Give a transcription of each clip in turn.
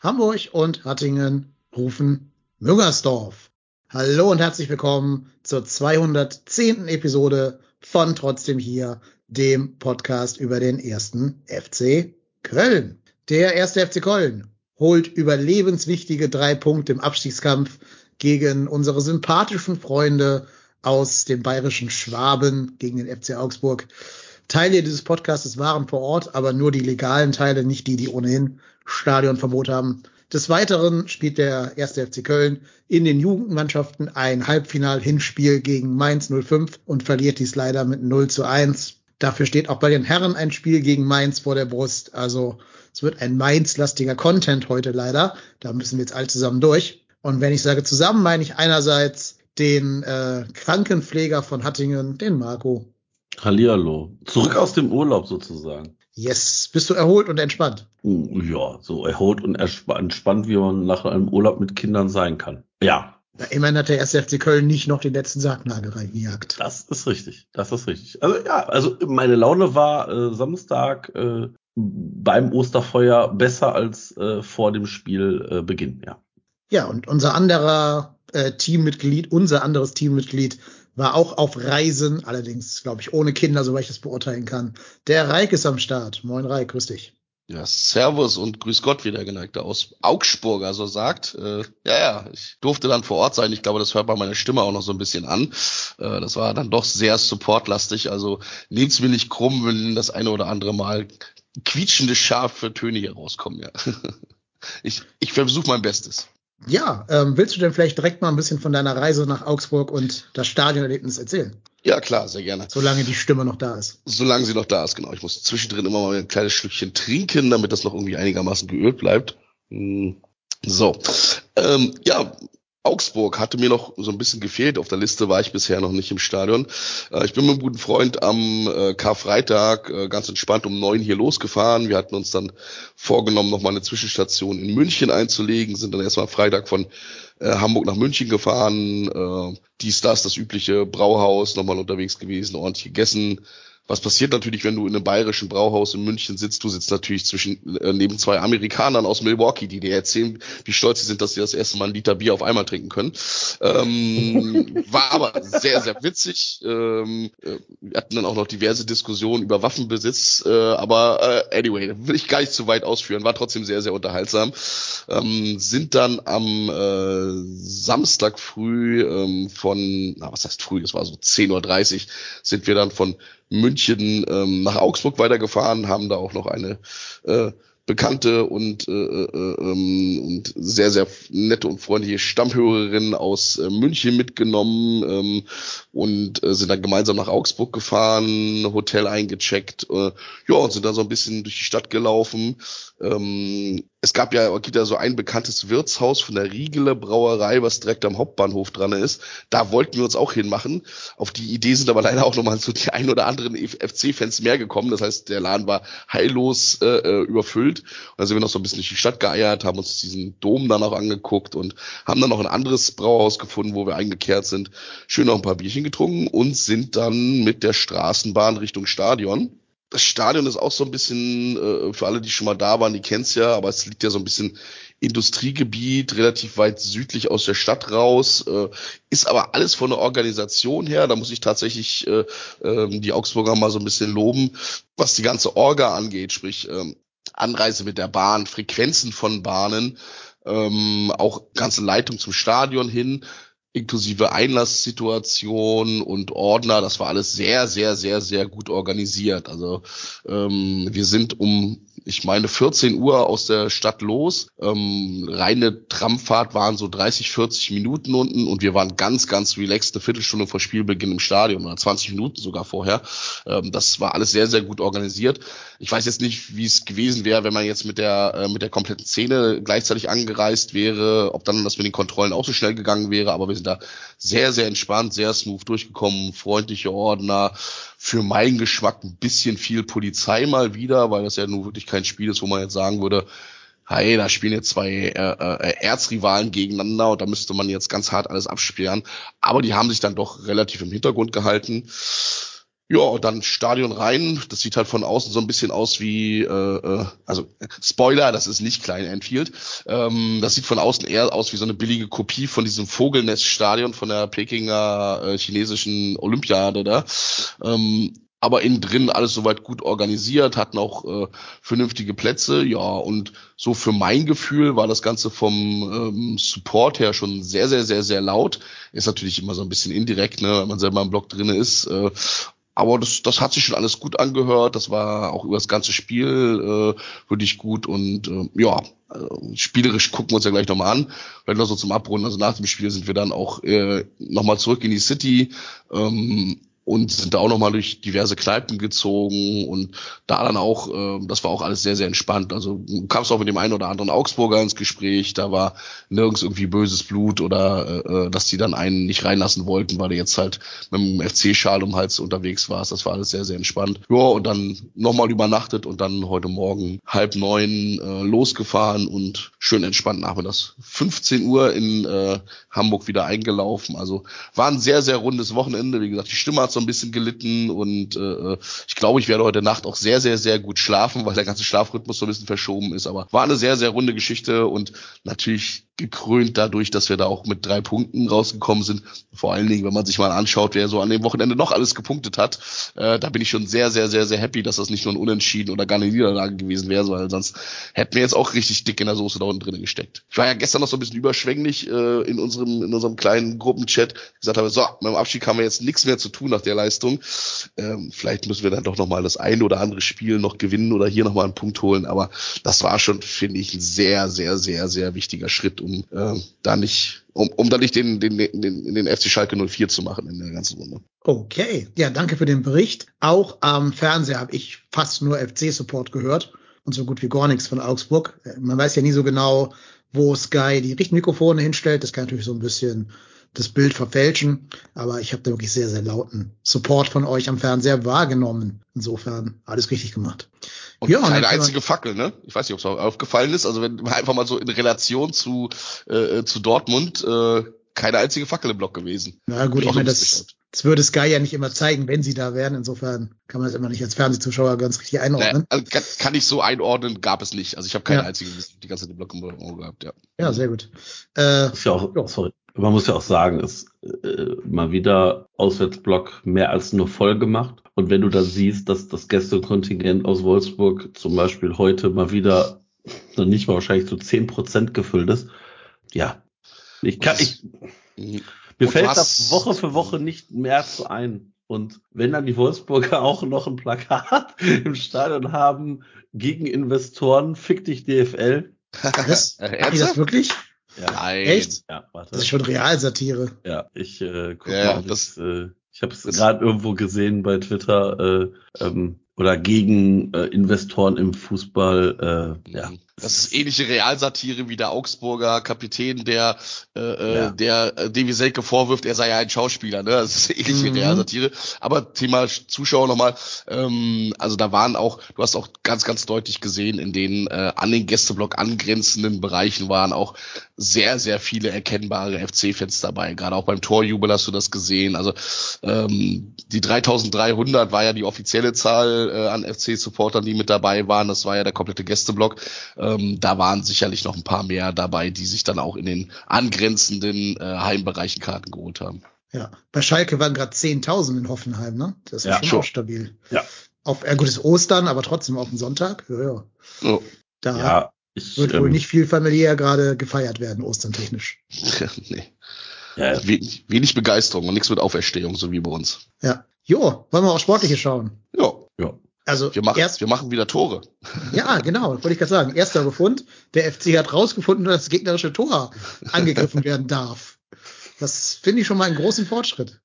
Hamburg und Hattingen rufen Müngersdorf. Hallo und herzlich willkommen zur 210. Episode von Trotzdem hier, dem Podcast über den ersten FC Köln. Der erste FC Köln holt überlebenswichtige drei Punkte im Abstiegskampf gegen unsere sympathischen Freunde aus dem bayerischen Schwaben gegen den FC Augsburg. Teile dieses Podcasts waren vor Ort, aber nur die legalen Teile, nicht die, die ohnehin Stadionverbot haben. Des Weiteren spielt der erste FC Köln in den Jugendmannschaften ein Halbfinal-Hinspiel gegen Mainz 05 und verliert dies leider mit 0 zu 1. Dafür steht auch bei den Herren ein Spiel gegen Mainz vor der Brust. Also es wird ein Mainz-lastiger Content heute leider. Da müssen wir jetzt alle zusammen durch. Und wenn ich sage zusammen, meine ich einerseits den äh, Krankenpfleger von Hattingen, den Marco. Hallihallo. Zurück aus dem Urlaub sozusagen. Yes, bist du erholt und entspannt? Uh, ja, so erholt und entspannt, wie man nach einem Urlaub mit Kindern sein kann. Ja, Ja, immerhin hat der erste FC Köln nicht noch den letzten Sargnagel reingejagt. das ist richtig. Das ist richtig. Also ja, also meine Laune war äh, Samstag äh, beim Osterfeuer besser als äh, vor dem Spielbeginn, äh, Beginn, ja. Ja, und unser anderer äh, Teammitglied, unser anderes Teammitglied war auch auf Reisen, allerdings, glaube ich, ohne Kinder, soweit ich das beurteilen kann. Der Reik ist am Start. Moin Reik, grüß dich. Ja, Servus und Grüß Gott, wie der Geneigte aus Augsburger so sagt. Äh, ja, ja, ich durfte dann vor Ort sein. Ich glaube, das hört man meiner Stimme auch noch so ein bisschen an. Äh, das war dann doch sehr supportlastig. Also nehmt's mir nicht krumm, wenn das eine oder andere Mal quietschende, scharfe Töne hier rauskommen. Ja. Ich, ich versuche mein Bestes. Ja, ähm, willst du denn vielleicht direkt mal ein bisschen von deiner Reise nach Augsburg und das Stadionerlebnis erzählen? Ja, klar, sehr gerne. Solange die Stimme noch da ist. Solange sie noch da ist, genau. Ich muss zwischendrin immer mal ein kleines Schlückchen trinken, damit das noch irgendwie einigermaßen geölt bleibt. Hm. So. Ähm, ja, Augsburg hatte mir noch so ein bisschen gefehlt. Auf der Liste war ich bisher noch nicht im Stadion. Äh, ich bin mit einem guten Freund am äh, Karfreitag äh, ganz entspannt um neun hier losgefahren. Wir hatten uns dann vorgenommen, nochmal eine Zwischenstation in München einzulegen, sind dann erstmal Freitag von Hamburg nach München gefahren, dies, das, das übliche Brauhaus, nochmal unterwegs gewesen, ordentlich gegessen. Was passiert natürlich, wenn du in einem bayerischen Brauhaus in München sitzt? Du sitzt natürlich zwischen äh, neben zwei Amerikanern aus Milwaukee, die dir erzählen, wie stolz sie sind, dass sie das erste Mal ein Liter Bier auf einmal trinken können. Ähm, war aber sehr, sehr witzig. Ähm, äh, wir hatten dann auch noch diverse Diskussionen über Waffenbesitz, äh, aber äh, anyway, will ich gar nicht zu weit ausführen. War trotzdem sehr, sehr unterhaltsam. Ähm, sind dann am äh, Samstag früh ähm, von, na was heißt früh, das war so 10.30 Uhr, sind wir dann von München ähm, nach Augsburg weitergefahren, haben da auch noch eine äh, bekannte und, äh, äh, ähm, und sehr, sehr nette und freundliche Stammhörerin aus äh, München mitgenommen ähm, und äh, sind dann gemeinsam nach Augsburg gefahren, Hotel eingecheckt, äh, ja, und sind dann so ein bisschen durch die Stadt gelaufen. Ähm, es gab ja, gibt ja so ein bekanntes Wirtshaus von der Riegeler Brauerei, was direkt am Hauptbahnhof dran ist. Da wollten wir uns auch hinmachen. Auf die Idee sind aber leider auch nochmal so die ein oder anderen FC-Fans mehr gekommen. Das heißt, der Laden war heillos äh, überfüllt. Und dann sind wir noch so ein bisschen durch die Stadt geeiert, haben uns diesen Dom dann auch angeguckt und haben dann noch ein anderes Brauhaus gefunden, wo wir eingekehrt sind. Schön noch ein paar Bierchen getrunken und sind dann mit der Straßenbahn Richtung Stadion das Stadion ist auch so ein bisschen, äh, für alle, die schon mal da waren, die kennen's ja, aber es liegt ja so ein bisschen Industriegebiet, relativ weit südlich aus der Stadt raus, äh, ist aber alles von der Organisation her, da muss ich tatsächlich äh, äh, die Augsburger mal so ein bisschen loben, was die ganze Orga angeht, sprich ähm, Anreise mit der Bahn, Frequenzen von Bahnen, ähm, auch ganze Leitung zum Stadion hin, inklusive Einlasssituation und Ordner, das war alles sehr, sehr, sehr, sehr gut organisiert. Also ähm, wir sind um ich meine, 14 Uhr aus der Stadt los. Ähm, reine Tramfahrt waren so 30, 40 Minuten unten und wir waren ganz, ganz relaxed, eine Viertelstunde vor Spielbeginn im Stadion oder 20 Minuten sogar vorher. Ähm, das war alles sehr, sehr gut organisiert. Ich weiß jetzt nicht, wie es gewesen wäre, wenn man jetzt mit der, äh, mit der kompletten Szene gleichzeitig angereist wäre, ob dann das mit den Kontrollen auch so schnell gegangen wäre, aber wir sind da sehr, sehr entspannt, sehr smooth durchgekommen, freundliche Ordner, für meinen Geschmack ein bisschen viel Polizei mal wieder, weil das ja nun wirklich kein Spiel ist, wo man jetzt sagen würde, hey, da spielen jetzt zwei äh, äh, Erzrivalen gegeneinander und da müsste man jetzt ganz hart alles absperren. Aber die haben sich dann doch relativ im Hintergrund gehalten. Ja, dann Stadion rein. Das sieht halt von außen so ein bisschen aus wie, äh, äh, also Spoiler, das ist nicht Klein Enfield. Ähm, das sieht von außen eher aus wie so eine billige Kopie von diesem Vogelneststadion von der Pekinger äh, chinesischen Olympiade da. Ähm, aber innen drin alles soweit gut organisiert, hatten auch äh, vernünftige Plätze, ja, und so für mein Gefühl war das Ganze vom ähm, Support her schon sehr, sehr, sehr, sehr laut. Ist natürlich immer so ein bisschen indirekt, ne, wenn man selber im Block drinne ist. Äh, aber das, das hat sich schon alles gut angehört. Das war auch über das ganze Spiel äh, wirklich gut und äh, ja, äh, spielerisch gucken wir uns ja gleich nochmal an. Vielleicht noch so zum Abrunden. Also nach dem Spiel sind wir dann auch äh, nochmal zurück in die City. Ähm, und sind da auch nochmal durch diverse Kneipen gezogen und da dann auch, äh, das war auch alles sehr, sehr entspannt. Also kam es auch mit dem einen oder anderen Augsburger ins Gespräch, da war nirgends irgendwie böses Blut oder äh, äh dass die dann einen nicht reinlassen wollten, weil er jetzt halt mit dem FC-Schal um Hals unterwegs war. Das war alles sehr, sehr entspannt. Ja, und dann nochmal übernachtet und dann heute Morgen halb neun äh, losgefahren und schön entspannt nachmittags 15 Uhr in äh, Hamburg wieder eingelaufen. Also war ein sehr, sehr rundes Wochenende. Wie gesagt, die Stimme hat so ein bisschen gelitten und äh, ich glaube, ich werde heute Nacht auch sehr, sehr, sehr gut schlafen, weil der ganze Schlafrhythmus so ein bisschen verschoben ist. Aber war eine sehr, sehr runde Geschichte und natürlich gekrönt dadurch, dass wir da auch mit drei Punkten rausgekommen sind. Vor allen Dingen, wenn man sich mal anschaut, wer so an dem Wochenende noch alles gepunktet hat, äh, da bin ich schon sehr, sehr, sehr, sehr happy, dass das nicht nur ein Unentschieden oder gar eine Niederlage gewesen wäre, weil sonst hätten wir jetzt auch richtig dick in der Soße da unten drin gesteckt. Ich war ja gestern noch so ein bisschen überschwänglich äh, in unserem in unserem kleinen Gruppenchat, gesagt habe, so, mit dem Abschied haben wir jetzt nichts mehr zu tun nach der Leistung. Ähm, vielleicht müssen wir dann doch noch mal das eine oder andere Spiel noch gewinnen oder hier noch mal einen Punkt holen, aber das war schon, finde ich, ein sehr, sehr, sehr, sehr wichtiger Schritt, um äh, da nicht, um, um da nicht den, den, den, den FC Schalke 04 zu machen in der ganzen Runde. Okay, ja, danke für den Bericht. Auch am Fernseher habe ich fast nur FC-Support gehört und so gut wie gar nichts von Augsburg. Man weiß ja nie so genau, wo Sky die Richtmikrofone hinstellt. Das kann natürlich so ein bisschen das Bild verfälschen, aber ich habe da wirklich sehr, sehr lauten Support von euch am Fernseher wahrgenommen. Insofern alles richtig gemacht. Und ja, keine einzige Fackel, ne? Ich weiß nicht, ob es aufgefallen ist. Also wenn man einfach mal so in Relation zu, äh, zu Dortmund, äh, keine einzige Fackel im Block gewesen. Na gut, ich meine, das, das würde Sky ja nicht immer zeigen, wenn sie da wären. Insofern kann man das immer nicht als Fernsehzuschauer ganz richtig einordnen. Nee, also kann, kann, ich so einordnen, gab es nicht. Also ich habe keine ja. einzige die ganze Zeit den Block im Auge gehabt, ja. Ja, sehr gut. Äh, ja auch, sorry, man muss ja auch sagen, ist äh, mal wieder Auswärtsblock mehr als nur voll gemacht. Und wenn du dann siehst, dass das Gästekontingent aus Wolfsburg zum Beispiel heute mal wieder noch nicht mal wahrscheinlich zu zehn Prozent gefüllt ist, ja, ich kann, ich, mir fällt das Woche für Woche nicht mehr zu ein. Und wenn dann die Wolfsburger auch noch ein Plakat im Stadion haben gegen Investoren, fick dich DFL. Was? Haben die das wirklich? Ja. Nein. Echt? Ja, warte. Das ist schon Realsatire. Ja, ich äh, guck ja, mal, das, äh, ich habe es gerade irgendwo gesehen bei Twitter äh, ähm, oder gegen äh, Investoren im Fußball. Äh, ja, das ist ähnliche Realsatire wie der Augsburger Kapitän, der äh, äh ja. der äh, Davy Selke vorwirft, er sei ja ein Schauspieler. Ne? Das ist ähnliche mhm. Realsatire. Aber Thema Zuschauer nochmal. Ähm, also da waren auch, du hast auch ganz, ganz deutlich gesehen, in den äh, an den Gästeblock angrenzenden Bereichen waren auch sehr, sehr viele erkennbare FC-Fans dabei. Gerade auch beim Torjubel hast du das gesehen. Also ähm, die 3300 war ja die offizielle Zahl äh, an FC-Supportern, die mit dabei waren. Das war ja der komplette Gästeblock. Äh, ähm, da waren sicherlich noch ein paar mehr dabei, die sich dann auch in den angrenzenden äh, Heimbereichen Karten geholt haben. Ja, bei Schalke waren gerade 10.000 in Hoffenheim, ne? Das ist ja, schon, schon. auch stabil. Ja. Auf, äh, gutes Ostern, aber trotzdem auf den Sonntag. Ja, ja. Oh. Da ja, ich, wird wohl ähm, nicht viel familiär gerade gefeiert werden, osterntechnisch. nee. Ja, wenig, wenig Begeisterung und nichts mit Auferstehung, so wie bei uns. Ja. Jo, wollen wir auch Sportliche schauen? Ja. Ja. Also Wir machen, erst, wir machen wieder Tore. ja, genau, wollte ich gerade sagen. Erster Befund. Der FC hat rausgefunden, dass das gegnerische Tor angegriffen werden darf. Das finde ich schon mal einen großen Fortschritt.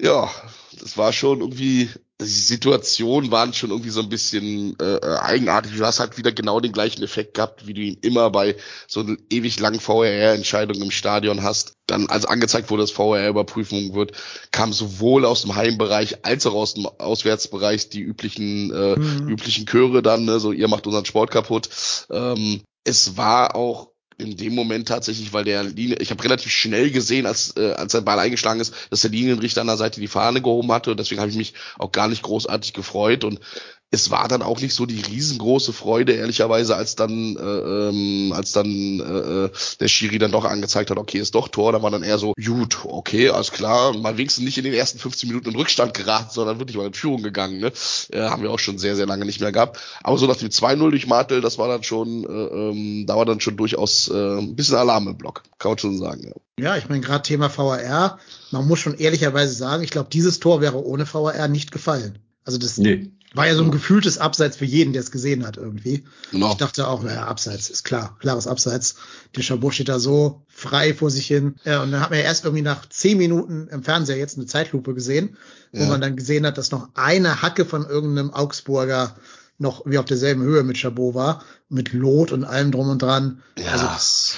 Ja, das war schon irgendwie, die Situationen waren schon irgendwie so ein bisschen äh, äh, eigenartig. Du hast halt wieder genau den gleichen Effekt gehabt, wie du ihn immer bei so ewig langen VRR-Entscheidung im Stadion hast. Dann, als angezeigt wurde, dass VRR-Überprüfung wird, kam sowohl aus dem Heimbereich als auch aus dem Auswärtsbereich die üblichen, äh, Mhm. üblichen Chöre dann, ne, so ihr macht unseren Sport kaputt. Ähm, es war auch in dem Moment tatsächlich, weil der Linie, ich habe relativ schnell gesehen, als äh, als der Ball eingeschlagen ist, dass der Linienrichter an der Seite die Fahne gehoben hatte und deswegen habe ich mich auch gar nicht großartig gefreut und es war dann auch nicht so die riesengroße Freude ehrlicherweise, als dann äh, ähm, als dann äh, äh, der Schiri dann doch angezeigt hat, okay, ist doch Tor, da war dann eher so, gut, okay, alles klar, mal wenigstens nicht in den ersten 15 Minuten in Rückstand geraten, sondern wirklich mal in Führung gegangen, ne? Äh, haben wir auch schon sehr sehr lange nicht mehr gehabt, aber so nach dem 2-0 durch Martel, das war dann schon äh, ähm, da war dann schon durchaus äh, ein bisschen Alarm im Block, kann man schon sagen, ja. Ja, ich meine, gerade Thema VAR, man muss schon ehrlicherweise sagen, ich glaube, dieses Tor wäre ohne VAR nicht gefallen. Also das Nee. War ja so ein gefühltes Abseits für jeden, der es gesehen hat irgendwie. Genau. Ich dachte auch, naja, Abseits ist klar, klares Abseits. Der Chabot steht da so frei vor sich hin. Ja, und dann hat man ja erst irgendwie nach zehn Minuten im Fernseher jetzt eine Zeitlupe gesehen, wo Ja. man dann gesehen hat, dass noch eine Hacke von irgendeinem Augsburger noch wie auf derselben Höhe mit Chabot war, mit Lot und allem drum und dran. Ja, Also, das,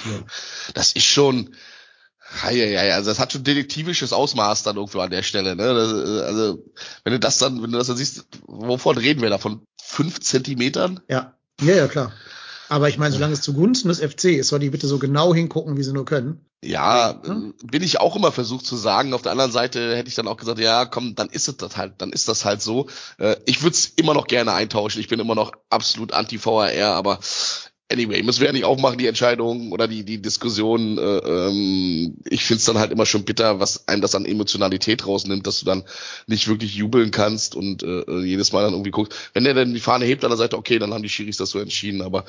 das ist schon, ja, ja, ja, also das hat schon detektivisches Ausmaß dann irgendwo an der Stelle, ne? Das, äh, also, wenn du das dann, wenn du das dann siehst, wovon reden wir da? Von fünf Zentimetern? ja, ja, ja, klar. Aber ich meine, solange es zugunsten des FC ist, soll die bitte so genau hingucken, wie sie nur können. Ja, äh, bin ich auch immer versucht zu sagen. Auf der anderen Seite hätte ich dann auch gesagt, ja, komm, dann ist es das halt, dann ist das halt so. Äh, Ich würde es immer noch gerne eintauschen. Ich bin immer noch absolut anti-VAR, aber anyway, müssen wir ja nicht aufmachen, die Entscheidung oder die, die Diskussion. Äh, ähm, ich find's dann halt immer schon bitter, was einem das an Emotionalität rausnimmt, dass du dann nicht wirklich jubeln kannst und äh, äh, jedes Mal dann irgendwie guckst. Wenn der dann die Fahne hebt an der Seite, okay, dann haben die Schiris das so entschieden. Aber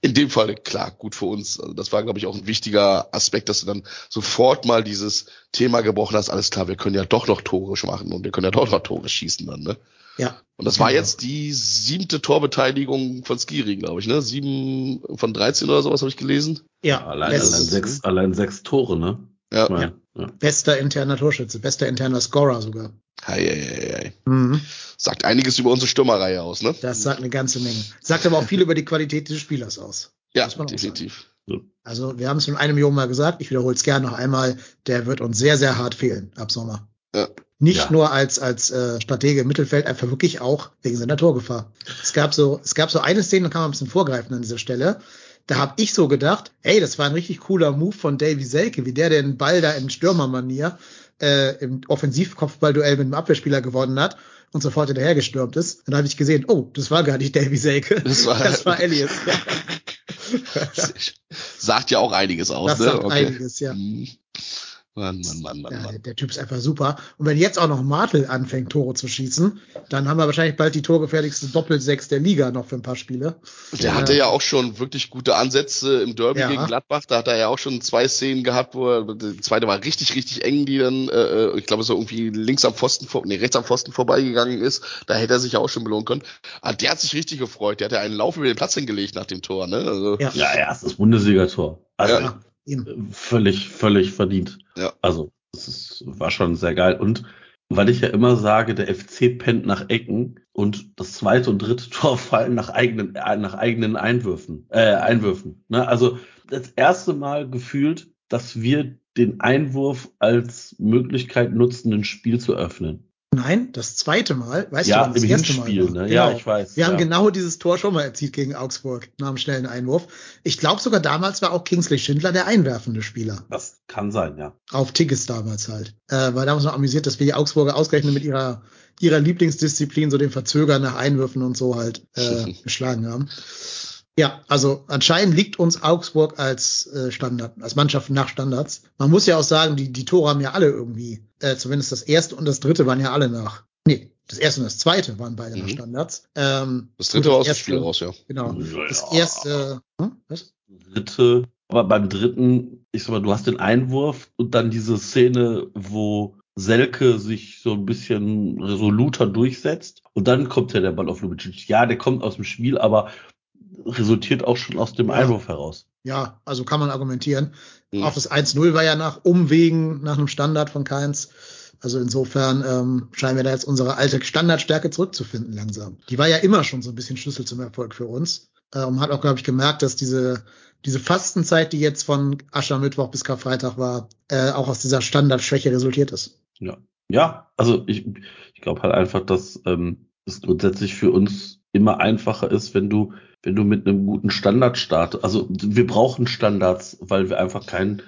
in dem Fall, klar, gut für uns. Also das war, glaube ich, auch ein wichtiger Aspekt, dass du dann sofort mal dieses Thema gebrochen hast. Alles klar, wir können ja doch noch Tore machen und wir können ja doch noch Tore schießen dann, ne? Ja. Und das war Genau. jetzt die siebte Torbeteiligung von Skiri, glaube ich, ne? Sieben von 13 oder sowas habe ich gelesen. Ja, Allein, allein, sechs, allein sechs Tore, ne? Ja. Ich mein, ja. bester interner Torschütze, bester interner Scorer sogar. Hei, hei, hei. Mhm. Sagt einiges über unsere Stürmerreihe aus, ne? Das sagt eine ganze Menge. Sagt aber auch viel über die Qualität des Spielers aus. Ja, definitiv. Also wir haben es schon eine Million Mal gesagt, ich wiederhole es gerne noch einmal, der wird uns sehr, sehr hart fehlen ab Sommer. Ja. Nicht Ja. nur als, als äh, Stratege im Mittelfeld, einfach wirklich auch wegen seiner Torgefahr. Es gab so, es gab so eine Szene, da kann man ein bisschen vorgreifen an dieser Stelle. Da habe ich so gedacht, ey, das war ein richtig cooler Move von Davy Selke, wie der den Ball da in Stürmermanier äh, im Offensivkopfballduell mit dem Abwehrspieler gewonnen hat und sofort hinterhergestürmt ist. Dann habe ich gesehen, oh, das war gar nicht Davy Selke. Das war- das war Elias. Sagt ja auch einiges aus, Das ne? sagt einiges, ja. Hm. Mann, Mann, Mann, Mann, Mann. der Typ ist einfach super. Und wenn jetzt auch noch Martel anfängt, Tore zu schießen, dann haben wir wahrscheinlich bald die torgefährlichste Doppelsechs der Liga noch für ein paar Spiele. Der hatte ja auch schon wirklich gute Ansätze im Derby Ja. gegen Gladbach. Da hat er ja auch schon zwei Szenen gehabt, wo er, die zweite war richtig, richtig eng, die dann, äh, ich glaube, so irgendwie links am Pfosten, vor, nee, rechts am Pfosten vorbeigegangen ist. Da hätte er sich ja auch schon belohnen können. Aber der hat sich richtig gefreut. Der hat ja einen Lauf über den Platz hingelegt nach dem Tor, ne? Also, Ja. ja, erstes Bundesligator. Also Ja. Eben. völlig, völlig verdient. Ja. Also, das ist, war schon sehr geil. Und weil ich ja immer sage, der FC pennt nach Ecken und das zweite und dritte Tor fallen nach eigenen, äh, nach eigenen Einwürfen, äh, Einwürfen. Ne? Also das erste Mal gefühlt, dass wir den Einwurf als Möglichkeit nutzen, ein Spiel zu öffnen. Nein, das zweite Mal, weißt ja, du, wann das erste Hinspiel, Mal war? ne? Genau. Ja, ich weiß. Wir ja. haben genau dieses Tor schon mal erzielt gegen Augsburg nach einem schnellen Einwurf. Ich glaube sogar damals war auch Kingsley Schindler der einwerfende Spieler. Das kann sein, ja. Auf Tigges damals halt. Äh, war damals noch amüsiert, dass wir die Augsburger ausgerechnet mit ihrer, ihrer Lieblingsdisziplin, so dem Verzögern nach Einwürfen und so halt äh, geschlagen haben. Ja, also anscheinend liegt uns Augsburg als äh, Standard, als Mannschaft nach Standards. Man muss ja auch sagen, die, die Tore haben ja alle irgendwie, äh, zumindest das erste und das dritte waren ja alle nach. Nee, das erste und das zweite waren beide nach Mhm. Standards. Ähm, das dritte war aus dem Spiel raus, ja. Genau. Ja. Das erste, hm, was? dritte, aber beim dritten, ich sag mal, du hast den Einwurf und dann diese Szene, wo Selke sich so ein bisschen resoluter durchsetzt. Und dann kommt ja der Ball auf Lubicic. Ja, der kommt aus dem Spiel, aber resultiert auch schon aus dem Ja. Einwurf heraus. Ja, also kann man argumentieren. Mhm. Auch das 1-0 war ja nach Umwegen, nach einem Standard von Keins. Also insofern ähm, scheinen wir da jetzt unsere alte Standardstärke zurückzufinden langsam. Die war ja immer schon so ein bisschen Schlüssel zum Erfolg für uns. Ähm, hat auch, glaube ich, gemerkt, dass diese, diese Fastenzeit, die jetzt von Aschermittwoch bis Karfreitag war, äh, auch aus dieser Standardschwäche resultiert ist. Ja. Ja, also ich, ich glaube halt einfach, dass ähm, es grundsätzlich für uns immer einfacher ist, wenn du, wenn du mit einem guten Standard startest. Also wir brauchen Standards, weil wir einfach kein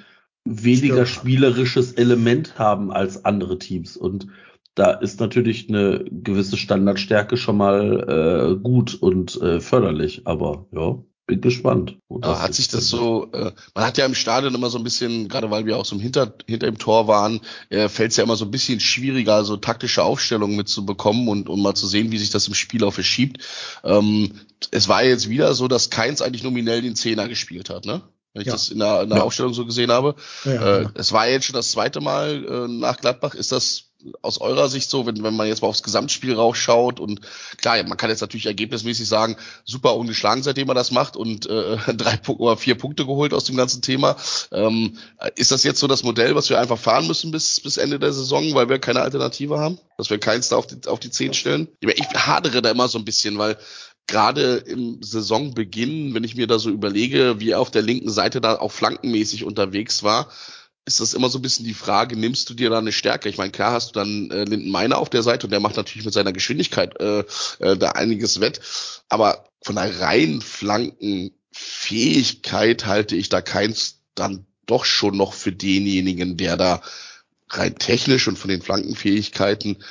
weniger spielerisches Element haben als andere Teams. Und da ist natürlich eine gewisse Standardstärke schon mal äh, gut und äh, förderlich. Aber ja, bin gespannt. hat sich das so, äh, man hat ja im Stadion immer so ein bisschen, gerade weil wir auch so hinter, hinter dem Tor waren, äh, fällt es ja immer so ein bisschen schwieriger, so taktische Aufstellungen mitzubekommen und, und mal zu sehen, wie sich das im Spiel auch verschiebt. Ähm, es war jetzt wieder so, dass Keins eigentlich nominell den Zehner gespielt hat, ne? Wenn ich Ja. das in der, in der Ja. Aufstellung so gesehen habe. Ja, Äh, ja. es war jetzt schon das zweite Mal äh, nach Gladbach. Ist das aus eurer Sicht so, wenn, wenn man jetzt mal aufs Gesamtspiel rausschaut und klar, man kann jetzt natürlich ergebnismäßig sagen, super ungeschlagen, seitdem er das macht und äh, drei oder vier Punkte geholt aus dem ganzen Thema. Ähm, ist das jetzt so das Modell, was wir einfach fahren müssen bis, bis Ende der Saison, weil wir keine Alternative haben? Dass wir keins da auf die, auf die Zehn stellen? Ich hadere da immer so ein bisschen, weil gerade im Saisonbeginn, wenn ich mir da so überlege, wie er auf der linken Seite da auch flankenmäßig unterwegs war, ist das immer so ein bisschen die Frage, nimmst du dir da eine Stärke? Ich meine, klar hast du dann äh, Linden Meiner auf der Seite und der macht natürlich mit seiner Geschwindigkeit äh, äh, da einiges wett, aber von der reinen Flankenfähigkeit halte ich da keins dann doch schon noch für denjenigen, der da rein technisch und von den Flankenfähigkeiten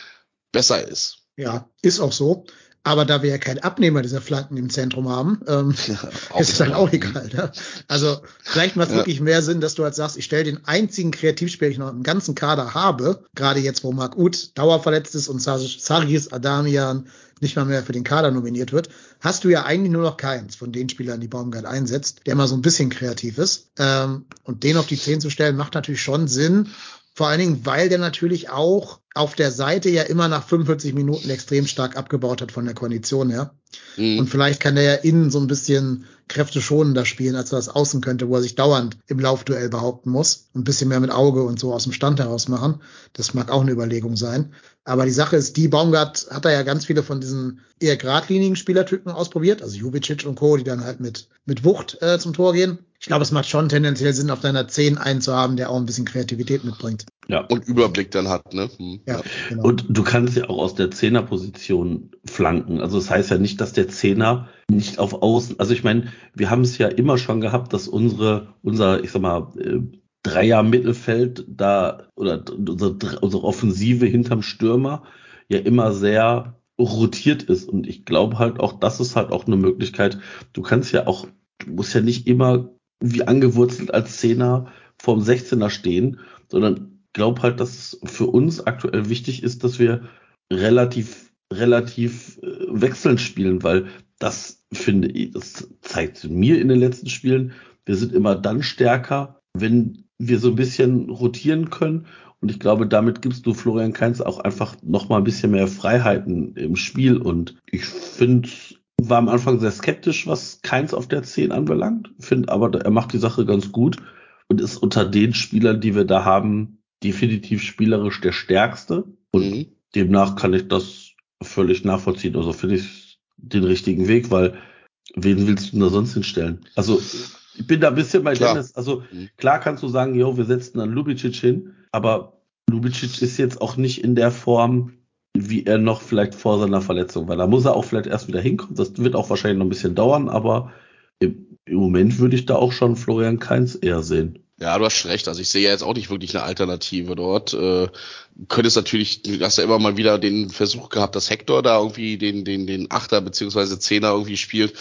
besser ist. ja, ist auch so. Aber da wir ja keinen Abnehmer dieser Flanken im Zentrum haben, ähm, ist es dann auch egal. Ne? Also vielleicht macht es Ja. wirklich mehr Sinn, dass du halt sagst, ich stelle den einzigen Kreativspieler, den ich noch im ganzen Kader habe, gerade jetzt, wo Marc Uth dauerverletzt ist und Sar- Sargis Adamian nicht mal mehr für den Kader nominiert wird, hast du ja eigentlich nur noch keins von den Spielern, die Baumgart einsetzt, der mal so ein bisschen kreativ ist. Ähm, und den auf die 10 zu stellen, macht natürlich schon Sinn. Vor allen Dingen, weil der natürlich auch auf der Seite ja immer nach 45 Minuten extrem stark abgebaut hat von der Kondition her. Mhm. Und vielleicht kann der ja innen so ein bisschen kräfteschonender spielen, als er das außen könnte, wo er sich dauernd im Laufduell behaupten muss. Ein bisschen mehr mit Auge und so aus dem Stand heraus machen. Das mag auch eine Überlegung sein. Aber die Sache ist, die Baumgart hat da ja ganz viele von diesen eher geradlinigen Spielertypen ausprobiert, also Jubicic und Co., die dann halt mit, mit Wucht äh, zum Tor gehen. Ich glaube, es macht schon tendenziell Sinn, auf deiner 10 einen zu haben, der auch ein bisschen Kreativität mitbringt. Ja. und Überblick dann hat, ne? Hm, Ja, genau. Und du kannst ja auch aus der Zehnerposition flanken. Also das heißt ja nicht, dass der Zehner nicht auf Außen, also ich meine, wir haben es ja immer schon gehabt, dass unsere, unser, ich sag mal, äh, Dreier Mittelfeld da oder unsere, unsere Offensive hinterm Stürmer ja immer sehr rotiert ist. Und ich glaube halt auch, das ist halt auch eine Möglichkeit. Du kannst ja auch, du musst ja nicht immer wie angewurzelt als Zehner vorm 16er stehen, sondern glaube halt, dass es für uns aktuell wichtig ist, dass wir relativ, relativ äh, wechselnd spielen, weil das finde ich, das zeigt mir in den letzten Spielen, wir sind immer dann stärker, wenn wir so ein bisschen rotieren können. Und ich glaube, damit gibst du Florian Kainz auch einfach noch mal ein bisschen mehr Freiheiten im Spiel. Und ich finde, war am Anfang sehr skeptisch, was Keins auf der 10 anbelangt. Finde aber, er macht die Sache ganz gut und ist unter den Spielern, die wir da haben, definitiv spielerisch der stärkste. Und Mhm. demnach kann ich das völlig nachvollziehen. Also finde ich den richtigen Weg, weil wen willst du denn da sonst hinstellen? Also ich bin da ein bisschen bei Klar. Dennis. Also Mhm. klar kannst du sagen, jo, wir setzen dann Lubicic hin, aber Lubicic ist jetzt auch nicht in der Form, wie er noch vielleicht vor seiner Verletzung war. Da muss er auch vielleicht erst wieder hinkommen. Das wird auch wahrscheinlich noch ein bisschen dauern, aber im, im Moment würde ich da auch schon Florian Kainz eher sehen. Ja, du hast recht. Also ich sehe ja jetzt auch nicht wirklich eine Alternative dort. Äh, könnte es natürlich, du hast ja immer mal wieder den Versuch gehabt, dass Hector da irgendwie den, den, den Achter beziehungsweise Zehner irgendwie spielt.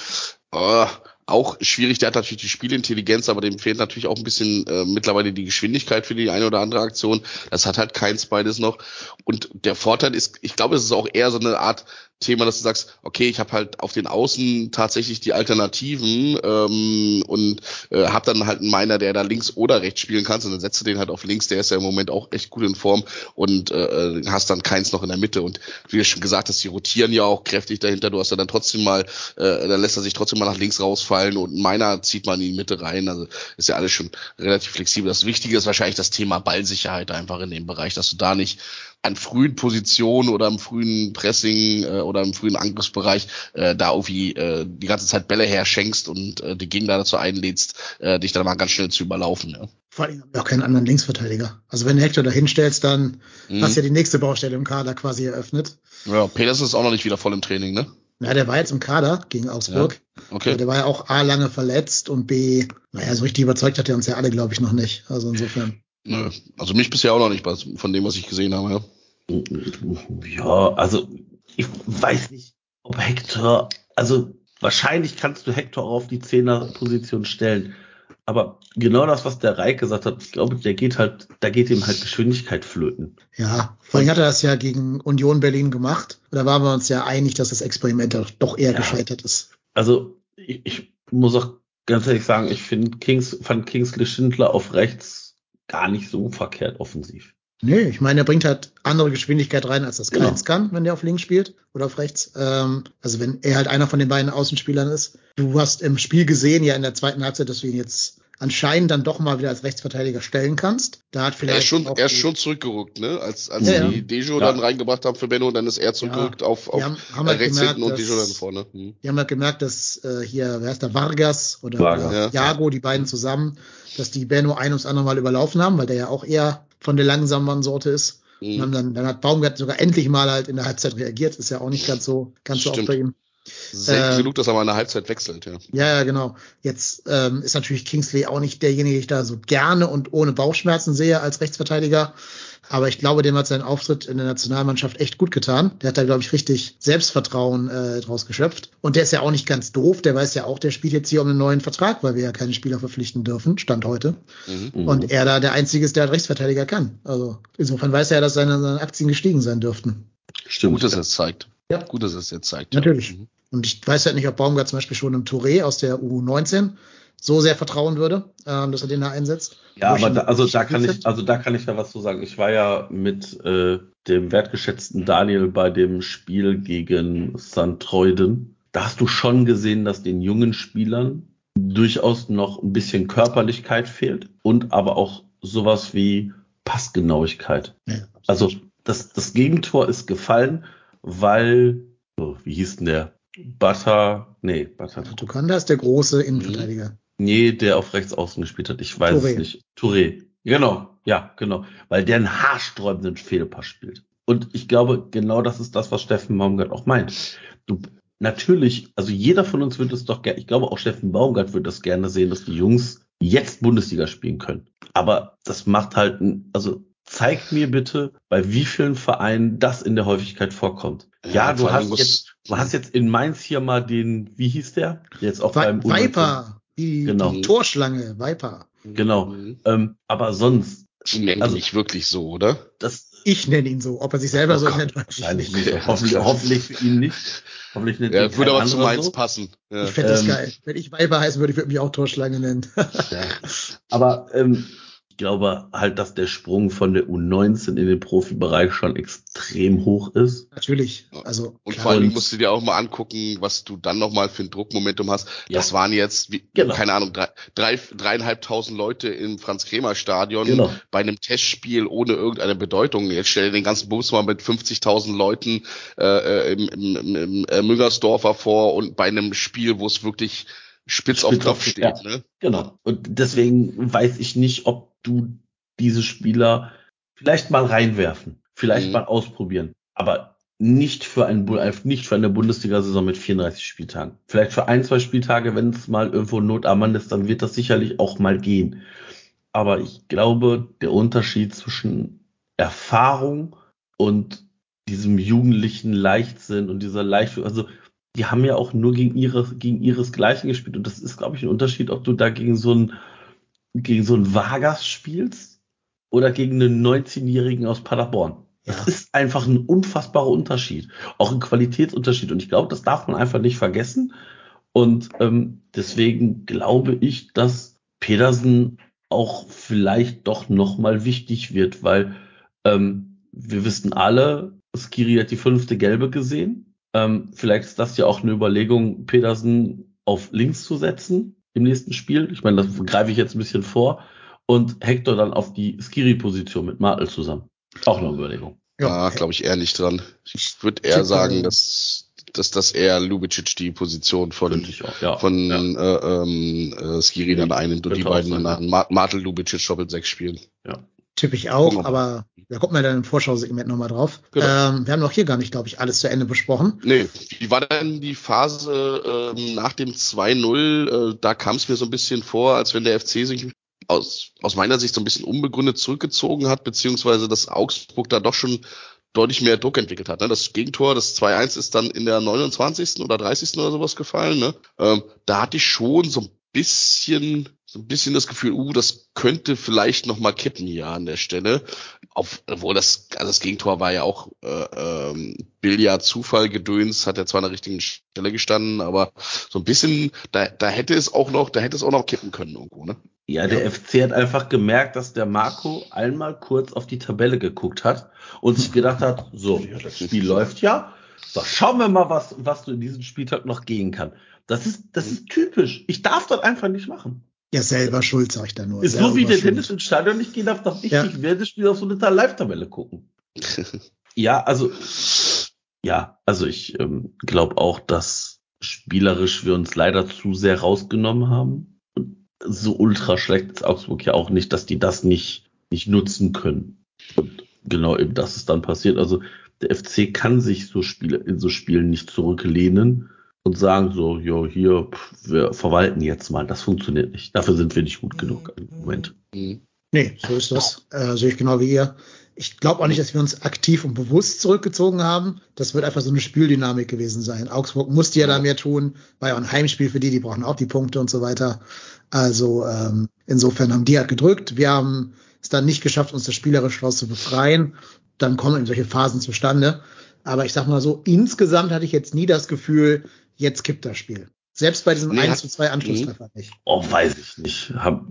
Oh, auch schwierig. Der hat natürlich die Spielintelligenz, aber dem fehlt natürlich auch ein bisschen äh, mittlerweile die Geschwindigkeit für die eine oder andere Aktion. Das hat halt keins beides noch. Und der Vorteil ist, ich glaube, es ist auch eher so eine Art Thema, dass du sagst, okay, ich habe halt auf den Außen tatsächlich die Alternativen ähm, und äh, habe dann halt einen Miner, der da links oder rechts spielen kannst und dann setzt du den halt auf links, der ist ja im Moment auch echt gut in Form und äh, hast dann keins noch in der Mitte. Und wie du schon gesagt hast, die rotieren ja auch kräftig dahinter, du hast ja dann trotzdem mal, äh, dann lässt er sich trotzdem mal nach links rausfallen und Miner zieht man in die Mitte rein, also ist ja alles schon relativ flexibel. Das Wichtige ist wahrscheinlich das Thema Ballsicherheit einfach in dem Bereich, dass du da nicht an frühen Positionen oder im frühen Pressing äh, oder im frühen Angriffsbereich äh, da irgendwie äh, die ganze Zeit Bälle herschenkst und äh, die Gegner dazu einlädst, äh, dich dann mal ganz schnell zu überlaufen. Ja. Vor allem haben wir auch keinen anderen Linksverteidiger. Also wenn du Hector da hinstellst, dann mhm. hast du ja die nächste Baustelle im Kader quasi eröffnet. Ja, Petersen ist auch noch nicht wieder voll im Training, ne? Ja, der war jetzt im Kader gegen Augsburg. Ja, okay. Also der war ja auch A lange verletzt und B, naja, so richtig überzeugt hat er uns ja alle, glaube ich, noch nicht. Also insofern. Nö. Also mich bisher auch noch nicht, von dem, was ich gesehen habe, ja. Ja, also ich weiß nicht, ob Hector, also wahrscheinlich kannst du Hector auch auf die Zehnerposition stellen. Aber genau das, was der Reik gesagt hat, ich glaube, der geht halt, da geht ihm halt Geschwindigkeit flöten. Ja, vorhin hat er das ja gegen Union Berlin gemacht. Da waren wir uns ja einig, dass das Experiment doch eher ja. gescheitert ist. Also ich, ich muss auch ganz ehrlich sagen, ich finde Kings, fand Kingsley Schindler auf rechts gar nicht so verkehrt offensiv. Nee, ich meine, er bringt halt andere Geschwindigkeit rein, als das genau. Keins kann, wenn der auf links spielt oder auf rechts. Ähm, also wenn er halt einer von den beiden Außenspielern ist. Du hast im Spiel gesehen, ja in der zweiten Halbzeit, dass du ihn jetzt anscheinend dann doch mal wieder als Rechtsverteidiger stellen kannst. Da hat vielleicht er ist schon, er ist schon zurückgerückt, ne? Als, als ja, die ja. Dejo ja. dann reingebracht haben für Benno, dann ist er zurückgerückt auf, auf haben, haben halt rechts gemerkt, hinten und Dejo dann vorne. Hm. Die haben halt gemerkt, dass äh, hier, wer heißt der, Vargas oder Vargas. Jago, die beiden zusammen, dass die Benno ein ums andere Mal überlaufen haben, weil der ja auch eher von der langsamen Sorte ist. Mhm. Dann, dann, hat Baumgart sogar endlich mal halt in der Halbzeit reagiert. Ist ja auch nicht ganz so, ganz so oft bei ihm. Selten äh, genug, dass er mal in der Halbzeit wechselt, ja. Ja, ja, genau. Jetzt ähm, ist natürlich Kingsley auch nicht derjenige, den ich da so gerne und ohne Bauchschmerzen sehe als Rechtsverteidiger. Aber ich glaube, dem hat sein Auftritt in der Nationalmannschaft echt gut getan. Der hat da, glaube ich, richtig Selbstvertrauen äh, draus geschöpft. Und der ist ja auch nicht ganz doof. Der weiß ja auch, der spielt jetzt hier um einen neuen Vertrag, weil wir ja keine Spieler verpflichten dürfen, Stand heute. Mhm. Und er da der Einzige ist, der Rechtsverteidiger kann. Also insofern weiß er ja, dass seine, seine Aktien gestiegen sein dürften. Stimmt. Gut, dass er es zeigt. Ja. Gut, dass er es jetzt zeigt. Natürlich. Ja. Mhm. Und ich weiß halt nicht, ob Baumgart zum Beispiel schon im Touré aus der U19 so sehr vertrauen würde, ähm, dass er den da einsetzt. Ja, aber da, also da kann ich, also da kann ich da was zu sagen. Ich war ja mit äh, dem wertgeschätzten Daniel bei dem Spiel gegen St. Treuden. Da hast du schon gesehen, dass den jungen Spielern durchaus noch ein bisschen Körperlichkeit fehlt und aber auch sowas wie Passgenauigkeit. Ja, also das, das Gegentor ist gefallen, weil, oh, wie hieß denn der? Butter, nee, Butter. Tukanda ist der große Innenverteidiger. Nee, der auf rechts außen gespielt hat. Ich weiß Touré. es nicht. Touré. Genau, ja, genau. Weil der einen haarsträubenden Fehlpass spielt. Und ich glaube, genau das ist das, was Steffen Baumgart auch meint. Du, natürlich, also jeder von uns würde es doch gerne, ich glaube auch Steffen Baumgart würde das gerne sehen, dass die Jungs jetzt Bundesliga spielen können. Aber das macht halt, also zeig mir bitte, bei wie vielen Vereinen das in der Häufigkeit vorkommt. Ja, ja du hast jetzt, du hast jetzt in Mainz hier mal den, wie hieß der? Jetzt auch beim Viper. Die, genau. die Torschlange, Viper. Genau. Mhm. Ähm, aber sonst. Ich nenne also, nicht wirklich so, oder? Das, ich nenne ihn so. Ob er sich selber oh so nennt, wahrscheinlich nicht. hoffentlich, hoffentlich für ihn nicht. Hoffentlich nicht. Ja, würde aber zu Mainz so. passen. Ja. Ich fände das ähm, geil. Wenn ich Viper heißen würde, ich würde mich auch Torschlange nennen. ja. Aber ähm, ich glaube halt, dass der Sprung von der U19 in den Profibereich schon extrem hoch ist. Natürlich. Also und vor allem musst du dir auch mal angucken, was du dann nochmal für ein Druckmomentum hast. Ja. Das waren jetzt, wie, genau. keine Ahnung, drei, drei, dreieinhalbtausend Leute im Franz-Kremer-Stadion genau. bei einem Testspiel ohne irgendeine Bedeutung. Jetzt stell dir den ganzen Bus mal mit 50.000 Leuten äh, im, im, im, im äh, Müngersdorfer vor und bei einem Spiel, wo es wirklich spitz, spitz auf Knopf steht. Ja. Ne? Genau. Und deswegen weiß ich nicht, ob du diese Spieler vielleicht mal reinwerfen, vielleicht mhm. mal ausprobieren, aber nicht für, ein, nicht für eine Bundesliga-Saison mit 34 Spieltagen. Vielleicht für ein, zwei Spieltage, wenn es mal irgendwo Not am Mann ist, dann wird das sicherlich auch mal gehen. Aber ich glaube, der Unterschied zwischen Erfahrung und diesem jugendlichen Leichtsinn und dieser Leicht, also die haben ja auch nur gegen ihre, gegen ihresgleichen gespielt. Und das ist, glaube ich, ein Unterschied, ob du da gegen so ein, gegen so ein Vargas spielst oder gegen einen 19-Jährigen aus Paderborn. Das Ja. ist einfach ein unfassbarer Unterschied. Auch ein Qualitätsunterschied. Und ich glaube, das darf man einfach nicht vergessen. Und ähm, deswegen glaube ich, dass Pedersen auch vielleicht doch nochmal wichtig wird, weil ähm, wir wissen alle, Skiri hat die fünfte Gelbe gesehen. Ähm, vielleicht ist das ja auch eine Überlegung, Pedersen auf links zu setzen im nächsten Spiel. Ich meine, das greife ich jetzt ein bisschen vor. Und Hector dann auf die Skiri-Position mit Martel zusammen. Auch eine Überlegung. Ja, glaube ich eher nicht dran. Ich würde eher Tippe- sagen, dass, dass das eher Lubicic die Position von, auch, ja. von ja. äh, ähm, äh, Skiri dann einnimmt und die beiden dann Ma- Martel Lubicic Doppel 6 spielen. Tippe ich auch, mal. aber da kommt man dann im Vorschausegment nochmal drauf. Genau. Ähm, wir haben noch hier gar nicht, glaube ich, alles zu Ende besprochen. Nee, wie war denn die Phase ähm, nach dem 2-0? Äh, da kam es mir so ein bisschen vor, als wenn der FC sich aus, aus meiner Sicht so ein bisschen unbegründet zurückgezogen hat, beziehungsweise dass Augsburg da doch schon deutlich mehr Druck entwickelt hat. Ne? Das Gegentor, das 2-1 ist dann in der 29. oder 30. oder sowas gefallen. Ne? Ähm, da hatte ich schon so ein bisschen so ein bisschen das Gefühl, uh, das könnte vielleicht noch mal kippen hier an der Stelle. Auf, obwohl das, also das Gegentor war ja auch äh, ähm, Billard Zufall gedöns, hat er zwar an der richtigen Stelle gestanden, aber so ein bisschen, da, da hätte es auch noch, da hätte es auch noch kippen können irgendwo, ne? Ja, der FC hat einfach gemerkt, dass der Marco einmal kurz auf die Tabelle geguckt hat und sich gedacht hat, so, das Spiel läuft ja. So, schauen wir mal, was, was du in diesem Spieltag noch gehen kann. Das ist, das ist typisch. Ich darf das einfach nicht machen. Ja, selber schuld, sag ich da nur. Ist so wie der. Tennis ins Stadion nicht gehen darf, darf ich Ja. nicht während des Spiels auf so eine Live-Tabelle gucken. Ja, also, ja, also ich ähm, glaube auch, dass spielerisch wir uns leider zu sehr rausgenommen haben. Und so ultra schlecht ist Augsburg ja auch nicht, dass die das nicht, nicht nutzen können. Und genau eben das ist dann passiert. Also der FC kann sich so Spiele, in so Spielen nicht zurücklehnen und sagen so, jo, hier, pff, wir verwalten jetzt mal. Das funktioniert nicht. Dafür sind wir nicht gut genug im Moment. Mhm. Nee, so ist das. Äh, sehe ich genau wie ihr. Ich glaube auch nicht, dass wir uns aktiv und bewusst zurückgezogen haben. Das wird einfach so eine Spieldynamik gewesen sein. Augsburg musste ja da mehr tun. War ja auch ein Heimspiel für die, die brauchen auch die Punkte und so weiter. Also ähm, insofern haben die halt gedrückt. Wir haben es dann nicht geschafft, uns das spielerisch raus zu befreien. Dann kommen eben solche Phasen zustande. Aber ich sag mal so, insgesamt hatte ich jetzt nie das Gefühl, jetzt kippt das Spiel. Selbst bei diesem Nee, 1 hat- zu 2 Anschlusstreffer nicht. Oh, weiß ich nicht. Hab,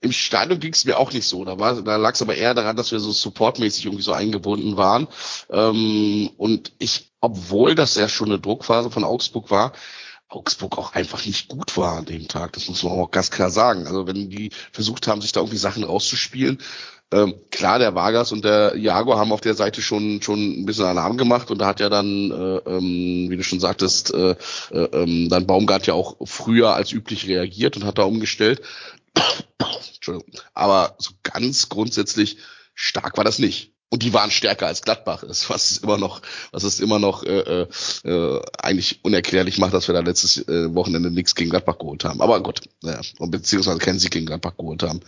Im Stadion ging es mir auch nicht so. Da, war, da lag es aber eher daran, dass wir so supportmäßig irgendwie so eingebunden waren. Ähm, und ich, obwohl das ja schon eine Druckphase von Augsburg war, Augsburg auch einfach nicht gut war an dem Tag. Das muss man auch ganz klar sagen. Also wenn die versucht haben, sich da irgendwie Sachen rauszuspielen, ähm, klar, der Vargas und der Iago haben auf der Seite schon schon ein bisschen Alarm gemacht und da hat ja dann, äh, ähm, wie du schon sagtest, äh, äh, ähm, dann Baumgart ja auch früher als üblich reagiert und hat da umgestellt. Entschuldigung. Aber so ganz grundsätzlich stark war das nicht. Und die waren stärker als Gladbach ist, was es immer noch, was es immer noch äh, äh, äh, eigentlich unerklärlich macht, dass wir da letztes äh, Wochenende nichts gegen Gladbach geholt haben. Aber gut, naja, beziehungsweise keinen Sieg gegen Gladbach geholt haben.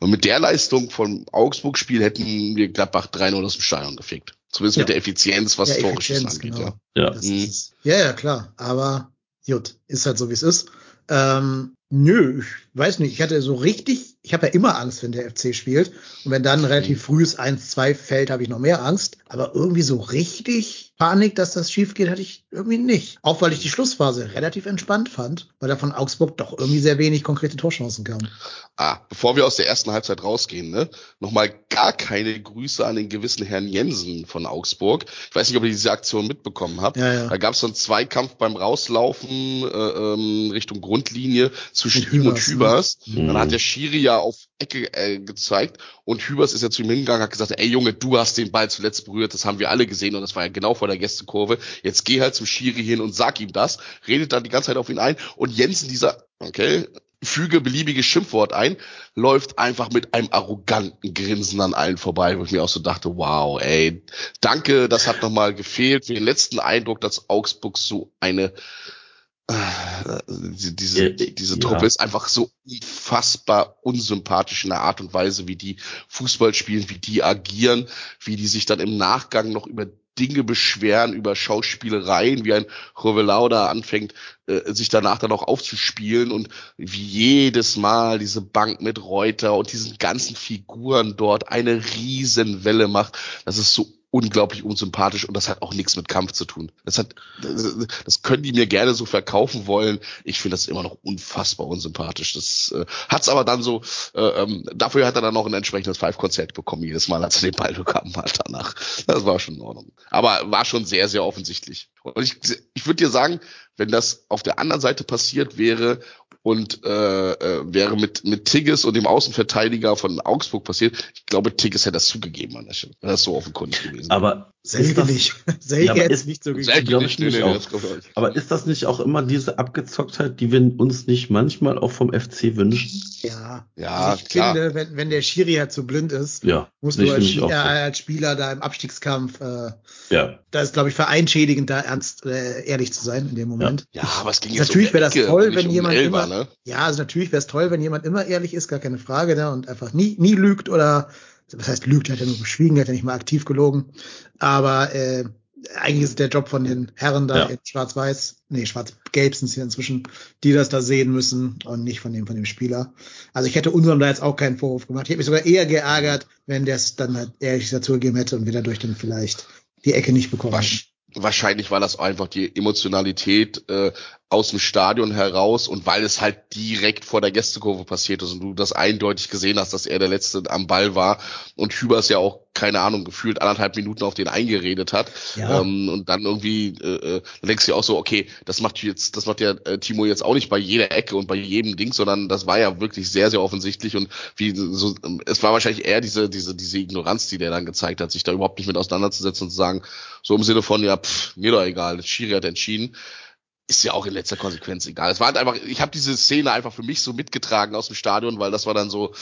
Und mit der Leistung vom Augsburg-Spiel hätten wir Gladbach 3-0 aus dem Stadion gefegt. Zumindest Ja. mit der Effizienz, was Ja, Effizienz, angeht. genau. Ja. ja. Das Mhm. ist. Ja, ja, klar. Aber gut, ist halt so, wie es ist. Ähm, nö, ich weiß nicht. Ich hatte so richtig, ich habe ja immer Angst, wenn der FC spielt. Und wenn dann relativ frühes 1-2 fällt, habe ich noch mehr Angst. Aber irgendwie so richtig Panik, dass das schief geht, hatte ich irgendwie nicht. Auch weil ich die Schlussphase relativ entspannt fand, weil da von Augsburg doch irgendwie sehr wenig konkrete Torchancen kamen. Ah, bevor wir aus der ersten Halbzeit rausgehen, ne, nochmal gar keine Grüße an den gewissen Herrn Jensen von Augsburg. Ich weiß nicht, ob ihr diese Aktion mitbekommen habt. Ja, ja. Da gab es so einen Zweikampf beim Rauslaufen äh, ähm, Richtung Grundlinie zwischen ihm und Hübers, ne? Hübers. Mhm. Dann hat der Schiri ja auf Ecke äh, gezeigt und Hübers ist ja zu ihm hingegangen, hat gesagt, ey Junge, du hast den Ball zuletzt berührt, das haben wir alle gesehen und das war ja genau vor der Gästekurve. Jetzt geh halt zum Schiri hin und sag ihm das, redet dann die ganze Zeit auf ihn ein und Jensen dieser, okay, füge beliebiges Schimpfwort ein, läuft einfach mit einem arroganten Grinsen an allen vorbei, wo ich mir auch so dachte, wow, ey, danke, das hat nochmal gefehlt für den letzten Eindruck, dass Augsburg so eine äh, diese, diese ja. Truppe ist einfach so unfassbar unsympathisch in der Art und Weise, wie die Fußball spielen, wie die agieren, wie die sich dann im Nachgang noch über Dinge beschweren über Schauspielereien, wie ein Rovelau da anfängt, äh, sich danach dann auch aufzuspielen und wie jedes Mal diese Bank mit Reuter und diesen ganzen Figuren dort eine Riesenwelle macht. Das ist so unglaublich unsympathisch und das hat auch nichts mit Kampf zu tun. Das hat, das, das können die mir gerne so verkaufen wollen. Ich finde das immer noch unfassbar unsympathisch. Das äh, hat's aber dann so, äh, ähm, dafür hat er dann noch ein entsprechendes Five-Konzert bekommen, jedes Mal, als er den Ball bekommen hat danach. Das war schon in Ordnung. Aber war schon sehr, sehr offensichtlich. Und ich, ich würde dir sagen, wenn das auf der anderen Seite passiert wäre und äh, äh, wäre mit mit Tigges und dem Außenverteidiger von Augsburg passiert. Ich glaube, Tigges hätte das zugegeben an der Stelle. Das so offenkundig gewesen. Aber Selke nicht. Selke Ja, ist- nicht so Selke nicht, nee, auch. Aber ist das nicht auch immer diese Abgezocktheit, die wir uns nicht manchmal auch vom FC wünschen? Ja, Ja, also ich klar. finde, wenn, wenn der Schiri halt zu blind ist, Ja, musst du als, Spieler, so. als Spieler da im Abstiegskampf, äh, Ja, da ist, glaube ich, vereinschädigend, da ernst äh, ehrlich zu sein in dem Moment. Ja, aber es ging jetzt Natürlich um wäre das toll, nicht wenn um jemand Elfer, immer- ne? Ja, also natürlich wäre es toll, wenn jemand immer ehrlich ist, gar keine Frage, ne, und einfach nie, nie lügt oder, was heißt lügt, er hat ja nur geschwiegen, er hat ja nicht mal aktiv gelogen. Aber äh, eigentlich ist es der Job von den Herren da Ja. in Schwarz-Weiß, nee, Schwarz-Gelb sind es hier inzwischen, die das da sehen müssen und nicht von dem, von dem Spieler. Also ich hätte unserem da jetzt auch keinen Vorwurf gemacht. Ich hätte mich sogar eher geärgert, wenn der es dann halt ehrlich dazugegeben hätte und wir dadurch dann vielleicht die Ecke nicht bekommen. Wasch- Wahrscheinlich war das einfach die Emotionalität äh, aus dem Stadion heraus und weil es halt direkt vor der Gästekurve passiert ist und du das eindeutig gesehen hast, dass er der Letzte am Ball war. Und Hübers ja auch, keine Ahnung, gefühlt anderthalb Minuten auf den eingeredet hat. Ja. Ähm, und dann irgendwie, äh, äh, dann denkst du auch so, okay, das macht jetzt, das macht ja äh, Timo jetzt auch nicht bei jeder Ecke und bei jedem Ding, sondern das war ja wirklich sehr, sehr offensichtlich und wie so, ähm, es war wahrscheinlich eher diese, diese, diese Ignoranz, die der dann gezeigt hat, sich da überhaupt nicht mit auseinanderzusetzen und zu sagen, so im Sinne von, ja, pff, mir doch egal, das Schiri hat entschieden. Ist ja auch in letzter Konsequenz egal. Es war halt einfach, ich habe diese Szene einfach für mich so mitgetragen aus dem Stadion, weil das war dann so,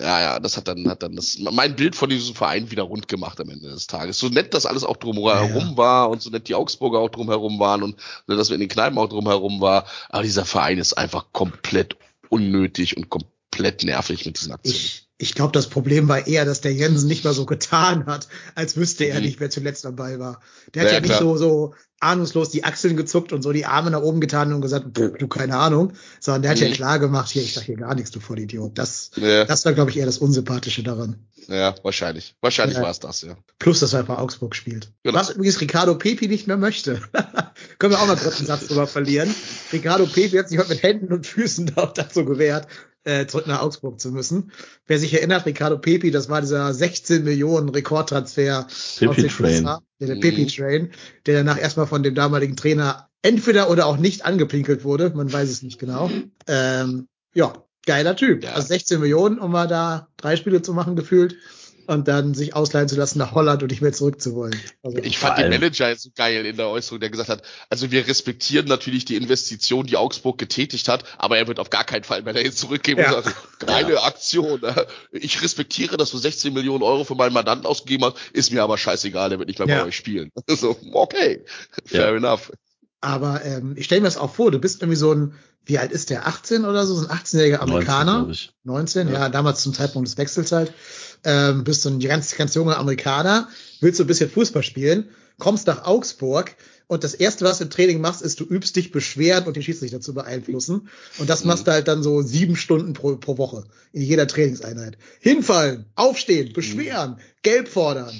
ja, ja, das hat dann, hat dann das, mein Bild von diesem Verein wieder rund gemacht am Ende des Tages. So nett das alles auch drumherum Ja. war und so nett die Augsburger auch drumherum waren und so, dass wir in den Kneipen auch drumherum war. Aber dieser Verein ist einfach komplett unnötig und komplett nervig mit diesen Aktionen. Ich, ich glaube, das Problem war eher, dass der Jensen nicht mal so getan hat, als wüsste er Mhm. nicht, wer zuletzt am Ball war. Der hat Ja, ja, nicht klar. so, so ahnungslos die Achseln gezuckt und so die Arme nach oben getan und gesagt, "Pff, du keine Ahnung, sondern der hat ja Mhm. klar gemacht, hier, ich sag hier gar nichts, du Vollidiot. Das, ja, das war, glaube ich, eher das Unsympathische daran. ja, wahrscheinlich. Wahrscheinlich Ja. war es das, ja. Plus, dass er bei Augsburg spielt. Genau. Was übrigens Ricardo Pepi nicht mehr möchte. Können wir auch mal kurz einen Satz drüber verlieren. Ricardo Pepi hat sich heute mit Händen und Füßen da- dazu gewehrt, äh, zurück nach Augsburg zu müssen. Wer sich erinnert, Ricardo Pepi, das war dieser 16 Millionen Rekordtransfer aus Pepi den Train. USA, der, der Mhm. Pepi Train, der danach erstmal von dem damaligen Trainer entweder oder auch nicht angepinkelt wurde. Man weiß es nicht genau. Ähm, ja, geiler Typ. Ja. Also 16 Millionen, um mal da drei Spiele zu machen, gefühlt. Und dann sich ausleihen zu lassen nach Holland und nicht mehr zurückzuwollen. Also, Ich fand den Manager jetzt so geil in der Äußerung, der gesagt hat, also wir respektieren natürlich die Investition, die Augsburg getätigt hat, aber er wird auf gar keinen Fall mehr dahin zurückgeben Ja. und sagt, geile Aktion. äh, Ich respektiere, dass du 16 Millionen Euro für meinen Mandanten ausgegeben hast, ist mir aber scheißegal, der wird nicht mehr Ja. bei euch spielen. So, okay, fair Ja. enough. Aber ähm, ich stelle mir das auch vor, du bist irgendwie so ein, wie alt ist der? 18 oder so? So ein 18-jähriger 19, Amerikaner. glaub ich. 19, ja. Ja. damals zum Zeitpunkt des Wechsels halt. Ähm, bist du ein ganz, ganz junger Amerikaner, willst so ein bisschen Fußball spielen, kommst nach Augsburg und das erste, was du im Training machst, ist, du übst dich beschweren und den Schiedsrichter zu beeinflussen. Und das Mhm. machst du halt dann so sieben Stunden pro, pro Woche in jeder Trainingseinheit. Hinfallen, aufstehen, beschweren, gelb fordern.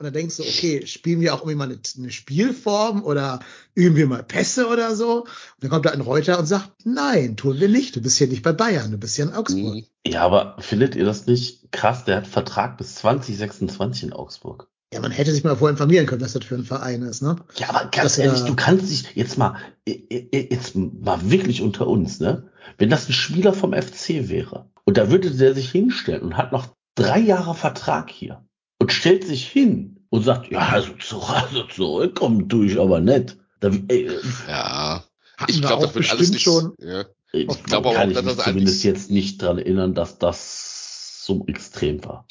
Und dann denkst du, okay, spielen wir auch irgendwie mal eine, eine Spielform oder üben wir mal Pässe oder so? Und dann kommt da ein Reuter und sagt, nein, tun wir nicht. Du bist hier nicht bei Bayern, du bist hier in Augsburg. Mhm. Ja, aber findet ihr das nicht krass? Der hat Vertrag bis 2026 in Augsburg. Ja, man hätte sich mal vorher informieren können, was das für ein Verein ist, ne? Ja, aber ganz Das, ehrlich, du kannst dich jetzt mal, jetzt mal wirklich unter uns, ne? Wenn das ein Spieler vom FC wäre und da würde der sich hinstellen und hat noch drei Jahre Vertrag hier und stellt sich hin und sagt, ja, also, also zurückkommen tue ich aber nicht. Da, äh, äh, Ja, ich glaube, das wird alles bestimmt nicht, schon. ja. ich glaube aber kann auch, ich dass mich das zumindest jetzt nicht dran erinnern, dass das so extrem war.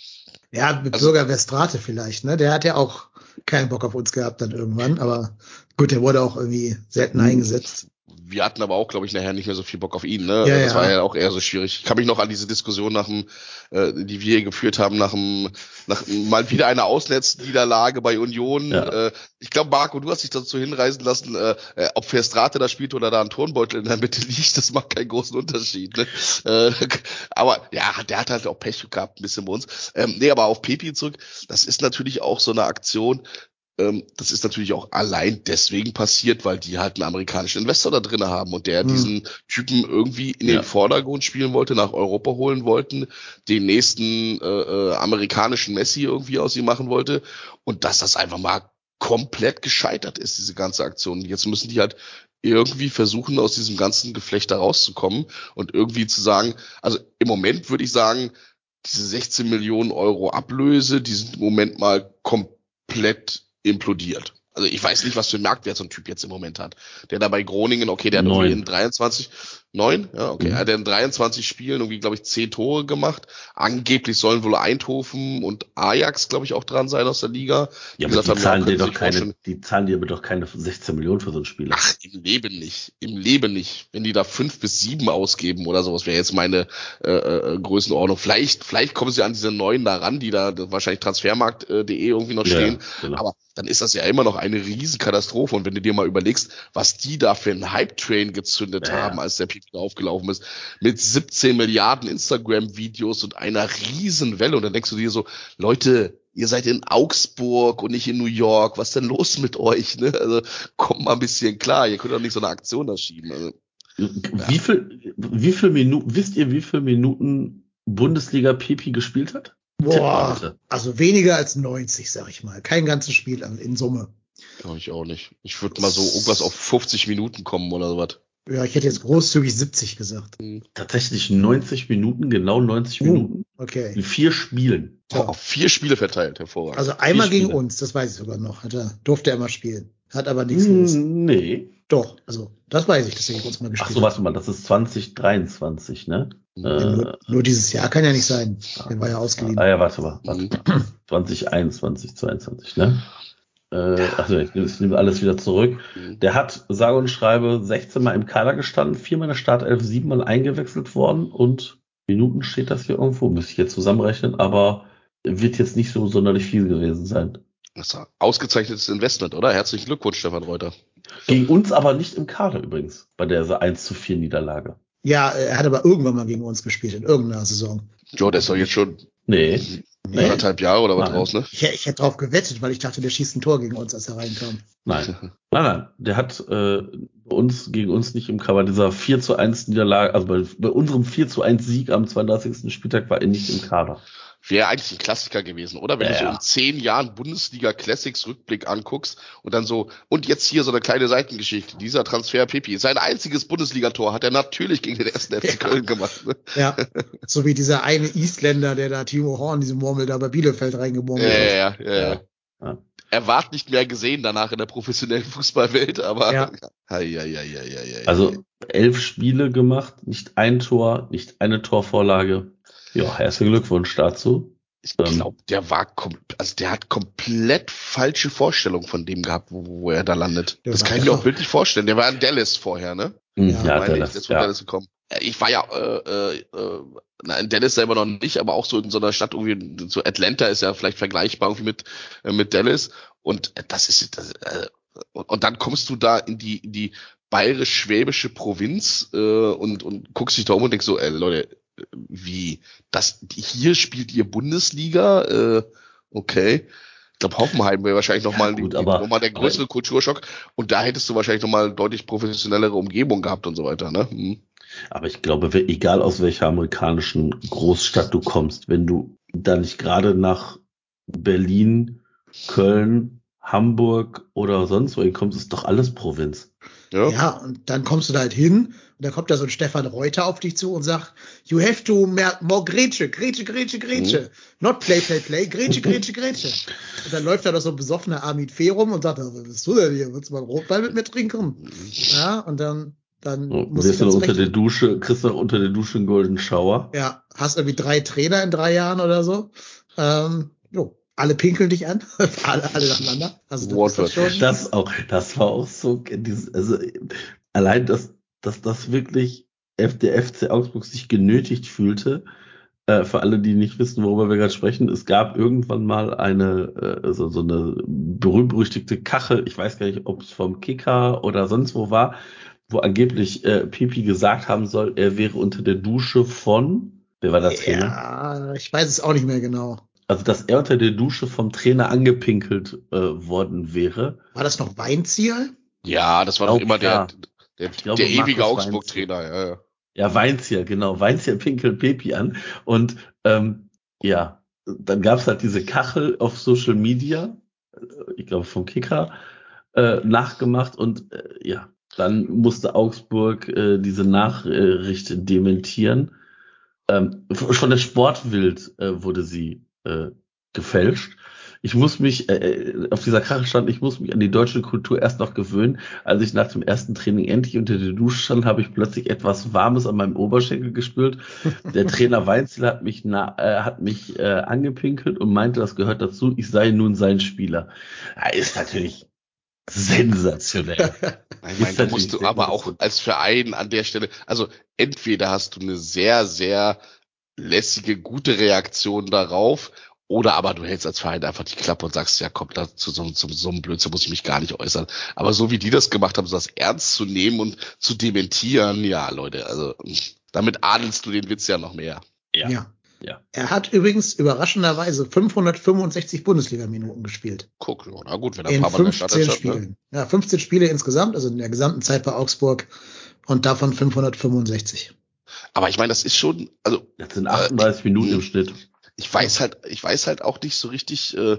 Ja, mit Also- Bürger Westrate vielleicht, ne? Der hat ja auch keinen Bock auf uns gehabt dann irgendwann, aber Gut, der wurde auch irgendwie selten eingesetzt. Wir hatten aber auch, glaube ich, nachher nicht mehr so viel Bock auf ihn. Ne? Ja, das ja. war ja auch eher so schwierig. Ich kann mich noch an diese Diskussion nach dem, äh, die wir hier geführt haben, nach dem, nach mal wieder einer Ausnetzniederlage bei Union. Ja. Äh, ich glaube, Marco, du hast dich dazu hinreißen lassen, äh, äh, ob Verstrate da spielt oder da ein Turnbeutel in der Mitte liegt, das macht keinen großen Unterschied. Ne? Äh, aber ja, der hat halt auch Pech gehabt, ein bisschen bei uns. Ähm, nee, aber auf Pepi zurück, das ist natürlich auch so eine Aktion, das ist natürlich auch allein deswegen passiert, weil die halt einen amerikanischen Investor da drin haben und der Hm. diesen Typen irgendwie in Ja. den Vordergrund spielen wollte, nach Europa holen wollten, den nächsten äh, äh, amerikanischen Messi irgendwie aus ihm machen wollte und dass das einfach mal komplett gescheitert ist, diese ganze Aktion. Jetzt müssen die halt irgendwie versuchen, aus diesem ganzen Geflecht da rauszukommen und irgendwie zu sagen, also im Moment würde ich sagen, diese 16 Millionen Euro Ablöse, die sind im Moment mal komplett implodiert. Also ich weiß nicht, was für einen Marktwert so ein Typ jetzt im Moment hat. Der da bei Groningen, okay, der hat irgendwie in 23, neun, ja, okay, Mhm. er hat in 23 Spielen irgendwie, glaube ich, 10 Tore gemacht. Angeblich sollen wohl Eindhoven und Ajax, glaube ich, auch dran sein aus der Liga. Ja, Die aber die haben, ja, zahlen dir doch keine, vorstellen. die zahlen dir aber doch keine 16 Millionen für so ein Spieler. Ach, im Leben nicht. Im Leben nicht. Wenn die da fünf bis sieben ausgeben oder sowas, wäre jetzt meine äh, äh, Größenordnung. Vielleicht, vielleicht kommen sie an diese neuen da ran, die da wahrscheinlich transfermarkt.de irgendwie noch Ja, stehen. genau. Aber dann ist das ja immer noch eine Riesenkatastrophe. Und wenn du dir mal überlegst, was die da für einen Hype-Train gezündet Ja, ja. haben, als der Pipi da aufgelaufen ist, mit 17 Milliarden Instagram-Videos und einer Riesenwelle. Und dann denkst du dir so, Leute, ihr seid in Augsburg und nicht in New York. Was denn los mit euch? Ne? Also kommt mal ein bisschen klar. Ihr könnt doch nicht so eine Aktion da schieben. Also, Wie viel, wie viel Minuten, wisst ihr, wie viel Minuten Bundesliga Pipi gespielt hat? Boah, also weniger als 90, sag ich mal. Kein ganzes Spiel in Summe. glaube ich auch nicht. Ich würde mal so irgendwas auf 50 Minuten kommen oder sowas. Ja, ich hätte jetzt großzügig 70 gesagt. Tatsächlich 90 Minuten, genau 90 Uh. Minuten. Okay. In vier Spielen. Ja. Auf vier Spiele verteilt, hervorragend. Also einmal Vier gegen Spiele. uns, das weiß ich sogar noch. Hat er, durfte er immer spielen. Hat aber nichts. Hm, nee. Doch, also das weiß ich, dass er gegen uns mal Ach gespielt so, warte mal, das ist 2023, ne? Ja, nur, nur dieses Jahr kann ja nicht sein. Der war ja ausgeliehen. Ah ja, warte mal. Warte mal. 2021, 22, ne? Äh, also ich nehme, ich nehme alles wieder zurück. Mhm. Der hat sage und schreibe 16 Mal im Kader gestanden, viermal in der Startelf, siebenmal eingewechselt worden und Minuten steht das hier irgendwo, müsste ich jetzt zusammenrechnen, aber wird jetzt nicht so sonderlich viel gewesen sein. Das ist ein ausgezeichnetes Investment, oder? Herzlichen Glückwunsch, Stefan Reuter. Gegen uns aber nicht im Kader übrigens, bei der 1 zu 4 Niederlage. Ja, er hat aber irgendwann mal gegen uns gespielt, in irgendeiner Saison. Joe, der ist doch jetzt schon Nee, Nee. anderthalb Jahre oder was Nein. raus, ne? Ich, ich hätte drauf gewettet, weil ich dachte, der schießt ein Tor gegen uns, als er reinkam. nein. Nein, nein, der hat äh, bei uns gegen uns nicht im Kader. Dieser 4 zu 1 Niederlage, also bei, bei unserem 4 zu 1 Sieg am 32. Spieltag war er nicht im Kader. Wäre eigentlich ein Klassiker gewesen, oder? Wenn Ja, du so ja. in zehn Jahren Bundesliga Classics Rückblick anguckst und dann so, und jetzt hier so eine kleine Seitengeschichte. Dieser Transfer Pipi. Sein einziges Bundesligator hat er natürlich gegen den ersten FC. Köln gemacht. Ne? Ja, so wie dieser eine Isländer, der da Timo Horn, diese Murmel da bei Bielefeld reingemurmelt ja, hat. ja, ja, ja. Ja. Er ward nicht mehr gesehen danach in der professionellen Fußballwelt, aber Ja. Hei, hei, hei, hei, hei. Also elf Spiele gemacht, nicht ein Tor, nicht eine Torvorlage. Ja, herzlichen Glückwunsch dazu. ich glaube, der war also der hat komplett falsche Vorstellungen von dem gehabt, wo, wo er da landet. Der das kann ich mir auch wirklich vorstellen. Der war in Dallas vorher, ne? Hm, Ja, Ja, Dallas, ich, ja. Dallas gekommen. Äh, Ich war ja, äh, äh, äh, na, in Dallas selber noch nicht, aber auch so in so einer Stadt irgendwie, so Atlanta ist ja vielleicht vergleichbar irgendwie mit, äh, mit Dallas. Und das ist, das, äh, und, und dann kommst du da in die, in die bayerisch-schwäbische Provinz äh, und, und guckst dich da um und denkst so, ey, Leute, wie, das, hier spielt ihr Bundesliga? Äh, okay. Ich glaube, Hoffenheim wäre wahrscheinlich nochmal aber- noch mal der größere Kulturschock. Und da hättest du wahrscheinlich nochmal deutlich professionellere Umgebung gehabt und so weiter, ne? Hm. Aber ich glaube, egal aus welcher amerikanischen Großstadt du kommst, wenn du da nicht gerade nach Berlin, Köln, Hamburg oder sonst wohin kommst, ist doch alles Provinz. Ja. Ja, und dann kommst du da halt hin und dann kommt da so ein Stefan Reuter auf dich zu und sagt, you have to more Grätsche, Grätsche, Grätsche, Grätsche. Not play, play, play, Grätsche, Grätsche, Grätsche. Und dann läuft da doch so ein besoffener Armin Fee rum und sagt, was bist du denn hier? Willst du mal einen Rotwein mit mir trinken? Ja, und dann, dann So, muss ich wirst du unter der Dusche, kriegst du unter der Dusche einen Golden Shower. ja, hast irgendwie drei Trainer in drei Jahren oder so. Ähm, jo. Alle pinkeln dich an, alle, alle nacheinander. Also das, ist schon das auch, das war auch so, dieses, also allein, dass, dass das wirklich der FC Augsburg sich genötigt fühlte, äh, für alle, die nicht wissen, worüber wir gerade sprechen, es gab irgendwann mal eine äh, so, so eine berühmt-berüchtigte Kachel, ich weiß gar nicht, ob es vom Kicker oder sonst wo war, wo angeblich äh, Pipi gesagt haben soll, er wäre unter der Dusche von, wer war der Trainer? Ja, ich weiß es auch nicht mehr genau. Also, dass er unter der Dusche vom Trainer angepinkelt äh, worden wäre. War das noch Weinziel? Ja, das war doch immer der, der, der, der ewige Augsburg-Trainer, ja, ja. Ja, Weinzier, genau. Weinzier pinkelt Pepi an. Und ähm, ja, dann gab's halt diese Kachel auf Social Media, ich glaube vom Kicker, äh, nachgemacht und äh, ja, dann musste Augsburg äh, diese Nachricht dementieren. Ähm, von der Sportwild äh, wurde sie äh, gefälscht ich muss mich, äh, äh, auf dieser Kachel stand, ich muss mich an die deutsche Kultur erst noch gewöhnen. Als ich nach dem ersten Training endlich unter der Dusche stand, habe ich plötzlich etwas Warmes an meinem Oberschenkel gespürt. Der Trainer Weinzel hat mich, na, äh, hat mich äh, angepinkelt und meinte, das gehört dazu, ich sei nun sein Spieler. Ja, ist natürlich sensationell. Ich meine, da musst du aber auch als Verein an der Stelle, also entweder hast du eine sehr, sehr lässige, gute Reaktion darauf oder aber du hältst als Verein einfach die Klappe und sagst, ja, komm, da zu so, zu so einem Blödsinn muss ich mich gar nicht äußern. Aber so wie die das gemacht haben, so das ernst zu nehmen und zu dementieren, ja, Leute, also damit adelst du den Witz ja noch mehr. Ja. ja. ja. Er hat übrigens überraschenderweise 565 Bundesliga-Minuten gespielt. Guck, na gut, wenn er ein paar Mal 15 ne? Spielen. Ne? Ja, 15 Spiele insgesamt, also in der gesamten Zeit bei Augsburg und davon 565. Aber ich meine, das ist schon, also. Das sind 38 äh, Minuten im Schnitt ich weiß halt, ich weiß halt auch nicht so richtig, äh,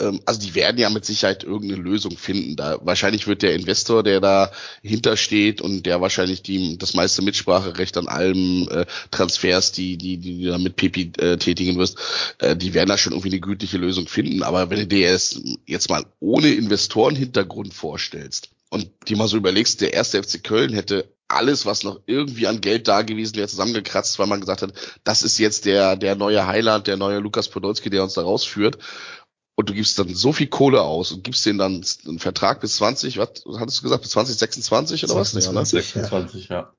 ähm, also die werden ja mit Sicherheit irgendeine Lösung finden. Da wahrscheinlich wird der Investor, der da hintersteht und der wahrscheinlich die das meiste Mitspracherecht an allem äh, Transfers, die die die du da mit Pepi äh, tätigen wirst, äh, die werden da schon irgendwie eine gütliche Lösung finden. Aber wenn du dir es jetzt mal ohne Investorenhintergrund vorstellst und die mal so überlegst, der erste FC Köln hätte alles, was noch irgendwie an Geld da gewesen wäre, zusammengekratzt, weil man gesagt hat, das ist jetzt der, der neue Heiland, der neue Lukas Podolski, der uns da rausführt. Und du gibst dann so viel Kohle aus und gibst denen dann einen Vertrag bis 20, was hattest du gesagt, bis 2026 oder 26, was? 26, ja.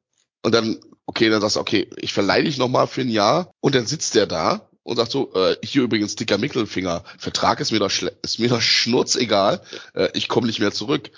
Und dann, okay, dann sagst du, okay, ich verleihe dich nochmal für ein Jahr und dann sitzt der da und sagt so, äh, hier übrigens dicker Mittelfinger, Vertrag ist mir doch, ist mir doch schnurzegal, äh, ich komme nicht mehr zurück.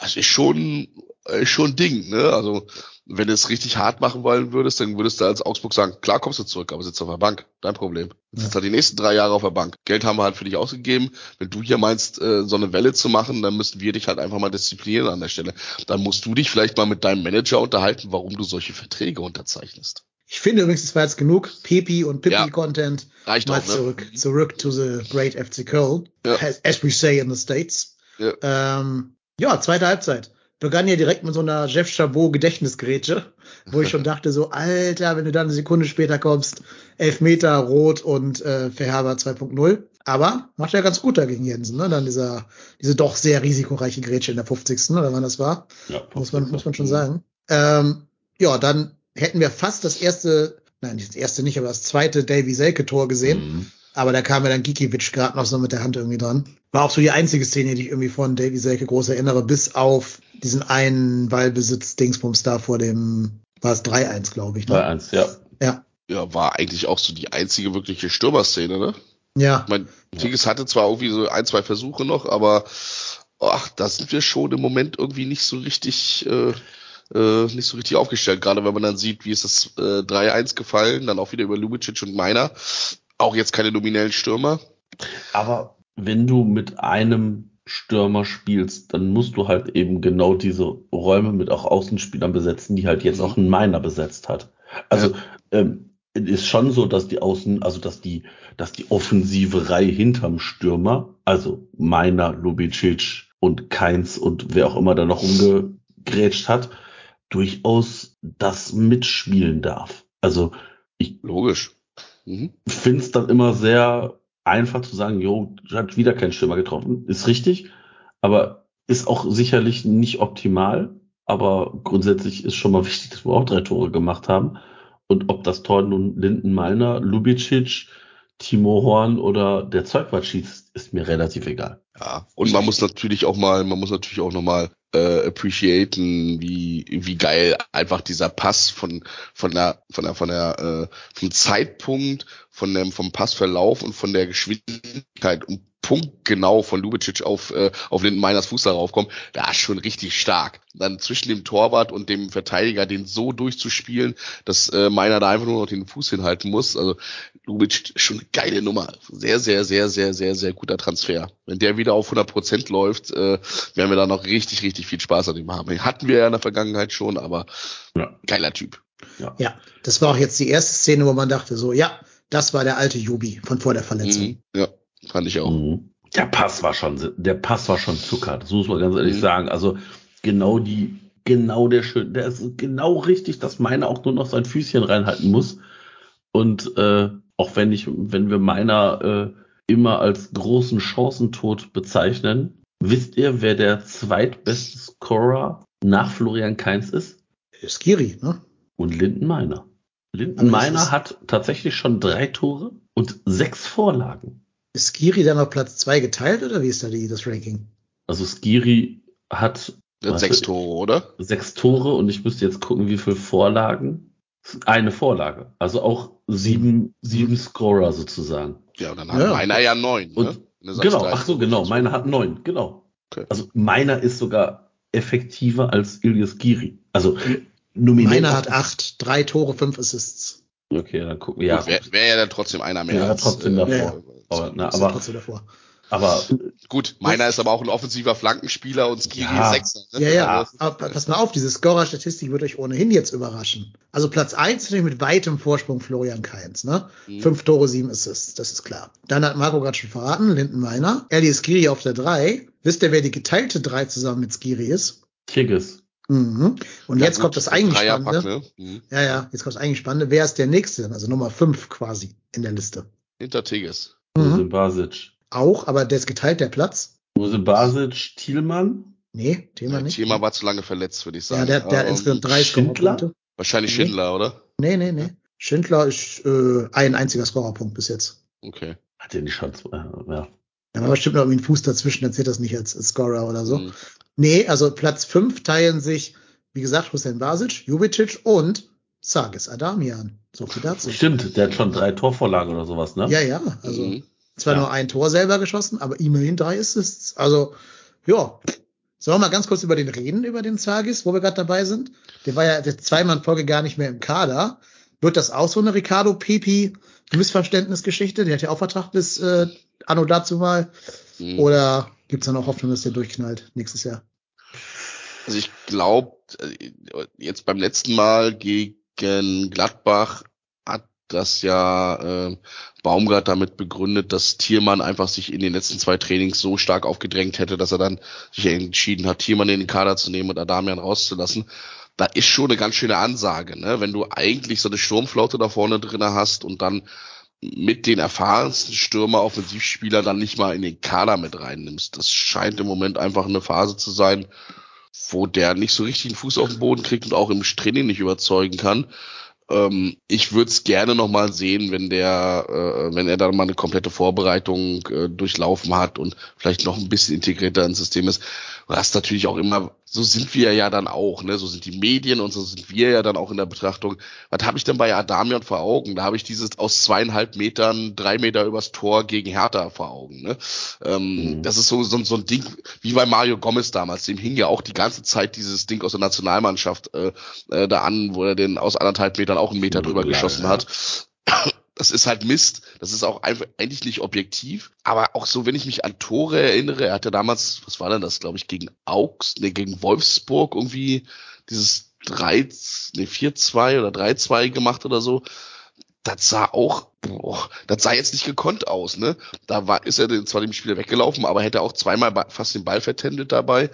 Das ist schon ist schon ein Ding, ne? Also, wenn du es richtig hart machen wollen würdest, dann würdest du als Augsburg sagen, klar kommst du zurück, aber sitzt auf der Bank. Dein Problem. Du sitzt halt die nächsten drei Jahre auf der Bank. Geld haben wir halt für dich ausgegeben. Wenn du hier meinst, äh, so eine Welle zu machen, dann müssen wir dich halt einfach mal disziplinieren an der Stelle. Dann musst du dich vielleicht mal mit deinem Manager unterhalten, warum du solche Verträge unterzeichnest. Ich finde übrigens, es war jetzt genug Pepi und Pippi-Content. Ja, reicht mal auch, ne? zurück, zurück to the great FC Köln, ja. as, as we say in the States. Ja, ähm, ja zweite Halbzeit begann ja direkt mit so einer Jeff Chabot Gedächtnisgrätsche, wo ich schon dachte so, Alter, wenn du dann eine Sekunde später kommst, elf Meter rot und äh, Verherber 2.0. Aber macht ja ganz gut da gegen Jensen, ne? Dann dieser, diese doch sehr risikoreiche Grätsche in der 50. oder wann das war. Ja, muss man, muss man schon sagen. Ähm, ja, dann hätten wir fast das erste, nein, das erste nicht, aber das zweite Davy Selke Tor gesehen. Mhm. Aber da kam ja dann Gikiewicz gerade noch so mit der Hand irgendwie dran. War auch so die einzige Szene, die ich irgendwie von Davy Selke groß erinnere, bis auf diesen einen Ballbesitz-Dingsbums da vor dem, war es 3-1, glaube ich. Ne? 3-1, ja. Ja. Ja, war eigentlich auch so die einzige wirkliche Stürmerszene, ne? Ja. Mein Tigges hatte zwar irgendwie so ein, zwei Versuche noch, aber ach, da sind wir schon im Moment irgendwie nicht so richtig, äh, äh, nicht so richtig aufgestellt. Gerade wenn man dann sieht, wie ist das äh, 3-1 gefallen, dann auch wieder über Lubicic und Meiner. Auch jetzt keine nominellen Stürmer. Aber wenn du mit einem Stürmer spielst, dann musst du halt eben genau diese Räume mit auch Außenspielern besetzen, die halt jetzt mhm. auch ein Miner besetzt hat. Also ja. ähm, ist schon so, dass die Außen, also dass die, dass die offensive Reihe hinterm Stürmer, also Meiner, Lubicic und Keins und wer auch immer da noch rumgegrätscht hat, durchaus das mitspielen darf. Also ich logisch. Mhm. Finde es dann immer sehr einfach zu sagen, jo, hat wieder kein Stürmer getroffen. Ist richtig, aber ist auch sicherlich nicht optimal. Aber grundsätzlich ist schon mal wichtig, dass wir auch drei Tore gemacht haben. Und ob das Tor nun Linden Malner, Lubicic, Timo Horn oder der Zeugwart schießt, ist mir relativ egal. Ja, und man muss natürlich auch mal, man muss natürlich auch noch mal äh, appreciaten, wie wie geil einfach dieser Pass von von der von der von der äh, vom Zeitpunkt, von dem vom Passverlauf und von der Geschwindigkeit und punktgenau von Lubicic auf, äh, auf Lindenmeiners Fuß darauf kommt, da ist schon richtig stark. Dann zwischen dem Torwart und dem Verteidiger den so durchzuspielen, dass äh, Meiner da einfach nur noch den Fuß hinhalten muss. Also Lubicic schon eine geile Nummer. Sehr, sehr, sehr, sehr, sehr, sehr guter Transfer. Wenn der wieder auf 100 Prozent läuft, äh, werden wir da noch richtig, richtig viel Spaß an ihm haben. Hatten wir ja in der Vergangenheit schon, aber Ja. geiler Typ. Ja. Ja, das war auch jetzt die erste Szene, wo man dachte so, ja, das war der alte Jubi von vor der Verletzung. Mhm. Ja, fand ich auch. Mhm. Der Pass war schon, der Pass war schon Zucker. Das muss man ganz ehrlich Mhm. sagen. Also genau die, genau der schön, der ist genau richtig, dass meiner auch nur noch sein Füßchen reinhalten muss. Und äh, auch wenn ich, wenn wir meiner äh, immer als großen Chancentod bezeichnen, wisst ihr, wer der zweitbeste Scorer nach Florian Kainz ist? Skiri, ne? Und Linden Meiner. Linden Meiner hat tatsächlich schon drei Tore und sechs Vorlagen. Ist Skiri dann auf Platz zwei geteilt oder wie ist da die, das Ranking? Also Skiri hat sechs Tore, oder? sechs Tore und ich müsste jetzt gucken, wie viel Vorlagen. Eine Vorlage. Also auch sieben, sieben Scorer sozusagen. Ja, und dann hat Ja. meiner ja neun. Und- ne? Genau, 30 ach so, genau. Meiner hat neun, genau. Okay. Also meiner ist sogar effektiver als Ilias Giri. Also nominell. Meiner hat acht, drei Tore, fünf Assists. Okay, dann gucken wir. Ja, Wäre wär ja dann trotzdem einer mehr. Ja, als, trotzdem davor. Ja, aber, na, ja aber, trotzdem davor. aber Gut, meiner ist aber auch ein offensiver Flankenspieler und Skiri Ja. ist Sechser. Ne? Ja, ja, aber pass mal auf, diese Scorer-Statistik wird euch ohnehin jetzt überraschen. Also Platz eins natürlich mit weitem Vorsprung Florian Kainz, ne? Mhm. Fünf Tore, sieben Assists, das ist klar. Dann hat Marco gerade schon verraten, Linden Meiner, Elias Skiri auf der drei. Wisst ihr, wer die geteilte drei zusammen mit Skiri ist? Tigges. Mhm. Und ja, jetzt gut, kommt das eigentlich Spannende. ne? Mhm. Ja, ja, jetzt kommt das eigentlich Spannende. Wer ist der Nächste? Also Nummer fünf quasi in der Liste. Hinter Tigges. Mhm. Basic. Auch, aber der ist geteilt, der Platz. Musim Basic, Thielmann. Nee, Thema Ja, nicht. Thema war zu lange verletzt, würde ich sagen. ja, der, der hat Ähm, insgesamt drei Schindler? Scorerpunkte. Wahrscheinlich Nee. Schindler, oder? Nee, nee, nee. Schindler ist äh, ein einziger Scorerpunkt bis jetzt. Okay. Hat er nicht schon, äh, ja. Da war bestimmt noch irgendwie ein Fuß dazwischen, dann zählt das nicht als, als Scorer oder so. Mhm. Nee, also Platz fünf teilen sich, wie gesagt, Hussein Basic, Jubicic und Sagis Adamian. So viel dazu. Stimmt, der hat schon drei Torvorlagen oder sowas, ne? Ja, ja. Also Mhm. zwar Ja. nur ein Tor selber geschossen, aber immerhin drei Assists. Also, ja. Sollen wir mal ganz kurz über den reden, über den Zagis, wo wir gerade dabei sind? Der war ja der zweimal in Folge gar nicht mehr im Kader. Wird das auch so eine Ricardo Pepi Missverständnisgeschichte? Der hat ja auch Vertrag bis äh, Anno dazu mal. Mhm. Oder gibt's da noch Hoffnung, dass der durchknallt nächstes Jahr? Also ich glaube, jetzt beim letzten Mal gegen Gladbach hat das ja äh, Baumgart damit begründet, dass Thielmann einfach sich in den letzten zwei Trainings so stark aufgedrängt hätte, dass er dann sich entschieden hat, Thielmann in den Kader zu nehmen und Adamian rauszulassen. Da ist schon eine ganz schöne Ansage, ne? Wenn du eigentlich so eine Sturmflaute da vorne drinne hast und dann mit den erfahrensten Stürmer, Offensivspieler dann nicht mal in den Kader mit reinnimmst. Das scheint im Moment einfach eine Phase zu sein, wo der nicht so richtig einen Fuß auf den Boden kriegt und auch im Training nicht überzeugen kann. Ähm, ich würde es gerne noch mal sehen, wenn der, äh, wenn er dann mal eine komplette Vorbereitung äh, durchlaufen hat und vielleicht noch ein bisschen integrierter ins System ist. Du hast natürlich auch immer, so sind wir ja dann auch, ne? So sind die Medien und so sind wir ja dann auch in der Betrachtung. Was habe ich denn bei Adamian vor Augen? Da habe ich dieses aus zweieinhalb Metern, drei Meter übers Tor gegen Hertha vor Augen. Ne? Ähm, Mhm. Das ist so, so, so ein Ding, wie bei Mario Gomez damals. Dem hing ja auch die ganze Zeit dieses Ding aus der Nationalmannschaft äh, äh, da an, wo er den aus anderthalb Metern auch einen Meter drüber Ja, geschossen ja. hat. Das ist halt Mist. Das ist auch einfach eigentlich nicht objektiv. Aber auch so, wenn ich mich an Tore erinnere, er hatte damals, was war denn das, glaube ich, gegen Augs, nee, gegen Wolfsburg irgendwie dieses 3, nee, 4-2 oder 3-2 gemacht oder so. Das sah auch, boah, das sah jetzt nicht gekonnt aus, ne? Da war, ist er zwar dem Spieler weggelaufen, aber hätte auch zweimal fast den Ball vertändelt dabei.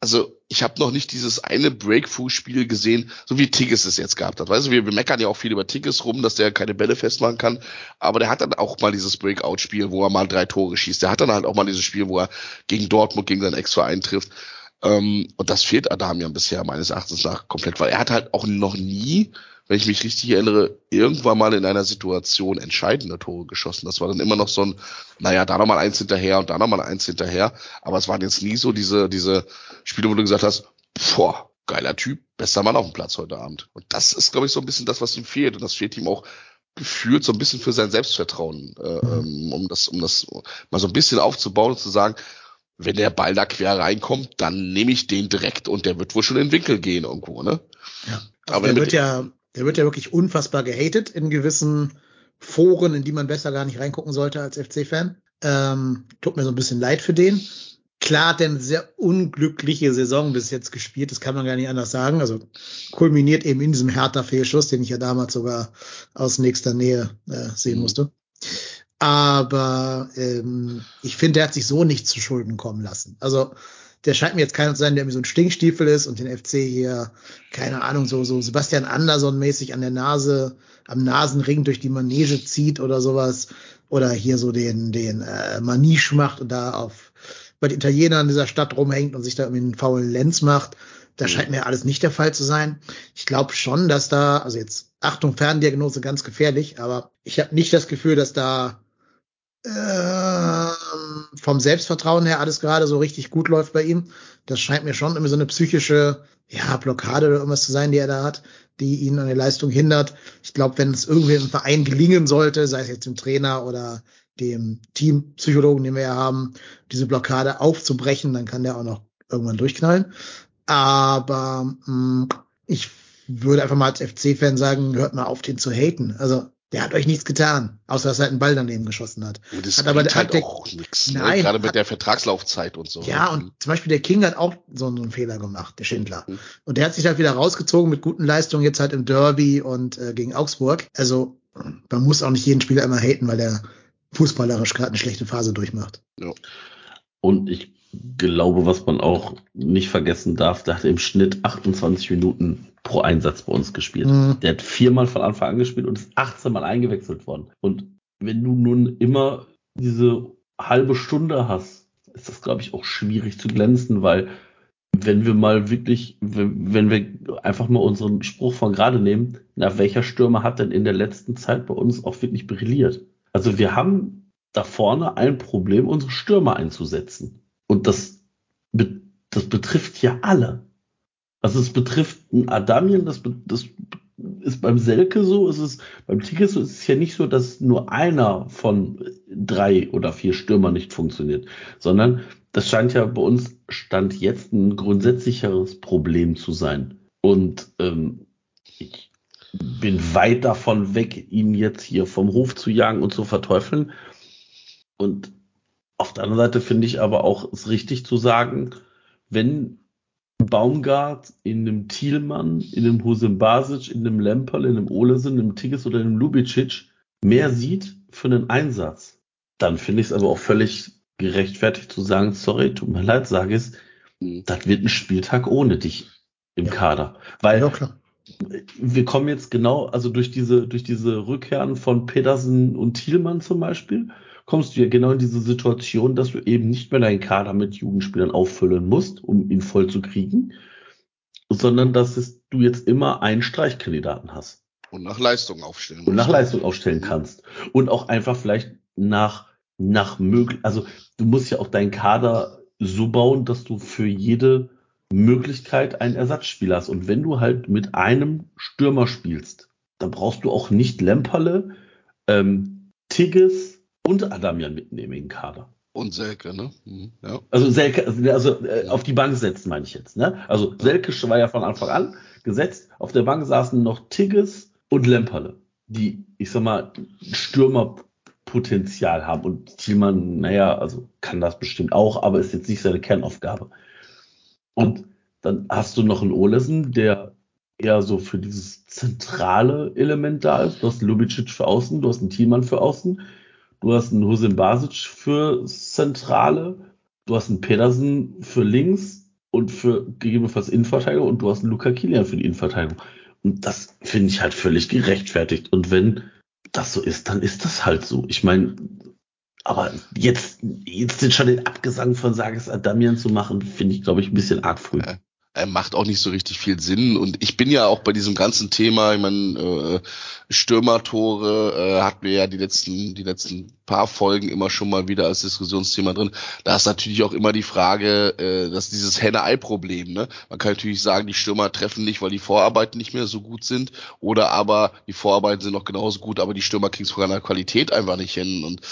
Also ich habe noch nicht dieses eine Breakthrough-Spiel gesehen, so wie Tigges es jetzt gehabt hat. Weißt du, wir, meckern ja auch viel über Tigges rum, dass der keine Bälle festmachen kann, aber der hat dann auch mal dieses Breakout-Spiel, wo er mal drei Tore schießt. Der hat dann halt auch mal dieses Spiel, wo er gegen Dortmund, gegen seinen Ex-Verein trifft. Ähm, und das fehlt Adamian bisher meines Erachtens nach komplett, weil er hat halt auch noch nie wenn ich mich richtig erinnere, irgendwann mal in einer Situation entscheidende Tore geschossen. Das war dann immer noch so ein, naja, da nochmal eins hinterher und da nochmal eins hinterher. Aber es waren jetzt nie so diese, diese Spiele, wo du gesagt hast, boah, geiler Typ, bester Mann auf dem Platz heute Abend. Und das ist, glaube ich, so ein bisschen das, was ihm fehlt. Und das fehlt ihm auch gefühlt so ein bisschen für sein Selbstvertrauen, äh, um das, um das mal so ein bisschen aufzubauen und zu sagen, wenn der Ball da quer reinkommt, dann nehme ich den direkt und der wird wohl schon in den Winkel gehen irgendwo, ne? Ja. Aber der wird ja, der wird ja wirklich unfassbar gehatet in gewissen Foren, in die man besser gar nicht reingucken sollte als FC-Fan. Ähm, tut mir so ein bisschen leid für den. Klar hat er eine sehr unglückliche Saison bis jetzt gespielt, das kann man gar nicht anders sagen. Also kulminiert eben in diesem härter Fehlschuss, den ich ja damals sogar aus nächster Nähe äh, sehen mhm. musste. Aber ähm, ich finde, er hat sich so nicht zu Schulden kommen lassen. Also der scheint mir jetzt keiner zu sein, der mir so ein Stinkstiefel ist und den FC hier, keine Ahnung, so, so Sebastian Andersson-mäßig an der Nase, am Nasenring durch die Manege zieht oder sowas. Oder hier so den, den äh, Maniche macht und da auf bei den Italienern in dieser Stadt rumhängt und sich da irgendwie einen faulen Lenz macht. Da mhm. scheint mir alles nicht der Fall zu sein. Ich glaube schon, dass da, also jetzt Achtung, Ferndiagnose ganz gefährlich, aber ich habe nicht das Gefühl, dass da äh, vom Selbstvertrauen her alles gerade so richtig gut läuft bei ihm. Das scheint mir schon immer so eine psychische ja, Blockade oder irgendwas zu sein, die er da hat, die ihn an der Leistung hindert. Ich glaube, wenn es irgendwie im Verein gelingen sollte, sei es jetzt dem Trainer oder dem Teampsychologen, den wir ja haben, diese Blockade aufzubrechen, dann kann der auch noch irgendwann durchknallen. Aber mh, mm, ich würde einfach mal als FC-Fan sagen, hört mal auf, den zu haten. Also der hat euch nichts getan, außer dass er halt einen Ball daneben geschossen hat. Und das hat aber halt der, auch nichts. Ne? Nein, gerade mit hat, der Vertragslaufzeit und so. Ja, und zum Beispiel der King hat auch so einen Fehler gemacht, der Schindler. Mhm. Und der hat sich halt wieder rausgezogen mit guten Leistungen, jetzt halt im Derby und äh, gegen Augsburg. Also man muss auch nicht jeden Spieler immer haten, weil der fußballerisch gerade eine schlechte Phase durchmacht. Ja. Und ich glaube, was man auch nicht vergessen darf, der hat im Schnitt 28 Minuten pro Einsatz bei uns gespielt. Mhm. Der hat viermal von Anfang an gespielt und ist 18 Mal eingewechselt worden. Und wenn du nun immer diese halbe Stunde hast, ist das, glaube ich, auch schwierig zu glänzen, weil wenn wir mal wirklich, wenn wir einfach mal unseren Spruch von gerade nehmen, na, welcher Stürmer hat denn in der letzten Zeit bei uns auch wirklich brilliert? Also wir haben da vorne ein Problem, unsere Stürmer einzusetzen. Und das, das betrifft ja alle. Also es betrifft einen Adamien, das, das ist beim Selke so, es ist beim Tigges so, es ist ja nicht so, dass nur einer von drei oder vier Stürmern nicht funktioniert, sondern das scheint ja bei uns Stand jetzt ein grundsätzlicheres Problem zu sein. Und ähm, ich bin weit davon weg, ihn jetzt hier vom Hof zu jagen und zu verteufeln. Und auf der anderen Seite finde ich aber auch es richtig zu sagen, wenn Baumgart in einem Thielmann, in einem Husim Basic, in einem Lemperl, in einem Olesen, in einem Tigges oder in einem Lubicic mehr sieht für einen Einsatz, dann finde ich es aber auch völlig gerechtfertigt zu sagen, sorry, tut mir leid, sage es, mhm. das wird ein Spieltag ohne dich im ja. Kader. Weil ja, wir kommen jetzt genau, also durch diese, durch diese Rückkehren von Pedersen und Thielmann zum Beispiel, kommst du ja genau in diese Situation, dass du eben nicht mehr deinen Kader mit Jugendspielern auffüllen musst, um ihn voll zu kriegen, sondern dass es, du jetzt immer einen Streichkandidaten hast. Und nach Leistung aufstellen. Und nach Leistung aufstellen kannst. Und auch einfach vielleicht nach, nach möglich, also du musst ja auch deinen Kader so bauen, dass du für jede Möglichkeit einen Ersatzspieler hast. Und wenn du halt mit einem Stürmer spielst, dann brauchst du auch nicht Lemperle, ähm, Tigges, und Adamian mitnehmen in den Kader. Und Selke, ne? Mhm, ja. Also Selke, also, äh, auf die Bank setzen, meine ich jetzt. Ne? Also Selke war ja von Anfang an gesetzt. Auf der Bank saßen noch Tigges und Lemperle, die, ich sag mal, Stürmerpotenzial haben. Und Thielmann, naja, also kann das bestimmt auch, aber ist jetzt nicht seine Kernaufgabe. Und dann hast du noch einen Olesen, der eher so für dieses zentrale Element da ist. Du hast Lubicic für außen, du hast einen Thielmann für außen Du hast einen Husin Basic für Zentrale, du hast einen Pedersen für links und für gegebenenfalls Innenverteidigung und du hast einen Luca Kilian für die Innenverteidigung. Und das finde ich halt völlig gerechtfertigt. Und wenn das so ist, dann ist das halt so. Ich meine, aber jetzt, jetzt schon den Abgesang von Sages Adamian zu machen, finde ich, glaube ich, ein bisschen arg früh. äh, macht auch nicht so richtig viel Sinn. Und ich bin ja auch bei diesem ganzen Thema, ich meine, äh, Stürmertore äh, hatten wir ja die letzten, die letzten paar Folgen immer schon mal wieder als Diskussionsthema drin. Da ist natürlich auch immer die Frage, äh, dass dieses Henne-Ei-Problem, ne? Man kann natürlich sagen, die Stürmer treffen nicht, weil die Vorarbeiten nicht mehr so gut sind, oder aber die Vorarbeiten sind noch genauso gut, aber die Stürmer kriegen es von der Qualität einfach nicht hin. Und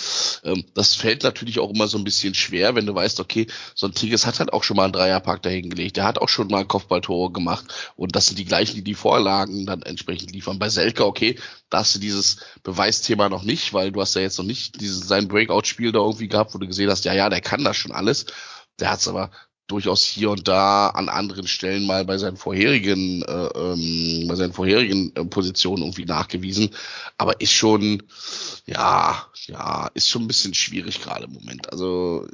ähm, das fällt natürlich auch immer so ein bisschen schwer, wenn du weißt, okay, so ein Tigges hat halt auch schon mal einen Dreierpark dahingelegt, der hat auch schon mal Kopfballtore gemacht und das sind die gleichen, die die Vorlagen dann entsprechend liefern. Bei Selka, okay, da hast du dieses Beweisthema noch nicht, weil du hast ja jetzt noch nicht dieses sein Breakout-Spiel da irgendwie gehabt, wo du gesehen hast, ja, ja, der kann das schon alles. Der hat es aber durchaus hier und da an anderen Stellen mal bei seinen vorherigen, äh, ähm, bei seinen vorherigen äh, Positionen irgendwie nachgewiesen. Aber ist schon, ja, ja, ist schon ein bisschen schwierig gerade im Moment. Also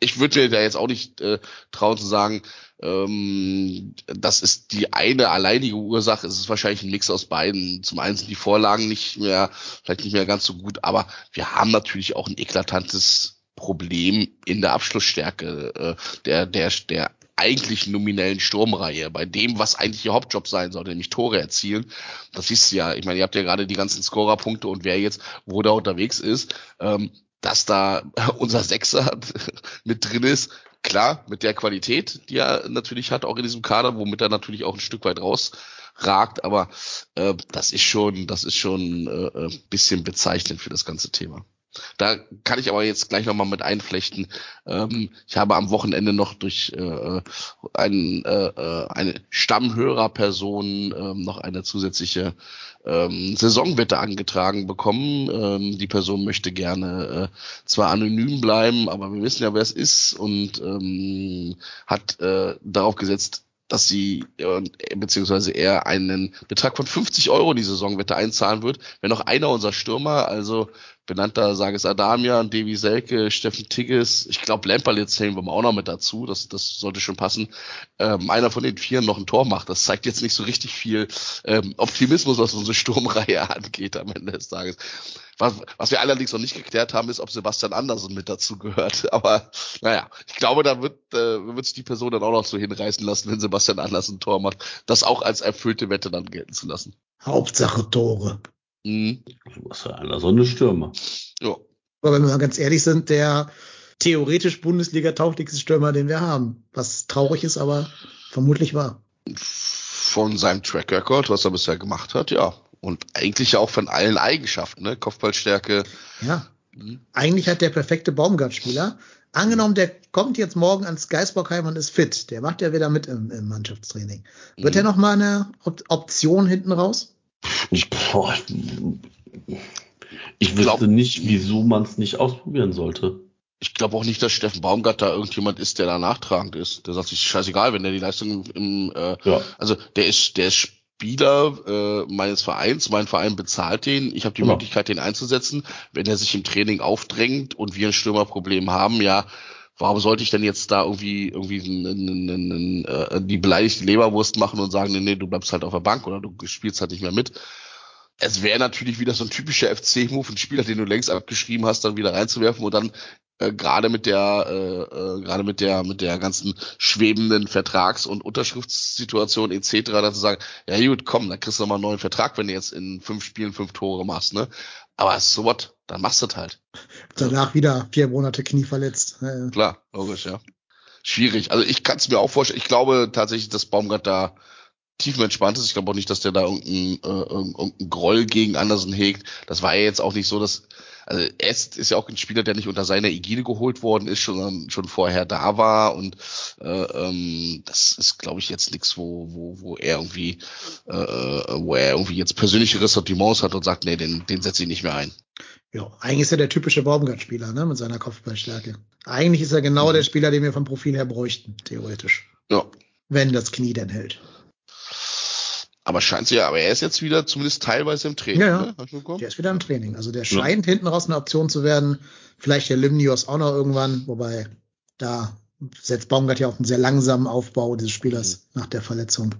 ich würde da jetzt auch nicht äh, trauen zu sagen, ähm, das ist die eine alleinige Ursache. Es ist wahrscheinlich ein Mix aus beiden. Zum einen sind die Vorlagen nicht mehr, vielleicht nicht mehr ganz so gut, aber wir haben natürlich auch ein eklatantes Problem in der Abschlussstärke äh, der, der, der eigentlich nominellen Sturmreihe, bei dem, was eigentlich ihr Hauptjob sein sollte, nämlich Tore erzielen. Das wisst ihr ja. Ich meine, ihr habt ja gerade die ganzen Scorerpunkte und wer jetzt wo da unterwegs ist. Ähm, dass da unser Sechser mit drin ist, klar, mit der Qualität, die er natürlich hat, auch in diesem Kader, womit er natürlich auch ein Stück weit rausragt, aber äh, das ist schon, das ist schon äh, ein bisschen bezeichnend für das ganze Thema. Da kann ich aber jetzt gleich nochmal mit einflechten. Ähm, ich habe am Wochenende noch durch äh, ein, äh, äh eine Stammhörerperson äh, noch eine zusätzliche ähm, Saisonwette angetragen bekommen. Ähm, die Person möchte gerne äh, zwar anonym bleiben, aber wir wissen ja, wer es ist und ähm, hat äh, darauf gesetzt, dass sie äh, beziehungsweise er einen Betrag von 50 Euro die Saisonwette einzahlen wird, wenn noch einer unserer Stürmer, also benannter Sages Adamian, Devi Selke, Steffen Tigges, ich glaube Lemperle zählen wir mal auch noch mit dazu, das, das sollte schon passen, ähm, einer von den vier noch ein Tor macht. Das zeigt jetzt nicht so richtig viel ähm, Optimismus, was unsere Sturmreihe angeht am Ende des Tages. Was, was wir allerdings noch nicht geklärt haben, ist, ob Sebastian Andersen mit dazu gehört. Aber naja, ich glaube, da wird, äh, wird sich die Person dann auch noch so hinreißen lassen, wenn Sebastian Andersen ein Tor macht, das auch als erfüllte Wette dann gelten zu lassen. Hauptsache Tore. Mhm. Was für einer so eine Stürmer. Ja. Aber wenn wir mal ganz ehrlich sind, der theoretisch Bundesliga-tauglichste Stürmer, den wir haben. Was traurig ist, aber vermutlich wahr. Von seinem Track Record, was er bisher gemacht hat, ja. Und eigentlich auch von allen Eigenschaften, ne? Kopfballstärke. Ja. Mhm. Eigentlich hat der perfekte Baumgart-Spieler. Angenommen, der kommt jetzt morgen ans Geisbockheim und ist fit. Der macht ja wieder mit im, im Mannschaftstraining. Wird mhm. er noch mal eine Op Option hinten raus? Ich, boah, ich wüsste nicht, wieso man es nicht ausprobieren sollte. Ich glaube auch nicht, dass Steffen Baumgart da irgendjemand ist, der da nachtragend ist. Der sagt sich scheißegal, wenn der die Leistung im, äh, ja. also der ist, der ist Spieler äh, meines Vereins, mein Verein bezahlt den, ich habe die genau. Möglichkeit, den einzusetzen. Wenn er sich im Training aufdrängt und wir ein Stürmerproblem haben, ja, warum sollte ich denn jetzt da irgendwie irgendwie n, n, n, äh, die beleidigte Leberwurst machen und sagen, nee, nee, du bleibst halt auf der Bank oder du spielst halt nicht mehr mit. Es wäre natürlich wieder so ein typischer FC-Move, ein Spieler, den du längst abgeschrieben hast, dann wieder reinzuwerfen und dann äh, gerade mit der äh, äh, gerade mit der mit der ganzen schwebenden Vertrags- und Unterschriftssituation etc. dann zu sagen, ja gut, komm, dann kriegst du mal einen neuen Vertrag, wenn du jetzt in fünf Spielen fünf Tore machst, ne? Aber so what, dann machst du halt. Danach wieder vier Monate Knie verletzt. Ja, Klar, logisch, ja. Schwierig. Also ich kann es mir auch vorstellen. Ich glaube tatsächlich, dass Baumgart da tiefenentspannt ist. Ich glaube auch nicht, dass der da irgendeinen, äh, irgendeinen Groll gegen Andersen hegt. Das war ja jetzt auch nicht so, dass also Est ist ja auch ein Spieler, der nicht unter seiner Ägide geholt worden ist, schon, schon vorher da war und äh, ähm, das ist, glaube ich, jetzt nichts, wo, wo, wo er irgendwie, äh, wo er irgendwie jetzt persönliche Ressentiments hat und sagt, nee, den, den setze ich nicht mehr ein. Ja, eigentlich ist er der typische Baumgart-Spieler, ne, mit seiner Kopfballstärke. Eigentlich ist er genau mhm. der Spieler, den wir vom Profil her bräuchten, theoretisch. Ja. Wenn das Knie denn hält. Aber scheint ja, aber er ist jetzt wieder zumindest teilweise im Training. Ja, ja. Ne? Der ist wieder im Training. Also der scheint ja. hinten raus eine Option zu werden. Vielleicht der Limnios auch noch irgendwann, wobei da setzt Baumgart ja auf einen sehr langsamen Aufbau dieses Spielers mhm. nach der Verletzung.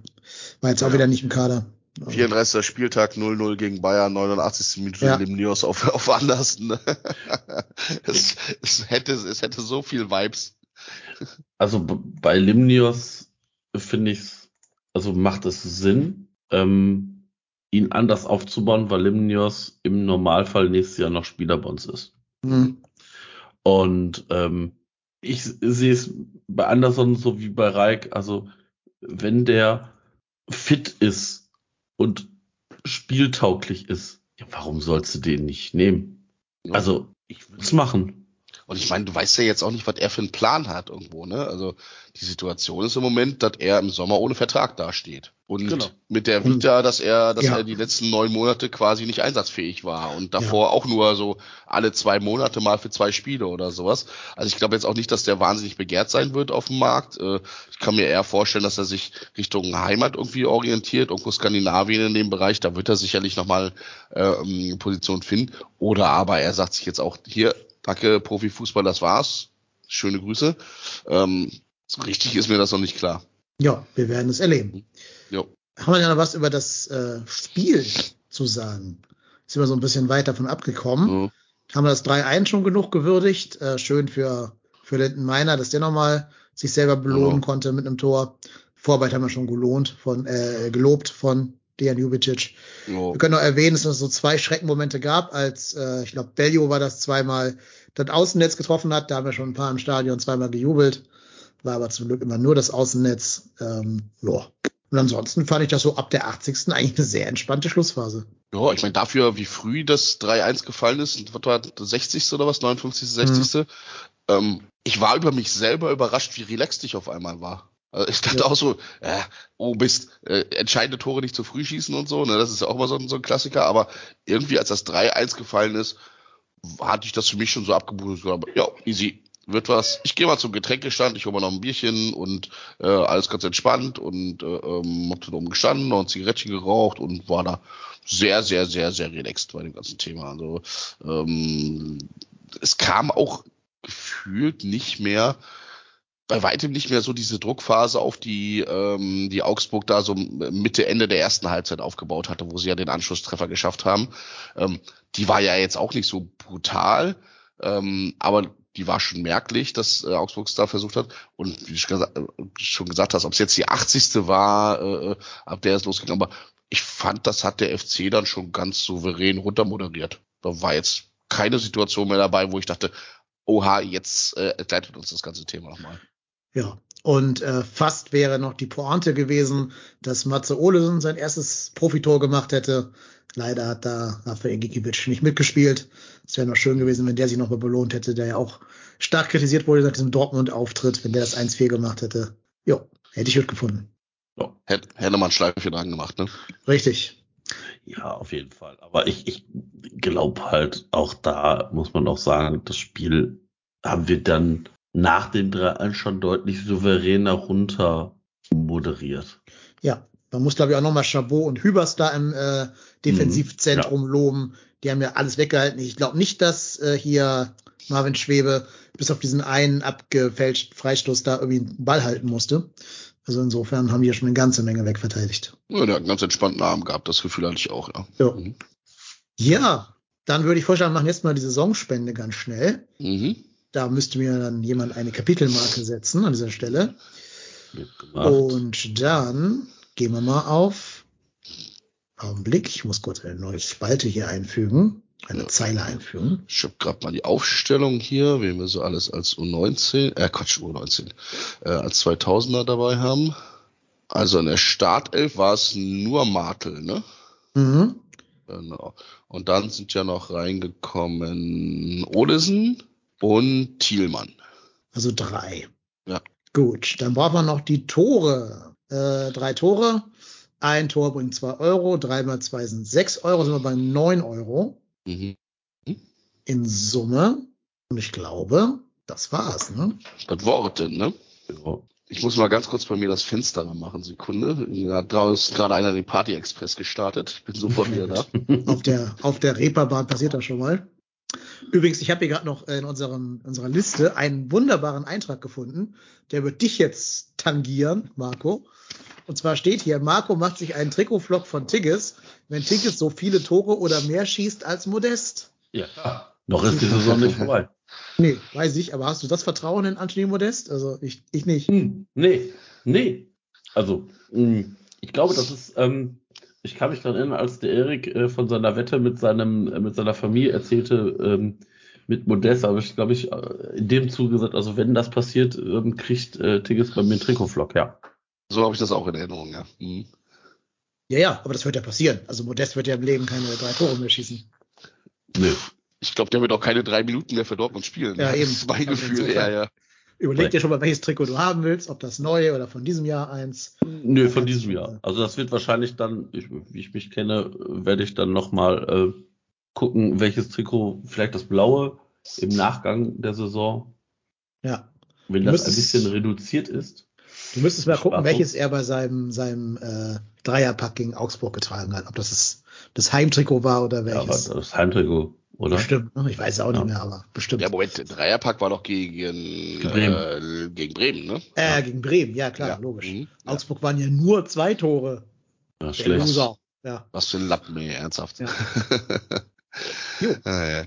War jetzt ja. auch wieder nicht im Kader. 34. Spieltag 0-0 gegen Bayern, 89. Minute ja. Limnios auf, auf Andersen. es, es, hätte, es hätte so viel Vibes. Also bei Limnios finde ich, also macht es Sinn, ähm, ihn anders aufzubauen, weil Limnios im Normalfall nächstes Jahr noch Spieler bei uns ist. Mhm. Und ähm, ich sehe es bei Anderson so wie bei Reik, also wenn der fit ist und spieltauglich ist, ja, warum sollst du den nicht nehmen? Also, ich würde es machen. Und ich meine, du weißt ja jetzt auch nicht, was er für einen Plan hat irgendwo, ne? Also die Situation ist im Moment, dass er im Sommer ohne Vertrag dasteht. Und Genau. mit der Vita, dass er, dass Ja. er die letzten neun Monate quasi nicht einsatzfähig war und davor auch nur so alle zwei Monate mal für zwei Spiele oder sowas. Also ich glaube jetzt auch nicht, dass der wahnsinnig begehrt sein wird auf dem Markt. Äh, Ich kann mir eher vorstellen, dass er sich Richtung Heimat irgendwie orientiert, irgendwo Skandinavien in dem Bereich. Da wird er sicherlich nochmal äh, eine Position finden. Oder aber er sagt sich jetzt auch hier, danke Profifußball, das war's. Schöne Grüße. Ähm, so richtig ist mir das noch nicht klar. Ja, wir werden es erleben. Jo. Haben wir ja noch was über das äh, Spiel zu sagen? Sind wir so ein bisschen weit davon abgekommen. Mhm. Haben wir das 3-1 schon genug gewürdigt. Äh, schön für, für Linden Meiner, dass der nochmal sich selber belohnen Ja. konnte mit einem Tor. Vorarbeit haben wir schon gelohnt von, äh, gelobt von Dejan Jubicic. Jo. Wir können noch erwähnen, dass es so zwei Schreckenmomente gab, als äh, ich glaube, Bellio war das zweimal das Außennetz getroffen hat. Da haben wir schon ein paar im Stadion zweimal gejubelt. War aber zum Glück immer nur das Außennetz. Ähm, ja. Und ansonsten fand ich das so ab der 80. eigentlich eine sehr entspannte Schlussphase. Ja, ich meine, dafür, wie früh das 3-1 gefallen ist, was war das, 60. oder was, 59., 60. Ähm, ich war über mich selber überrascht, wie relaxed ich auf einmal war. Also ich dachte Ja. auch so, äh, oh Mist, äh, entscheidende Tore nicht zu früh schießen und so, ne, das ist ja auch immer so, ein- so ein Klassiker, aber irgendwie, als das 3-1 gefallen ist, hatte ich das für mich schon so abgebucht, aber, ja, easy, wird was. Ich gehe mal zum Getränkestand, ich hole mal noch ein Bierchen und äh, alles ganz entspannt und äh, ähm, hab dann oben gestanden, ein Zigarettchen geraucht und war da sehr, sehr, sehr, sehr relaxed bei dem ganzen Thema. Also ähm, es kam auch gefühlt nicht mehr, bei weitem nicht mehr so diese Druckphase auf die, ähm, die Augsburg da so Mitte, Ende der ersten Halbzeit aufgebaut hatte, wo sie ja den Anschlusstreffer geschafft haben. Ähm, die war ja jetzt auch nicht so brutal, ähm, aber die war schon merklich, dass äh, Augsburg da versucht hat. Und wie du äh, schon gesagt hast, ob es jetzt die 80. war, äh, ab der es losging, aber ich fand, das hat der FC dann schon ganz souverän runtermoderiert. Da war jetzt keine Situation mehr dabei, wo ich dachte, oha, jetzt äh, entgleitet uns das ganze Thema nochmal. Ja. Und äh, fast wäre noch die Pointe gewesen, dass Matze Olesen sein erstes Profitor gemacht hätte. Leider hat da Rafael Gikiewicz nicht mitgespielt. Es wäre noch schön gewesen, wenn der sich nochmal belohnt hätte, der ja auch stark kritisiert wurde nach diesem Dortmund-Auftritt, wenn der das 1-4 gemacht hätte. Jo, hätte ich gut gefunden. Hätte, hätte man Schleife dran gemacht, ne? Richtig. Ja, auf jeden Fall. Aber ich, ich glaube halt, auch da muss man auch sagen, das Spiel haben wir dann nach dem 3-1 schon deutlich souveräner runter moderiert. Ja, man muss, glaube ich, auch nochmal Chabot und Hübers da im äh, Defensivzentrum loben. Die haben ja alles weggehalten. Ich glaube nicht, dass äh, hier Marvin Schwebe bis auf diesen einen abgefälschten Freistoß da irgendwie einen Ball halten musste. Also insofern haben die ja schon eine ganze Menge wegverteidigt. Ja, der hat einen ganz entspannten Abend gehabt, das Gefühl hatte ich auch, ja. Ja. Mhm. Ja, dann würde ich vorschlagen, wir machen jetzt mal die Saisonspende ganz schnell. Mhm. Da müsste mir dann jemand eine Kapitelmarke setzen an dieser Stelle. Und dann gehen wir mal auf Augenblick. Ich muss kurz eine neue Spalte hier einfügen, eine Ja. Zeile einfügen. Ich habe gerade mal die Aufstellung hier, wen wir so alles als U19, äh Quatsch, U19, äh, als 2000er dabei haben. Also in der Startelf war es nur Martel, ne? Mhm. Genau. Und dann sind ja noch reingekommen Olesen und Thielmann. Also drei. Ja. Gut, dann brauchen wir noch die Tore. Äh, drei Tore. Ein Tor bringt zwei Euro, drei mal zwei sind sechs Euro, sind wir bei neun Euro Mhm. in Summe. Und ich glaube, das war's, ne? Das Worte, ne? Ja. Ich muss mal ganz kurz bei mir das Fenster machen, Sekunde. Da hat draußen gerade einer den Party Express gestartet. Ich bin sofort wieder da. auf der, auf der Reeperbahn passiert das schon mal. Übrigens, ich habe hier gerade noch in unserem, unserer Liste einen wunderbaren Eintrag gefunden. Der wird dich jetzt tangieren, Marco. Und zwar steht hier, Marco macht sich einen Trikotvlog von Tigges, wenn Tigges so viele Tore oder mehr schießt als Modest. ja. Noch ist die Saison nicht vorbei. Nee, weiß ich, aber hast du das Vertrauen in Anthony Modest? Also ich, ich nicht. Hm, nee, nee. Also, mh, ich glaube, das ist, ähm, ich kann mich daran erinnern, als der Erik äh, von seiner Wette mit seinem, äh, mit seiner Familie erzählte, ähm, mit Modest, habe ich, glaube ich, äh, in dem Zuge gesagt, also wenn das passiert, ähm, kriegt äh, Tigges bei mir einen Trikotflock, ja. So habe ich das auch in Erinnerung, ja. Mhm. Ja, ja, aber das wird ja passieren. Also Modest wird ja im Leben keine drei Tore mehr schießen. Nö. Ich glaube, der wird auch keine drei Minuten mehr für Dortmund spielen. Ja, eben. Das ist mein Also Gefühl, ja, ja. Überleg dir schon mal, welches Trikot du haben willst, ob das neue oder von diesem Jahr eins. Nö, von diesem Jahr. Also das wird wahrscheinlich dann, ich, wie ich mich kenne, werde ich dann nochmal äh, gucken, welches Trikot, vielleicht das blaue im Nachgang der Saison, Ja. wenn das ein bisschen reduziert ist. Du müsstest mal gucken, welches er bei seinem, seinem äh, Dreierpack gegen Augsburg getragen hat. Ob das das, das Heimtrikot war oder Ja, welches. das Heimtrikot, oder? bestimmt. ne? Ich weiß es auch Ja. nicht mehr, aber bestimmt. Ja, Moment, der Dreierpack war doch gegen Bremen. Äh, gegen Bremen, ne? äh, gegen Bremen, ja klar, Ja. logisch. Mhm. Ja. Augsburg waren ja nur zwei Tore. Ja, Der schlecht. Loser. Ja. Was für ein Lappen, ey, ernsthaft. Ja. Ja, ja.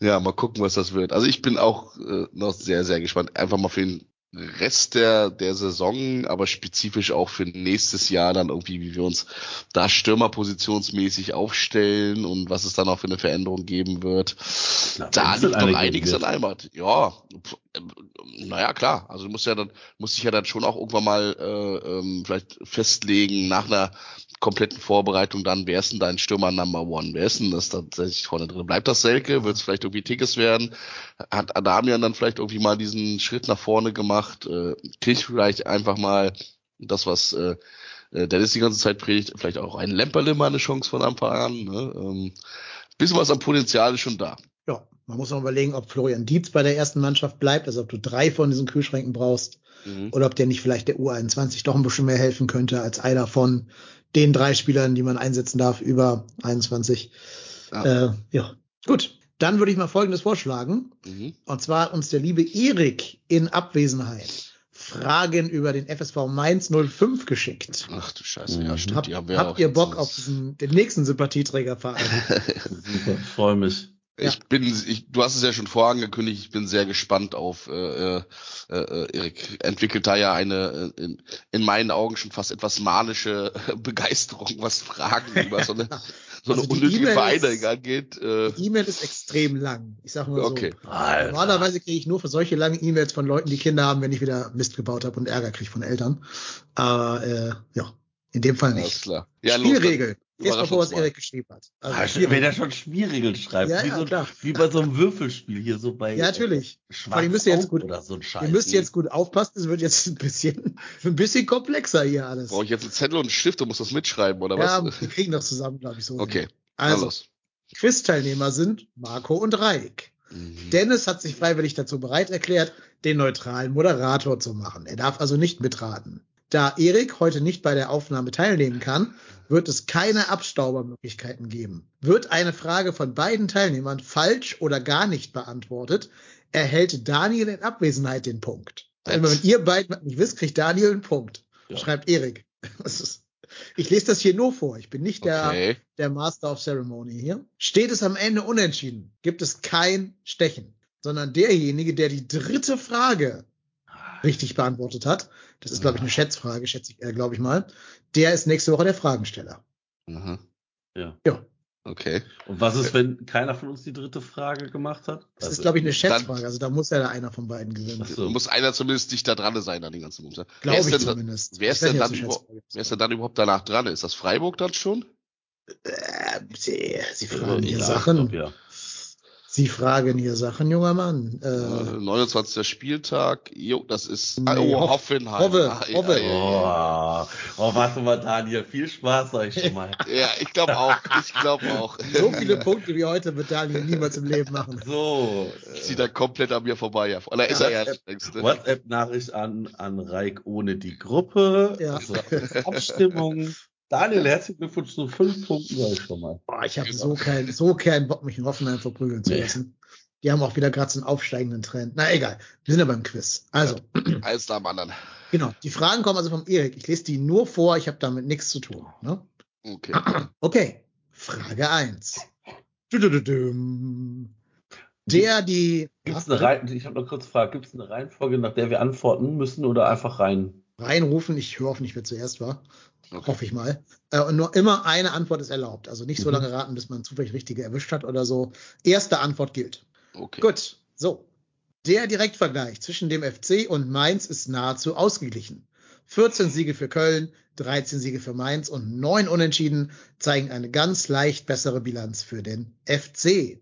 ja, mal gucken, was das wird. Also ich bin auch äh, noch sehr, sehr gespannt. Einfach mal für den Rest der, der Saison, aber spezifisch auch für nächstes Jahr dann irgendwie, wie wir uns da stürmerpositionsmäßig aufstellen und was es dann auch für eine Veränderung geben wird. Na, Da liegt noch einiges an Heimat. Ja, pf, äh, naja, klar. Also du musst ja dann, musst dich ja dann schon auch irgendwann mal äh, ähm, vielleicht festlegen nach einer kompletten Vorbereitung dann, wer ist denn dein Stürmer Number One? Wer ist denn das tatsächlich vorne drin? Bleibt das Selke? Wird es vielleicht irgendwie Tickets werden? Hat Adamian dann vielleicht irgendwie mal diesen Schritt nach vorne gemacht? Äh, kriegt vielleicht einfach mal das, was äh, äh, Dennis die ganze Zeit predigt, vielleicht auch ein Lemperle mal eine Chance von Anfang an. Ne? Ähm, bisschen was am Potenzial ist schon da. ja, man muss noch überlegen, ob Florian Dietz bei der ersten Mannschaft bleibt, also ob du drei von diesen Kühlschränken brauchst Mhm. oder ob der nicht vielleicht der U21 doch ein bisschen mehr helfen könnte als einer von den drei Spielern, die man einsetzen darf, über 21. Ja. Äh, ja, gut. Dann würde ich mal Folgendes vorschlagen. Mhm. Und zwar hat uns der liebe Erik in Abwesenheit Fragen über den FSV Mainz 05 geschickt. Ach du Scheiße, Mhm. ja, stimmt. Habt, die haben wir habt auch ihr Bock auf diesen, den nächsten Sympathieträgerverein? Super, ich freue mich. Ich bin, ich, du hast es ja schon vorangekündigt, ich bin sehr gespannt auf äh, äh, äh, Erik. Entwickelt da ja eine äh, in, in meinen Augen schon fast etwas manische Begeisterung, was Fragen über so eine, so eine Also die unnötige E-Mail Vereinigung angeht. Äh, Die E-Mail ist extrem lang. Ich sag mal so. okay. Alter. Normalerweise kriege ich nur für solche langen E-Mails von Leuten, die Kinder haben, wenn ich wieder Mist gebaut habe und Ärger kriege von Eltern. Aber äh, ja, in dem Fall Alles nicht. klar. Ja, los, Spielregel. Überrasch vor, was. Erik geschrieben hat. Also, Ah, Spielregel. wenn er schon Spielregeln schreibt, Ja, wie, ja, so, klar. wie bei so einem Würfelspiel hier, so bei Ja, natürlich. äh, Aber ihr müsst jetzt gut- oder so ein Scheiß. Ihr müsst jetzt gut aufpassen, es wird jetzt ein bisschen, ein bisschen komplexer hier alles. Brauche ich jetzt einen Zettel und einen Stift und muss das mitschreiben, oder ja, was? wir kriegen das zusammen, glaube ich, so. Okay, Also. Quiz-Teilnehmer sind Marco und Reik. Mhm. Dennis hat sich freiwillig dazu bereit erklärt, den neutralen Moderator zu machen. Er darf also nicht mitraten. Da Erik heute nicht bei der Aufnahme teilnehmen kann, wird es keine Abstaubermöglichkeiten geben. Wird eine Frage von beiden Teilnehmern falsch oder gar nicht beantwortet, erhält Daniel in Abwesenheit den Punkt. Also wenn ihr beiden nicht wisst, kriegt Daniel einen Punkt. Ja. Schreibt Erik. Ich lese das hier nur vor. Ich bin nicht der, Okay. der Master of Ceremony hier. Steht es am Ende unentschieden, gibt es kein Stechen, sondern derjenige, der die dritte Frage richtig beantwortet hat, das ist, glaube ich, eine Schätzfrage, schätze ich, äh, glaube ich mal, der ist nächste Woche der Fragensteller. Mhm. Ja. Ja. Okay. Und was ist, wenn keiner von uns die dritte Frage gemacht hat? Das Also, ist, glaube ich, eine dann- Schätzfrage. Also da muss ja einer von beiden gewinnen. So. Muss einer zumindest dicht da dran sein an den ganzen Bums. Wer Glaube ist ich denn da- zumindest. wer ist denn nicht, dann überhaupt-. Wer ist denn dann überhaupt danach dran? Ist das Freiburg dann schon? Äh, Sie, Sie äh, fragen hier ja, Sachen. glaub, ja. Sie fragen hier Sachen, junger Mann. Äh, Äh, 29. Spieltag. Jo, das ist Nee, oh, Hoff- Hoffenheim. Hoffe, Ah, ja, Hoffe. Ja, ja, Oh, oh, warte mal, Daniel, viel Spaß, sag ich schon mal. ja. ich glaube auch. Ich glaube auch. so viele Punkte wie heute wird Daniel niemals im Leben machen. So, Zieht er komplett an mir vorbei. ja. Oder ist Ja, er ja WhatsApp- ne? WhatsApp-Nachricht an, an Reik ohne die Gruppe. Ja. Also, Abstimmung. Daniel, herzlichen Glückwunsch zu fünf Punkten, ich schon mal. Boah, ich habe so keinen so keinen Bock, mich in Hoffenheim verprügeln zu Nee. lassen. Die haben auch wieder gerade so einen aufsteigenden Trend. Na egal, wir sind ja beim Quiz. Also, Eins nach dem anderen. genau, die Fragen kommen also vom Erik. Ich lese die nur vor, ich habe damit nichts zu tun. Ne? Okay. Okay, Frage eins. Dudududum. Der, die. Gibt's eine Reihen, ich habe noch kurz gefragt, gibt es eine Reihenfolge, nach der wir antworten müssen oder einfach rein reinrufen. Ich höre auf nicht, wer zuerst war. Okay. Hoffe ich mal. Äh, und nur immer eine Antwort ist erlaubt. Also nicht so Mhm. lange raten, bis man zufällig richtige erwischt hat oder so. Erste Antwort gilt. Okay. Gut, so. Der Direktvergleich zwischen dem FC und Mainz ist nahezu ausgeglichen. 14 Siege für Köln, 13 Siege für Mainz und 9 Unentschieden zeigen eine ganz leicht bessere Bilanz für den FC.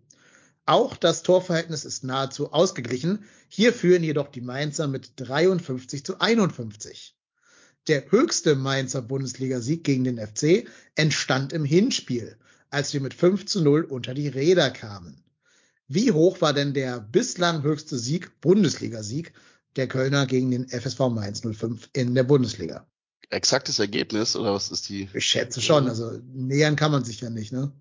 Auch das Torverhältnis ist nahezu ausgeglichen. Hier führen jedoch die Mainzer mit 53 zu 51. Der höchste Mainzer Bundesligasieg gegen den FC entstand im Hinspiel, als wir mit 5 zu 0 unter die Räder kamen. Wie hoch war denn der bislang höchste Sieg, Bundesligasieg, der Kölner gegen den FSV Mainz 05 in der Bundesliga? Exaktes Ergebnis oder was ist die? Ich schätze schon, also nähern kann man sich ja nicht, ne?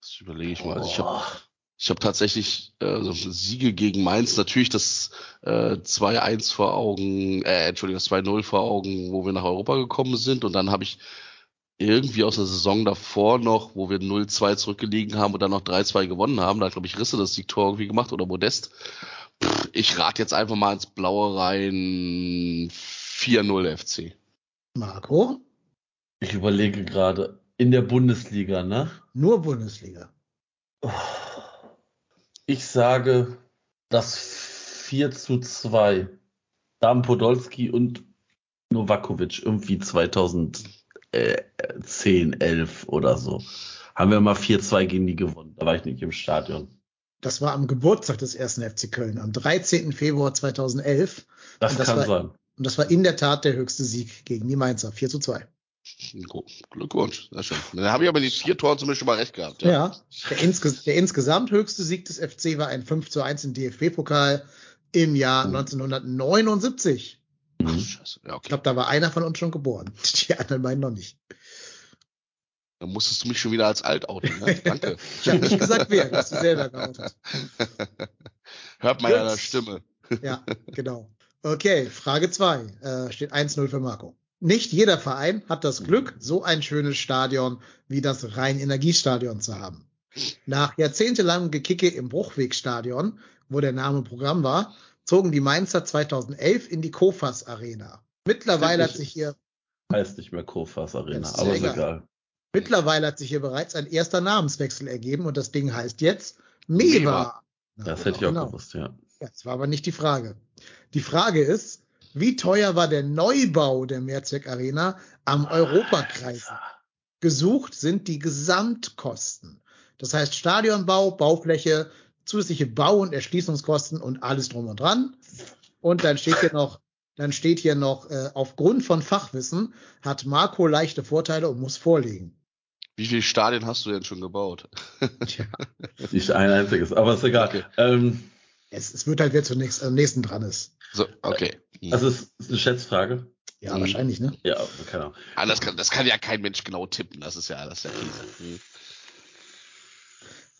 Das überlege ich mal. Also ich habe. Ich hab tatsächlich äh, so Siege gegen Mainz, natürlich das äh, 2-1 vor Augen, äh, Entschuldigung, das 2-0 vor Augen, wo wir nach Europa gekommen sind. Und dann habe ich irgendwie aus der Saison davor noch, wo wir 0-2 zurückgelegen haben und dann noch 3-2 gewonnen haben, da hat, glaube ich, Risse das Siegtor irgendwie gemacht oder Modest. Pff, ich rate jetzt einfach mal ins Blaue rein 4-0 FC. Marco, Ich überlege gerade, in der Bundesliga, ne? nur Bundesliga. Ich sage das 4 zu 2. Dan Podolski und Novakovic irgendwie 2010, 11 oder so. Haben wir mal 4-2 gegen die gewonnen. Da war ich nicht im Stadion. Das war am Geburtstag des ersten FC Köln, am 13. Februar 2011. Das, das kann war- sein. Und das war in der Tat der höchste Sieg gegen die Mainzer. 4 zu 2. Glückwunsch, sehr schön. Dann habe ich aber die vier Toren zumindest schon mal recht gehabt. Ja, der, insges der insgesamt höchste Sieg des FC war ein 5 zu 1 im DFB-Pokal im Jahr Mhm. 1979. Ach, Mhm. scheiße. Ja, Ich okay. glaube, da war einer von uns schon geboren. Die anderen beiden noch nicht. Dann musstest du mich schon wieder als alt outen, ne? Danke. Ich habe nicht gesagt, wer, dass du selber geoutet. Hört man ja an der Stimme. Ja, genau. Okay, Frage zwei äh, Steht 1-0 für Marco. Nicht jeder Verein hat das Glück, so ein schönes Stadion wie das Rhein-Energiestadion zu haben. Nach jahrzehntelangem Gekicke im Bruchwegstadion, wo der Name Programm war, zogen die Mainzer 2011 in die Kofas Arena. Mittlerweile hat sich hier, Heißt nicht mehr Kofas Arena, ist aber ist egal. egal. mittlerweile hat sich hier bereits ein erster Namenswechsel ergeben und das Ding heißt jetzt Meva. Meva. Na, Das hätte ich auch genau. gewusst, ja. Ja, Das war aber nicht die Frage. Die Frage ist, wie teuer war der Neubau der Mehrzweck Arena am Europakreis? Gesucht sind die Gesamtkosten. Das heißt Stadionbau, Baufläche, zusätzliche Bau- und Erschließungskosten und alles drum und dran. Und dann steht hier noch, dann steht hier noch, äh, aufgrund von Fachwissen hat Marco leichte Vorteile und muss vorlegen. Wie viele Stadien hast du denn schon gebaut? Tja, Nicht ein einziges, aber ist egal. Okay. Ähm, es, es wird halt, wer zunächst am nächsten dran ist. So, okay. Also es ist eine Schätzfrage. Ja, Mhm. wahrscheinlich, ne? Ja, keine Ahnung. Anders kann, das kann ja kein Mensch genau tippen. Das ist ja, das ist ja Käse.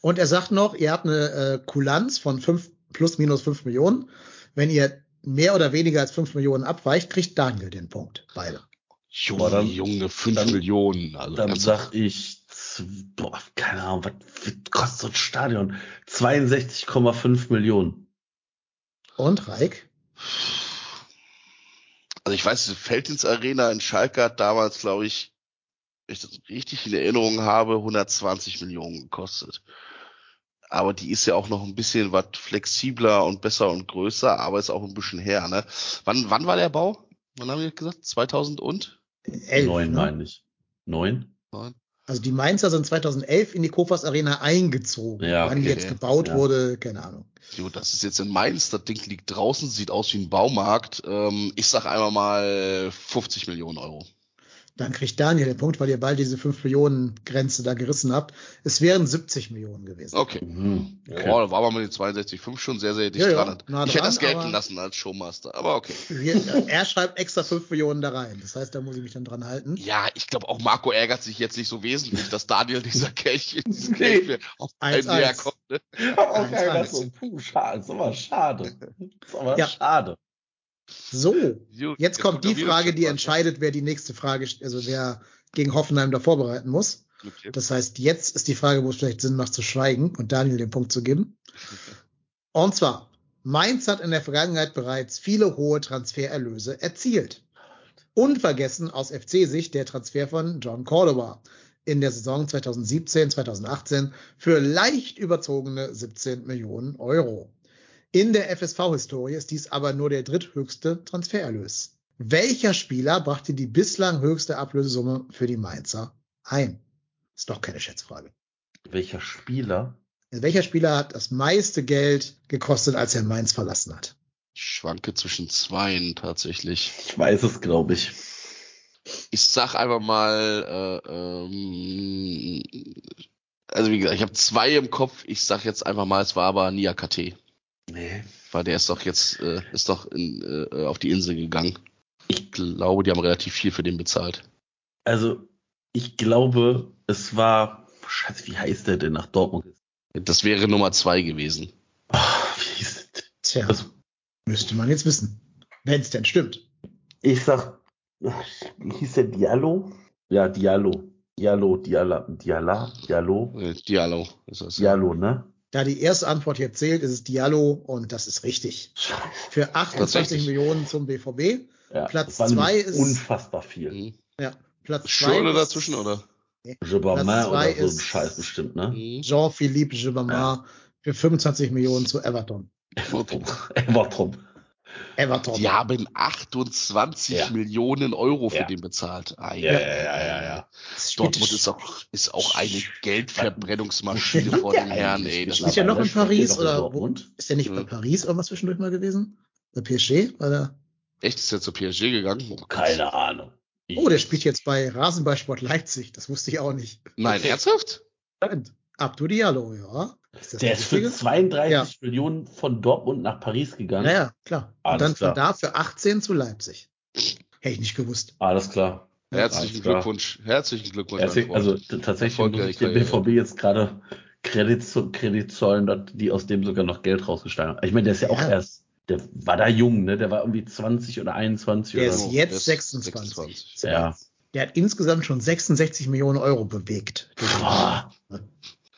Und er sagt noch, ihr habt eine äh, Kulanz von fünf plus minus fünf Millionen. Wenn ihr mehr oder weniger als fünf Millionen abweicht, kriegt Daniel den Punkt. Beide. Junge, dann- Junge, fünf dann- Millionen. Also Dann sag ich, boah, keine Ahnung, was kostet so ein Stadion? 62,5 Millionen. Und Reik? Also ich weiß, die Feldins Arena in Schalke hat damals, glaube ich, wenn ich das richtig in Erinnerung habe, 120 Millionen gekostet. Aber die ist ja auch noch ein bisschen was flexibler und besser und größer, aber ist auch ein bisschen her, ne? Wann, wann war der Bau? Wann haben wir gesagt? 2000 und? Elf, Neun, ne? meine ich. Neun? Neun? Also die Mainzer sind 2011 in die Kofas Arena eingezogen. Ja, Wann die okay. jetzt gebaut Ja. wurde, keine Ahnung. Jo, das ist jetzt in Mainz, das Ding liegt draußen, sieht aus wie ein Baumarkt. Ähm, ich sag einmal mal 50 Millionen Euro. Dann kriegt Daniel den Punkt, weil ihr bald diese 5 Millionen Grenze da gerissen habt. Es wären 70 Millionen gewesen. Okay. Mhm. Okay. Boah, da war man mit den 62,5 schon sehr, sehr dicht Ja, ja, dran. nah ich hätte das gelten aber- lassen als Showmaster, aber okay. Wir, er schreibt extra 5 Millionen da rein. Das heißt, da muss ich mich dann dran halten. Ja, ich glaube auch Marco ärgert sich jetzt nicht so wesentlich, dass Daniel dieser Kelch, mir auf einen 1-1. näher kommt. Ne? Aber auch Eins, geil, eins. das so, puh, schade, ist aber schade. Ist aber Ja. schade. So, Gut, jetzt kommt die Frage, die entscheidet, wer die nächste Frage, also wer gegen Hoffenheim da vorbereiten muss. Okay. Das heißt, jetzt ist die Frage, wo es vielleicht Sinn macht zu schweigen und Daniel den Punkt zu geben. Und zwar, Mainz hat in der Vergangenheit bereits viele hohe Transfererlöse erzielt. Unvergessen aus FC-Sicht der Transfer von John Cordoba in der Saison 2017, 2018 für leicht überzogene 17 Millionen Euro. In der FSV-Historie ist dies aber nur der dritthöchste Transfererlös. Welcher Spieler brachte die bislang höchste Ablösesumme für die Mainzer ein? Ist doch keine Schätzfrage. Welcher Spieler? Also welcher Spieler hat das meiste Geld gekostet, als er Mainz verlassen hat? Ich schwanke zwischen zweien tatsächlich. Ich weiß es, glaube ich. Ich sag einfach mal, äh, ähm, also wie gesagt, ich habe zwei im Kopf. Ich sag jetzt einfach mal, es war aber Nia KT. Nee. Weil der ist doch jetzt, äh, ist doch in, äh, auf die Insel gegangen. Ich glaube, die haben relativ viel für den bezahlt. Also, ich glaube, es war, scheiße, wie heißt der denn nach Dortmund? Das wäre Nummer zwei gewesen. Oh, wie hieß es? Tja, Das, müsste man jetzt wissen. Wenn es denn stimmt. ich sag, wie hieß der Diallo? Ja, Diallo. Diallo, Diala, Diala, Diallo, Äh, Diallo ist das. Diallo, ne? Da die erste Antwort hier zählt, ist es Diallo und das ist richtig. Scheiße. Für 28 Tatsächlich. Millionen zum BVB. Ja, Platz das war zwei nämlich ist- unfassbar viel. Mhm. Ja, Platz zwei Schirle ist dazwischen, oder? Platz oder so ein Scheiß bestimmt, ne? Mhm. Jean-Philippe Gibbermann für 25 Millionen zu Everton. Okay. Everton. Everton. Die haben 28 Ja. Millionen Euro für Ja. den bezahlt. Ah, Ja, ja, ja, ja, ja. Dortmund ist auch, ist auch eine Geldverbrennungsmaschine vor den Herren, eigentlich ey. Das Spielt er noch in? Paris er oder? Dortmund? Ist der nicht bei Mhm. Paris irgendwas zwischendurch mal gewesen? Bei PSG? Oder? echt ist er zur PSG gegangen? Oh. Keine Ahnung. Oh, der spielt jetzt bei Rasenballsport Leipzig. Das wusste ich auch nicht. Nein, ernsthaft? Abdu Diallo, ja. Ist das Der ist für richtige? 32 Ja. Millionen von Dortmund nach Paris gegangen. Ja, ja, klar. Und Alles dann von klar. da für 18 zu Leipzig. Hätte ich nicht gewusst. Alles klar. Herzlichen Alles klar. Glückwunsch. Herzlichen Glückwunsch. Herzlich, also tatsächlich muss ich dem. BVB jetzt gerade Kredit, zu- Kredit zollen, dass die aus dem sogar noch Geld rausgeschlagen haben. Ich meine, der ist ja, auch Ja. erst, der war da jung, ne? Der war irgendwie 20 oder 21 Der oder ist so. jetzt der ist 26. 26. Ja. Der hat insgesamt schon 66 Millionen Euro bewegt. Boah.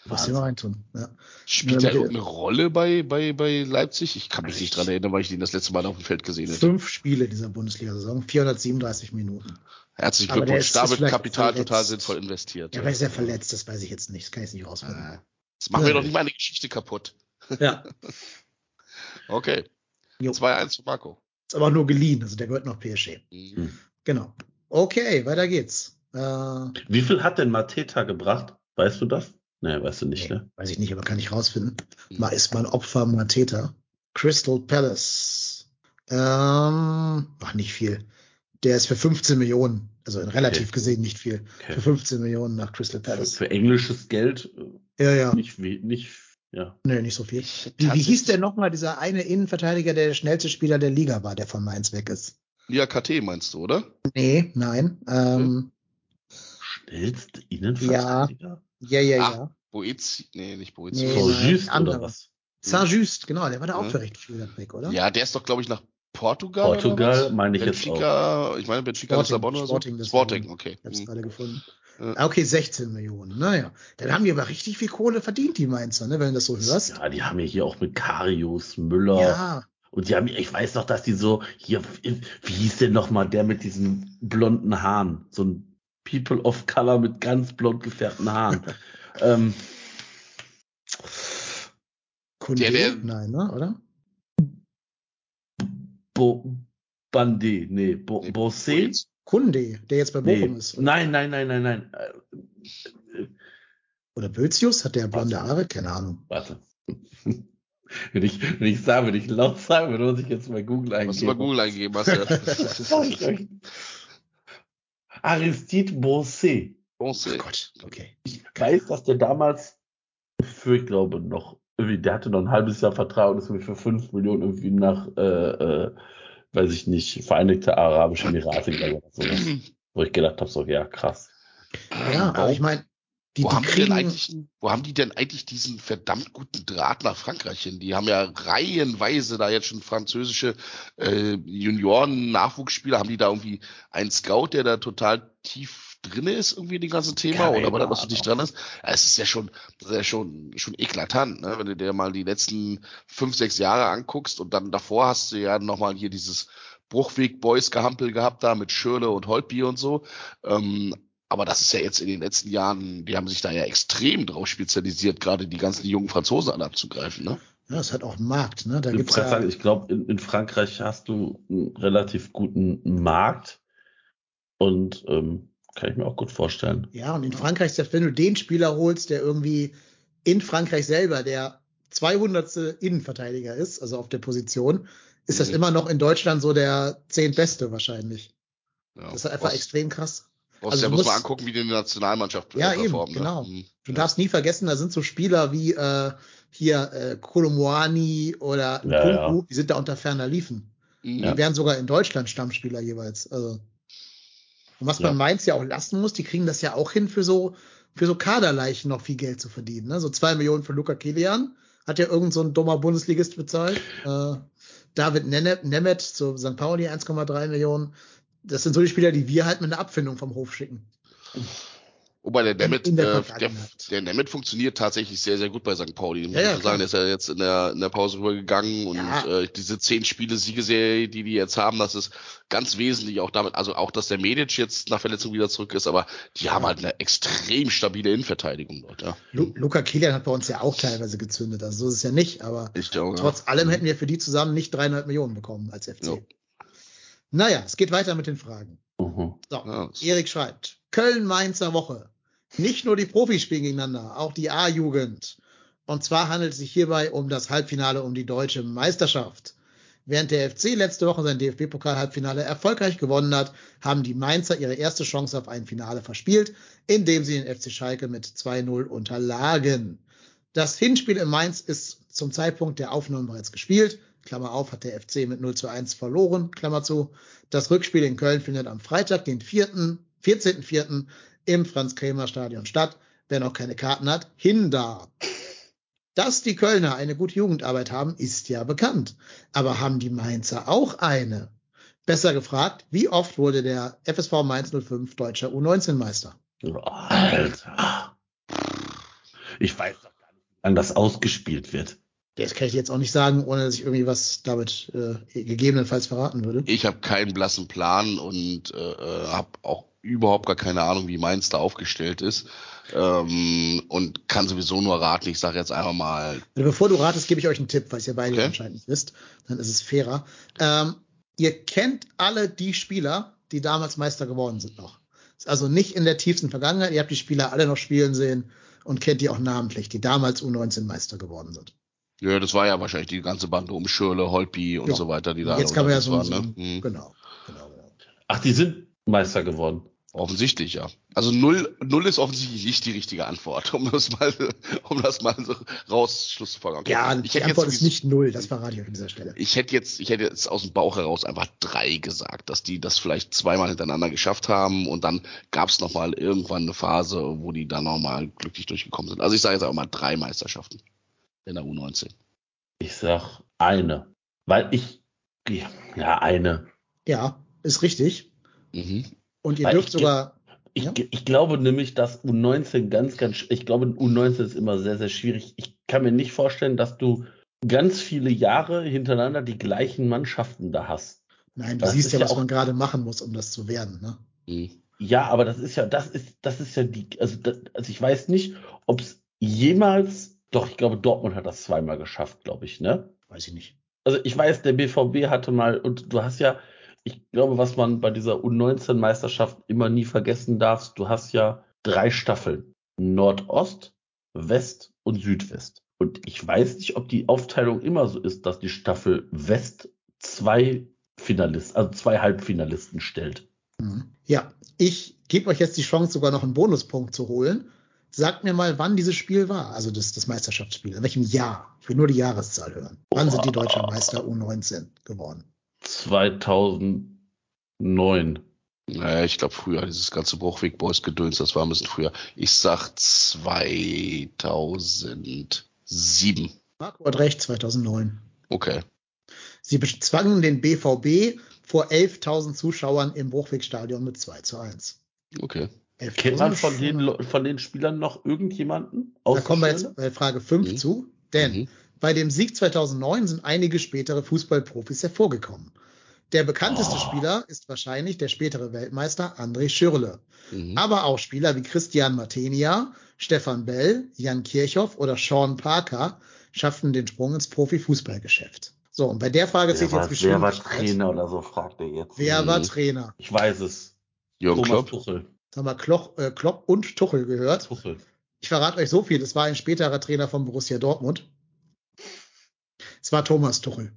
Muss ich mal reintun. Ja. Spielt Ja, er irgendeine Rolle bei, bei, bei Leipzig? Ich kann mich nicht dran erinnern, weil ich ihn das letzte Mal auf dem Feld gesehen hätte. Fünf Spiele dieser Bundesliga-Saison, 437 Minuten. Herzlichen Aber der Glückwunsch. ist- Da wird Kapital verletzt. total sinnvoll investiert. Ja, aber ist er verletzt? Das weiß ich jetzt nicht. Das kann ich nicht rausfinden. Ah, Das machen wir doch nicht meine Geschichte kaputt. Ja. Okay. Jo. 2-1 für Marco. Ist aber nur geliehen, also der gehört noch PSG. Mhm. Genau. Okay, weiter geht's. Äh, Wie viel hat denn Mateta gebracht? Weißt du das? Nee, weißt du nicht, nee, ne? weiß ich nicht, aber kann ich rausfinden. Mhm. Mal ist mein Opfer mal Täter. Crystal Palace. Ähm, ach, nicht viel. Der ist für 15 Millionen, also in relativ Okay. gesehen nicht viel. Okay. Für 15 Millionen nach Crystal Für, Palace. für englisches Geld äh, Ja, ja. nicht wie, nicht, ja. Nee, nicht so viel. Wie, wie hieß der nochmal, dieser eine Innenverteidiger, der der schnellste Spieler der Liga war, der von Mainz weg ist? Ja, KT meinst du, oder? Nee, nein. Ähm, Schnellste Innenverteidiger? ja, ja, Ah, ja. Boezi, nee, nicht Boezi. Nee, So nein, Just andere. oder was? Saint-Just, genau, der war da auch Mhm. für recht viel weg, oder? Ja, der ist doch, glaube ich, nach Portugal. Portugal meine ich jetzt Benfica, ich meine Benfica Sporting, Lissabon oder so. Sporting. Sporting, okay. Ich hab's Mhm. gerade gefunden. Ja. Ah, Okay, 16 Millionen. Naja, dann haben die aber richtig viel Kohle verdient, die Mainzer, ne, wenn du das so hörst. Ja, die haben ja hier auch mit Karius, Müller. Ja, Und die haben, ich weiß noch, dass die so, hier, wie hieß denn noch mal der mit diesen blonden Haaren? So ein People of Color mit ganz blond gefärbten Haaren. ähm, Kunde, Der- der- nein, ne, oder? Bo, Bandé, nee, Bo, Nee, Bossé? Kunde, der jetzt bei Bochum Nee. ist. Oder, Nein, nein, nein, nein, nein. Äh, oder Bölzius, hat der blonde Haare? Keine Ahnung. warte. wenn ich, wenn ich sage, wenn ich laut sagen würde, muss ich jetzt mal Google eingeben. Was du bei Google Sag ich ja. Aristide Bossé. Bon, Ach Gott, okay. Ich weiß, dass der damals für, ich glaube, noch, irgendwie, der hatte noch ein halbes Jahr Vertrag und ist irgendwie für 5 Millionen irgendwie nach, äh, äh, weiß ich nicht, Vereinigte Arabische Emirate gegangen oder sowas. Wo ich gedacht habe, so, ja, krass. Ja, aber ich meine, die, wo, die haben die denn kriegen, eigentlich, wo haben die denn eigentlich diesen verdammt guten Draht nach Frankreich hin? Die haben ja reihenweise da jetzt schon französische äh, Junioren-Nachwuchsspieler. Haben die da irgendwie einen Scout, der da total tief drin ist, irgendwie in dem ganzen Thema, Keine oder weil er noch so dicht dran ist. Ja, Es ist ja schon, das ist ja schon, schon eklatant, ne? wenn du dir mal die letzten fünf, sechs Jahre anguckst und dann davor hast du ja nochmal hier dieses Bruchweg-Boys-Gehampel gehabt da mit Schürle und Holtby und so. Ähm, aber das ist ja jetzt in den letzten Jahren, die haben sich da ja extrem drauf spezialisiert, gerade die ganzen jungen Franzosen an abzugreifen, ne? Ja, es hat auch einen Markt, ne? Da Ich, gibt's ja, sagen, ich glaube, in, in Frankreich hast du einen relativ guten Markt und ähm, kann ich mir auch gut vorstellen. ja, und in Frankreich, selbst wenn du den Spieler holst, der irgendwie in Frankreich selber der 200. Innenverteidiger ist, also auf der Position, ist das Mhm. immer noch in Deutschland so der zehntbeste wahrscheinlich. Ja. Das ist einfach Brauchst- extrem krass. Brauchst also ja, du muss man musst- angucken, wie die in der Nationalmannschaft äh, Ja, eben, performen, genau. Ne? Mhm. Du darfst nie vergessen, da sind so Spieler wie äh, hier äh, Kolomoani oder Ja, Kunku, ja. die sind da unter ferner Liefen. Mhm. Die wären sogar in Deutschland Stammspieler jeweils. Also. Und was Ja. man Mainz ja auch lassen muss, die kriegen das ja auch hin, für so, für so Kaderleichen noch viel Geld zu verdienen. Ne? So zwei Millionen für Luca Kilian hat ja irgend so ein dummer Bundesligist bezahlt. Äh, David Nemeth zu St. Pauli 1,3 Millionen. Das sind so die Spieler, die wir halt mit einer Abfindung vom Hof schicken. Wobei der in der äh, der, Vergangenheit. der Nemeth funktioniert tatsächlich sehr, sehr gut bei St. Pauli. Muss Ja, ja, sagen, der ist ja jetzt in der, in der Pause rübergegangen und Ja. äh, diese zehn Spiele Siegeserie, die die jetzt haben, das ist ganz wesentlich auch damit, also auch, dass der Medic jetzt nach Verletzung wieder zurück ist, aber die haben halt eine extrem stabile Innenverteidigung dort, ja. Lu Luca Kilian hat bei uns ja auch teilweise gezündet. Also so ist es ja nicht, aber Ich ja. trotz allem hätten wir für die zusammen nicht dreieinhalb Millionen bekommen als FC. Ja. Naja, es geht weiter mit den Fragen. Mhm. So, Ja, das- Erik schreibt, Köln-Mainzer Woche. Nicht nur die Profis spielen gegeneinander, auch die A-Jugend. Und zwar handelt es sich hierbei um das Halbfinale um die deutsche Meisterschaft. Während der FC letzte Woche sein DFB-Pokal-Halbfinale erfolgreich gewonnen hat, haben die Mainzer ihre erste Chance auf ein Finale verspielt, indem sie den FC Schalke mit 2-0 unterlagen. Das Hinspiel in Mainz ist zum Zeitpunkt der Aufnahme bereits gespielt. Klammer auf, hat der FC mit 0 zu 1 verloren, Klammer zu. Das Rückspiel in Köln findet am Freitag, den 4., 14.04. im Franz-Kremer-Stadion statt. Wer noch keine Karten hat, hin da. Dass die Kölner eine gute Jugendarbeit haben, ist ja bekannt. Aber haben die Mainzer auch eine? Besser gefragt, wie oft wurde der FSV Mainz 05 deutscher U19-Meister? Oh, Alter. Ich weiß doch gar nicht, wie lange das ausgespielt wird. Das kann ich jetzt auch nicht sagen, ohne dass ich irgendwie was damit äh, gegebenenfalls verraten würde. Ich habe keinen blassen Plan und äh, habe auch überhaupt gar keine Ahnung, wie Mainz da aufgestellt ist. Ähm, und kann sowieso nur raten. Ich sage jetzt einfach mal, Also bevor du ratest, gebe ich euch einen Tipp, weil ihr beide Okay. anscheinend nicht wisst. Dann ist es fairer. Ähm, ihr kennt alle die Spieler, die damals Meister geworden sind noch. Ist also nicht in der tiefsten Vergangenheit. Ihr habt die Spieler alle noch spielen sehen und kennt die auch namentlich, die damals U19 Meister geworden sind. Ja, das war ja wahrscheinlich die ganze Bande um Schürle, Holpi und Ja. so weiter, die da Jetzt kann man ja so, waren, ne? Mhm. genau, genau, genau. Ach, die sind Meister geworden. Offensichtlich, ja. Also null, null ist offensichtlich nicht die richtige Antwort, um das mal, um das mal so raus Schluss zu folgern. Okay. Ja, ich die hätte Antwort jetzt ist nicht null, das verrate ich an dieser Stelle. Ich hätte jetzt, ich hätte jetzt aus dem Bauch heraus einfach drei gesagt, dass die das vielleicht zweimal hintereinander geschafft haben und dann gab es noch mal irgendwann eine Phase, wo die dann noch mal glücklich durchgekommen sind. Also ich sage jetzt einfach mal drei Meisterschaften in der U19. Ich sag eine. Weil ich, ja, ja, eine. Ja, ist richtig. Mhm. Und ihr Weil dürft ich- sogar, Ich, Ja. ich glaube nämlich, dass U19 ganz, ganz, ich glaube, U19 ist immer sehr, sehr schwierig. Ich kann mir nicht vorstellen, dass du ganz viele Jahre hintereinander die gleichen Mannschaften da hast. nein, du Das siehst ist ja, ja was auch- man gerade machen muss, um das zu werden. Ne? Mhm. Ja, aber das ist ja, das ist, das ist ja die, also, das, also ich weiß nicht, ob es jemals, doch, ich glaube, Dortmund hat das zweimal geschafft, glaube ich, ne? Weiß ich nicht. Also ich weiß, der BVB hatte mal, und du hast ja, ich glaube, was man bei dieser U19-Meisterschaft immer nie vergessen darf, du hast ja drei Staffeln. Nordost, West und Südwest. Und ich weiß nicht, ob die Aufteilung immer so ist, dass die Staffel West zwei Finalisten, also zwei Halbfinalisten stellt. Mhm. Ja, ich gebe euch jetzt die Chance, sogar noch einen Bonuspunkt zu holen. Sagt mir mal, wann dieses Spiel war, also das, das Meisterschaftsspiel. In welchem Jahr? Ich will nur die Jahreszahl hören. Wann sind die deutscher Meister U19 geworden? 2009. Naja, ich glaube früher, dieses ganze Bruchweg Boys Gedöns, das war ein bisschen früher. Ich sag 2007. Marco hat recht, 2009. Okay. Sie bezwangen den BVB vor 11.000 Zuschauern im Bruchwegstadion mit 2 zu 1. Okay. Elf Kennt man von den, von den Spielern noch irgendjemanden? Da kommen wir jetzt bei Frage 5 Mhm. zu. Denn Mhm. bei dem Sieg 2009 sind einige spätere Fußballprofis hervorgekommen. Der bekannteste Oh. Spieler ist wahrscheinlich der spätere Weltmeister André Schürrle. Mhm. Aber auch Spieler wie Christian Martenia, Stefan Bell, Jan Kirchhoff oder Sean Parker schafften den Sprung ins Profifußballgeschäft. So, und bei der Frage Wer zählt war, jetzt wer war Geschwindigkeit. Trainer oder so, fragt er jetzt. Wer war. Trainer? Ich weiß es. Jürgen Thomas Klopp. Tuchel. Jetzt haben wir Klopp, äh, Klopp und Tuchel gehört. Tuchel. Ich verrate euch so viel, es war ein späterer Trainer von Borussia Dortmund. Es war Thomas Tuchel.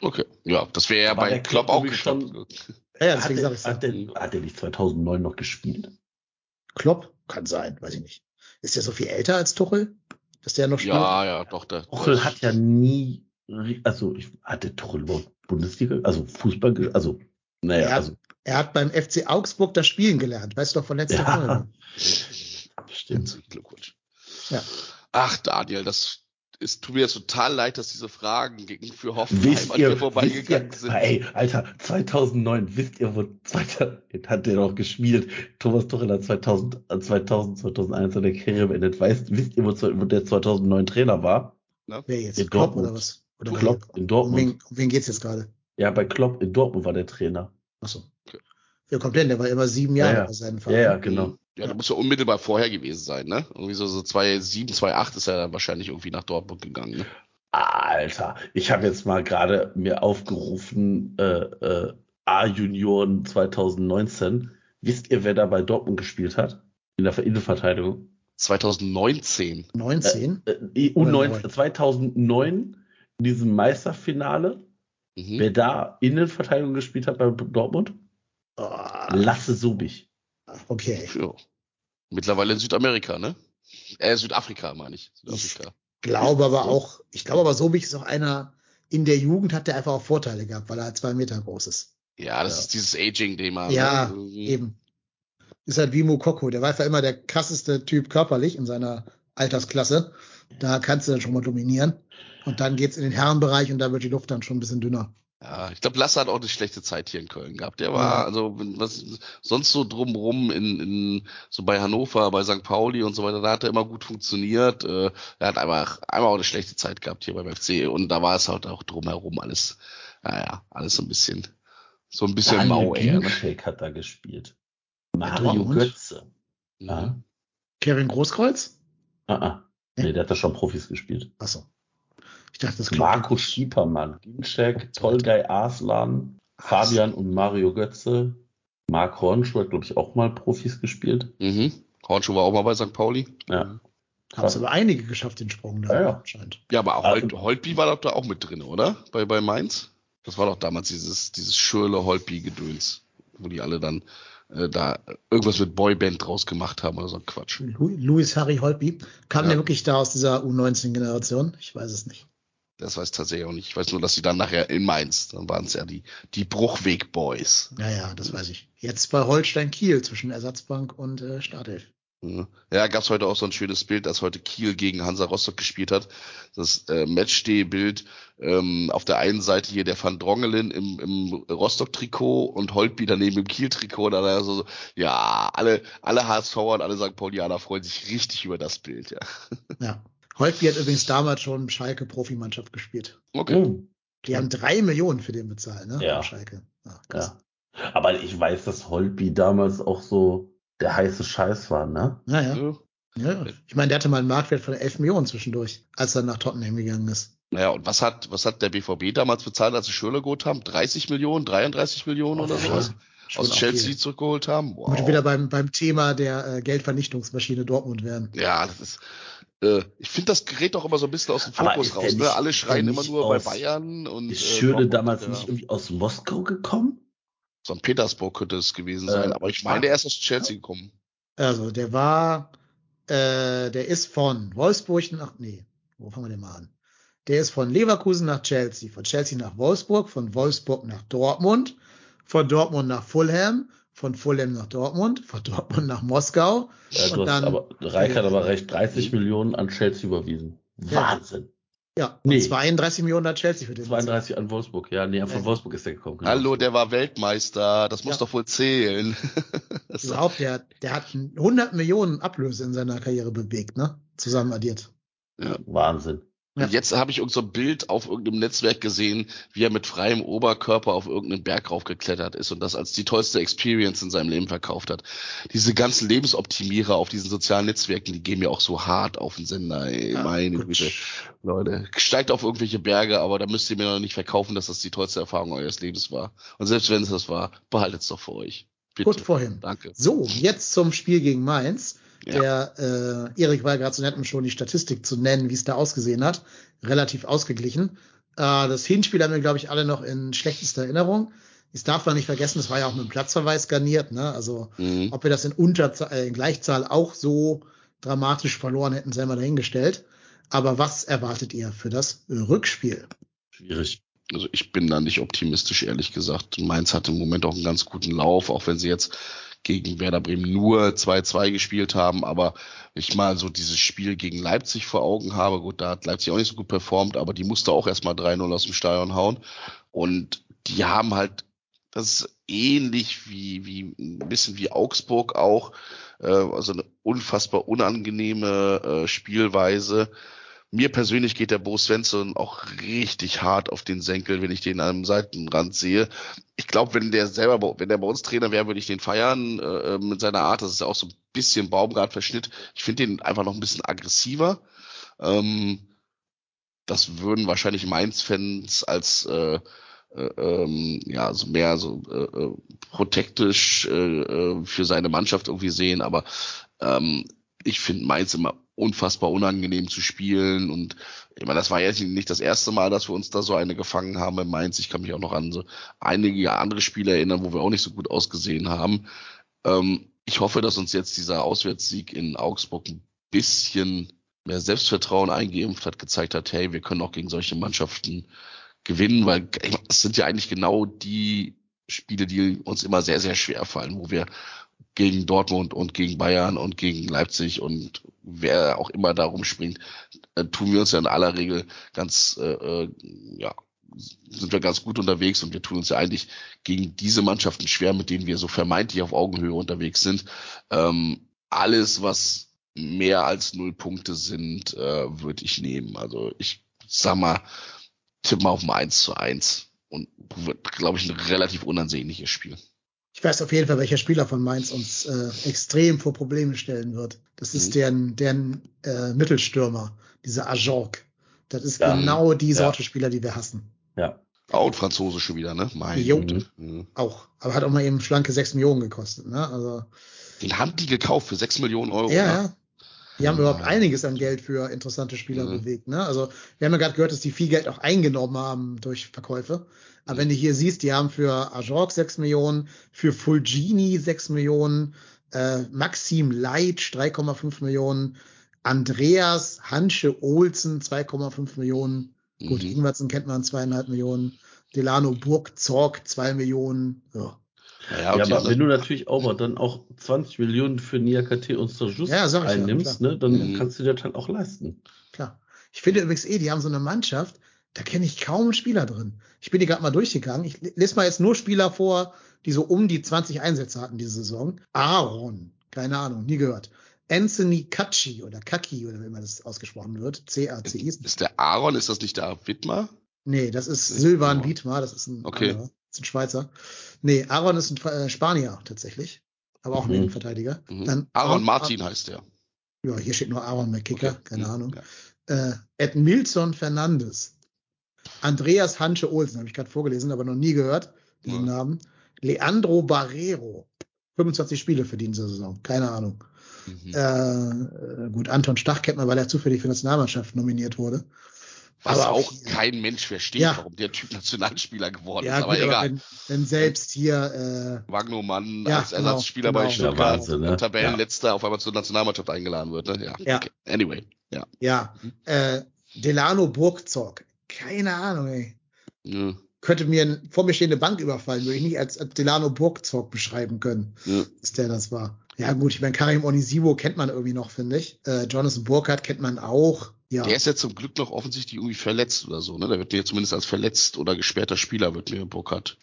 Okay. Ja, das wäre ja bei Klopp Klopp auch geklappt. Ja, ja, Hat deswegen sage ich hat, der, hat der nicht 2009 noch gespielt? Klopp kann sein, weiß ich nicht. Ist der so viel älter als Tuchel? Dass der noch spielt? Ja, ja, doch. Der, Tuchel hat ja nie, also ich hatte Tuchel überhaupt Bundesliga, also Fußball, also naja, Ja. also Er hat beim FC Augsburg das Spielen gelernt. Weißt du doch von letzter Ja. Folge. stimmt. Glückwunsch. Ja. Ach, Daniel, das es tut mir jetzt total leid, dass diese Fragen gegen für Hoffenheim Wisst an ihr, mir wisst vorbeigegangen ihr, sind. ey, Alter, 2009, wisst ihr, wo 2000, hat der noch gespielt? Thomas Tuchel hat 2000, äh, 2000, 2001 seine Karriere beendet. Weißt, wisst ihr, wo, wo der 2009 Trainer war? Wer jetzt? In Klopp Dortmund. oder was? Oder Klopp in Um Dortmund. wen, um wen geht's jetzt gerade? Ja, bei Klopp in Dortmund war der Trainer. Achso. Ja, kommt denn? Der war immer sieben Jahre Ja, ja. bei seinem Ja, Verein. ja, genau. Ja, du musst ja unmittelbar vorher gewesen sein, ne? Irgendwie so, so 2007, 2008 ist er dann wahrscheinlich irgendwie nach Dortmund gegangen, ne? Alter, ich habe jetzt mal gerade mir aufgerufen, äh, äh, A-Junioren 2019. Wisst ihr, wer da bei Dortmund gespielt hat? In der Innenverteidigung? 2019. 19? Äh, U9 neun. 2009 in diesem Meisterfinale, Mhm. wer da Innenverteidigung gespielt hat bei Dortmund? Oh, Lasse Subich. okay. Ja. Mittlerweile in Südamerika, ne? Äh, Südafrika, meine ich. Südafrika. Glaube aber auch, ich glaube aber, Sobich ist auch einer, in der Jugend hat der einfach auch Vorteile gehabt, weil er halt zwei Meter groß ist. Ja, das Ja. ist dieses Aging-Thema. Ja, ne? Eben. Ist halt wie Mukoko, der war einfach immer der krasseste Typ körperlich in seiner Altersklasse. Da kannst du dann schon mal dominieren. Und dann geht's in den Herrenbereich und da wird die Luft dann schon ein bisschen dünner. Ja, ich glaube, Lasse hat auch eine schlechte Zeit hier in Köln gehabt. Der war, Ja. also was sonst so drumrum in, in so bei Hannover, bei St. Pauli und so weiter, da hat er immer gut funktioniert. Äh, er hat einfach einmal auch eine schlechte Zeit gehabt hier beim FC und da war es halt auch drumherum alles, naja, alles so ein bisschen, so ein bisschen Daniel mau eher. Ne? Ginczek hat da gespielt. Mario? Götze. Mhm. Ah, Kevin Großkreuz? ah, ah. Nee, der hat da schon Profis gespielt. Achso. Ich dachte, das. Marco Schiepermann, Ginczek, Tolgay Arslan, Fabian und Mario Götze. Marc Hornschuh hat, glaube ich, auch mal Profis gespielt. Mhm. Hornschuh war auch mal bei St. Pauli. Ja. Haben es aber einige geschafft, den Sprung da Ja, ja. anscheinend. Ja, aber Ah, Holt, Holtby war doch da auch mit drin, oder? Bei, bei Mainz? Das war doch damals dieses, dieses Schürle-Holtby-Gedöns, wo die alle dann äh, da irgendwas mit Boyband draus gemacht haben oder so ein Quatsch. Louis Harry Holtby. Kam Ja. der wirklich da aus dieser U19-Generation? Ich weiß es nicht. Das weiß ich tatsächlich auch nicht. Ich weiß nur, dass sie dann nachher in Mainz, dann waren es ja die, die Bruchweg-Boys. Ja, ja, das weiß ich. Jetzt bei Holstein Kiel zwischen Ersatzbank und äh, Startelf. Ja, gab's heute auch so ein schönes Bild, als heute Kiel gegen Hansa Rostock gespielt hat. Das äh, Matchday-Bild ähm, auf der einen Seite hier der Van Drongelen im, im Rostock-Trikot und Holtby daneben im Kiel-Trikot. Da er so, ja, alle, alle HSVer und alle St. Paulianer freuen sich richtig über das Bild, ja. Ja. Holtby hat übrigens damals schon Schalke Profimannschaft gespielt. Okay. Mhm. Die haben drei Millionen für den bezahlt, ne? Ja. Schalke. Ja, krass. Ja. Aber ich weiß, dass Holtby damals auch so der heiße Scheiß war, ne? Ja, ja. Ja. ja. Ich meine, der hatte mal einen Marktwert von 11 Millionen zwischendurch, als er nach Tottenham gegangen ist. Naja, und was hat, was hat der BVB damals bezahlt, als sie Schürle geholt haben? 30 Millionen, 33 Millionen oder Ja. sowas? Aus auch Chelsea viel. zurückgeholt haben? Wow. Wir wieder beim, beim Thema der äh, Geldvernichtungsmaschine Dortmund wären. Ja, das ist, äh, ich finde, das gerät doch immer so ein bisschen aus dem Fokus raus. Ne? nicht- Alle ist der schreien immer nur bei aus- Bayern und Ist äh, Schöne Dortmund, damals ja. nicht irgendwie aus Moskau gekommen? St. Petersburg könnte es gewesen sein, Äh, aber ich meine, er ist aus Chelsea gekommen. Also, der war, äh, der ist von Wolfsburg nach, nee, wo fangen wir denn mal an? Der ist von Leverkusen nach Chelsea, von Chelsea nach Wolfsburg, von Wolfsburg nach Dortmund, von Dortmund nach Fulham, von Fulham nach Dortmund, von Dortmund nach Moskau. Ja, Und dann- aber, Reich hat aber recht, 30 Millionen an Chelsea überwiesen. Ja. Wahnsinn. Ja, Nee. und 32 Millionen hat Chelsea für den. 32 an Wolfsburg. Ja, nee, von Ja. Wolfsburg ist der gekommen. genau. Hallo, der war Weltmeister. Das muss Ja. doch wohl zählen. Das ist Überhaupt, der, der hat 100 Millionen Ablöse in seiner Karriere bewegt, ne? Zusammen addiert. Wahnsinn. Ja. Und jetzt habe ich irgend so ein Bild auf irgendeinem Netzwerk gesehen, wie er mit freiem Oberkörper auf irgendeinen Berg raufgeklettert ist und das als die tollste Experience in seinem Leben verkauft hat. Diese ganzen Lebensoptimierer auf diesen sozialen Netzwerken, die gehen mir auch so hart auf den Sender. Ey, Ja, meine gut. Güte. Leute, steigt auf irgendwelche Berge, aber da müsst ihr mir noch nicht verkaufen, dass das die tollste Erfahrung eures Lebens war. Und selbst wenn es das war, behaltet es doch für euch. Bitte. Gut vorhin. Danke. So, jetzt zum Spiel gegen Mainz. Ja. Der äh, Erik war gerade so nett, um schon die Statistik zu nennen, wie es da ausgesehen hat. Relativ ausgeglichen. Äh, das Hinspiel haben wir, glaube ich, alle noch in schlechtester Erinnerung. Das darf man nicht vergessen, das war ja auch mit einem Platzverweis garniert. Ne? Also Mhm. ob wir das in, Unterzahl, äh, in Gleichzahl auch so dramatisch verloren hätten, sei mal dahingestellt. Aber was erwartet ihr für das Rückspiel? Schwierig. Also ich bin da nicht optimistisch, ehrlich gesagt. Mainz hat im Moment auch einen ganz guten Lauf, auch wenn sie jetzt gegen Werder Bremen nur 2-2 gespielt haben. Aber ich mal so dieses Spiel gegen Leipzig vor Augen habe, gut, da hat Leipzig auch nicht so gut performt, aber die musste auch erstmal 3-0 aus dem Stadion hauen. Und die haben halt, das ist ähnlich wie, wie ein bisschen wie Augsburg auch, äh, also eine unfassbar unangenehme äh, Spielweise. Mir persönlich geht der Bo Svensson auch richtig hart auf den Senkel, wenn ich den am Seitenrand sehe. Ich glaube, wenn der selber, wenn der bei uns Trainer wäre, würde ich den feiern äh, mit seiner Art. Das ist ja auch so ein bisschen Baumgart-Verschnitt. Ich finde den einfach noch ein bisschen aggressiver. Ähm, das würden wahrscheinlich Mainz-Fans als äh, äh, ähm, ja so mehr so äh, äh, protektisch äh, äh, für seine Mannschaft irgendwie sehen, aber ähm, ich finde Mainz immer unfassbar unangenehm zu spielen und ich meine, das war jetzt nicht das erste Mal, dass wir uns da so eine gefangen haben in Mainz. Ich kann mich auch noch an so einige andere Spiele erinnern, wo wir auch nicht so gut ausgesehen haben. Ähm, ich hoffe, dass uns jetzt dieser Auswärtssieg in Augsburg ein bisschen mehr Selbstvertrauen eingeimpft hat, gezeigt hat, hey, wir können auch gegen solche Mannschaften gewinnen, weil es sind ja eigentlich genau die Spiele, die uns immer sehr, sehr schwer fallen, wo wir gegen Dortmund und gegen Bayern und gegen Leipzig und wer auch immer da rumspringt, äh, tun wir uns ja in aller Regel ganz, äh, äh, ja, sind wir ganz gut unterwegs und wir tun uns ja eigentlich gegen diese Mannschaften schwer, mit denen wir so vermeintlich auf Augenhöhe unterwegs sind. Ähm, alles, was mehr als null Punkte sind, äh, würde ich nehmen. Also ich sag mal, tipp mal auf ein 1 zu 1 und wird, glaube ich, ein relativ unansehnliches Spiel. Ich weiß auf jeden Fall, welcher Spieler von Mainz uns äh, extrem vor Probleme stellen wird. Das ist Mhm. deren, deren äh, Mittelstürmer, dieser Ajork. Das ist Ja. genau die Ja. Sorte Spieler, die wir hassen. Ja. Franzose schon wieder, ne? Mein Jo. Mhm. Auch. Aber hat auch mal eben schlanke 6 Millionen gekostet. Ne? Also Den haben die gekauft für 6 Millionen Euro. ja, ne? ja. Die haben überhaupt einiges an Geld für interessante Spieler Mhm. bewegt. Ne? Also wir haben ja gerade gehört, dass die viel Geld auch eingenommen haben durch Verkäufe. Aber Mhm. wenn du hier siehst, die haben für Ajork 6 Millionen, für Fulgini 6 Millionen, äh, Maxim Leitsch 3,5 Millionen, Andreas Hansche Olsen 2,5 Millionen, gut, Mhm. Ingwertsen kennt man 2,5 Millionen, Delano Burg Zorg 2 Millionen. Ja, Ja, Ja, aber wenn du natürlich auch mal dann auch 20 Millionen für Niakate und Stajus Ja, ja, einnimmst, klar. ne, dann Mhm. kannst du dir das halt auch leisten. klar. Ich finde übrigens eh, die haben so eine Mannschaft, da kenne ich kaum einen Spieler drin. Ich bin die gerade mal durchgegangen. Ich lese mal jetzt nur Spieler vor, die so um die 20 Einsätze hatten diese Saison. Aaron, keine Ahnung, nie gehört. Anthony Kachi oder Kaki oder wie immer das ausgesprochen wird. C-A-C-I. ist der Aaron, ist das nicht der Wittmer? Nee, das ist Silvan. Wiedmar, das ist ein Okay. anderer. Das ist ein Schweizer. Nee, Aaron ist ein äh, Spanier tatsächlich. Aber auch ein Mhm. Innenverteidiger. Mhm. Dann Aaron Martin heißt der. Ja, hier steht nur Aaron McKicker, Okay. keine Mhm. Ahnung. Ja. Äh, Edmilson Fernandes. Andreas Hansche Olsen, habe ich gerade vorgelesen, aber noch nie gehört, diesen Ja. Namen. Leandro Barrero. 25 Spiele für diese Saison, keine Ahnung. Mhm. Äh, äh, gut, Anton Stach kennt man, weil er zufällig für die Nationalmannschaft nominiert wurde. Was aber auch auch- kein Mensch versteht, Ja. warum der Typ Nationalspieler geworden Ja, ist. Aber gut, aber egal. wenn, wenn selbst hier, Wagnermann Ja, als genau, Ersatzspieler genau. bei Stuttgart, Wahnsinn, ne? Tabellenletzter, auf einmal zur Nationalmannschaft eingeladen wird. Ne? Ja. Ja. Okay. Anyway, ja. äh, ja, äh, Delano Burgzorg. Keine Ahnung, ey. ja. Könnte mir ein, vor mir stehende Bank überfallen, würde ich nicht als, als Delano Burgzorg beschreiben können. ja. dass der das war. Ja gut, ich meine, Karim Onisivo kennt man irgendwie noch, finde ich. Äh, Jonathan Burkhardt kennt man auch. Ja, Der ist ja zum Glück noch offensichtlich irgendwie verletzt oder so, ne? Der wird mir zumindest als verletzt oder gesperrter Spieler wird mir Burkhardt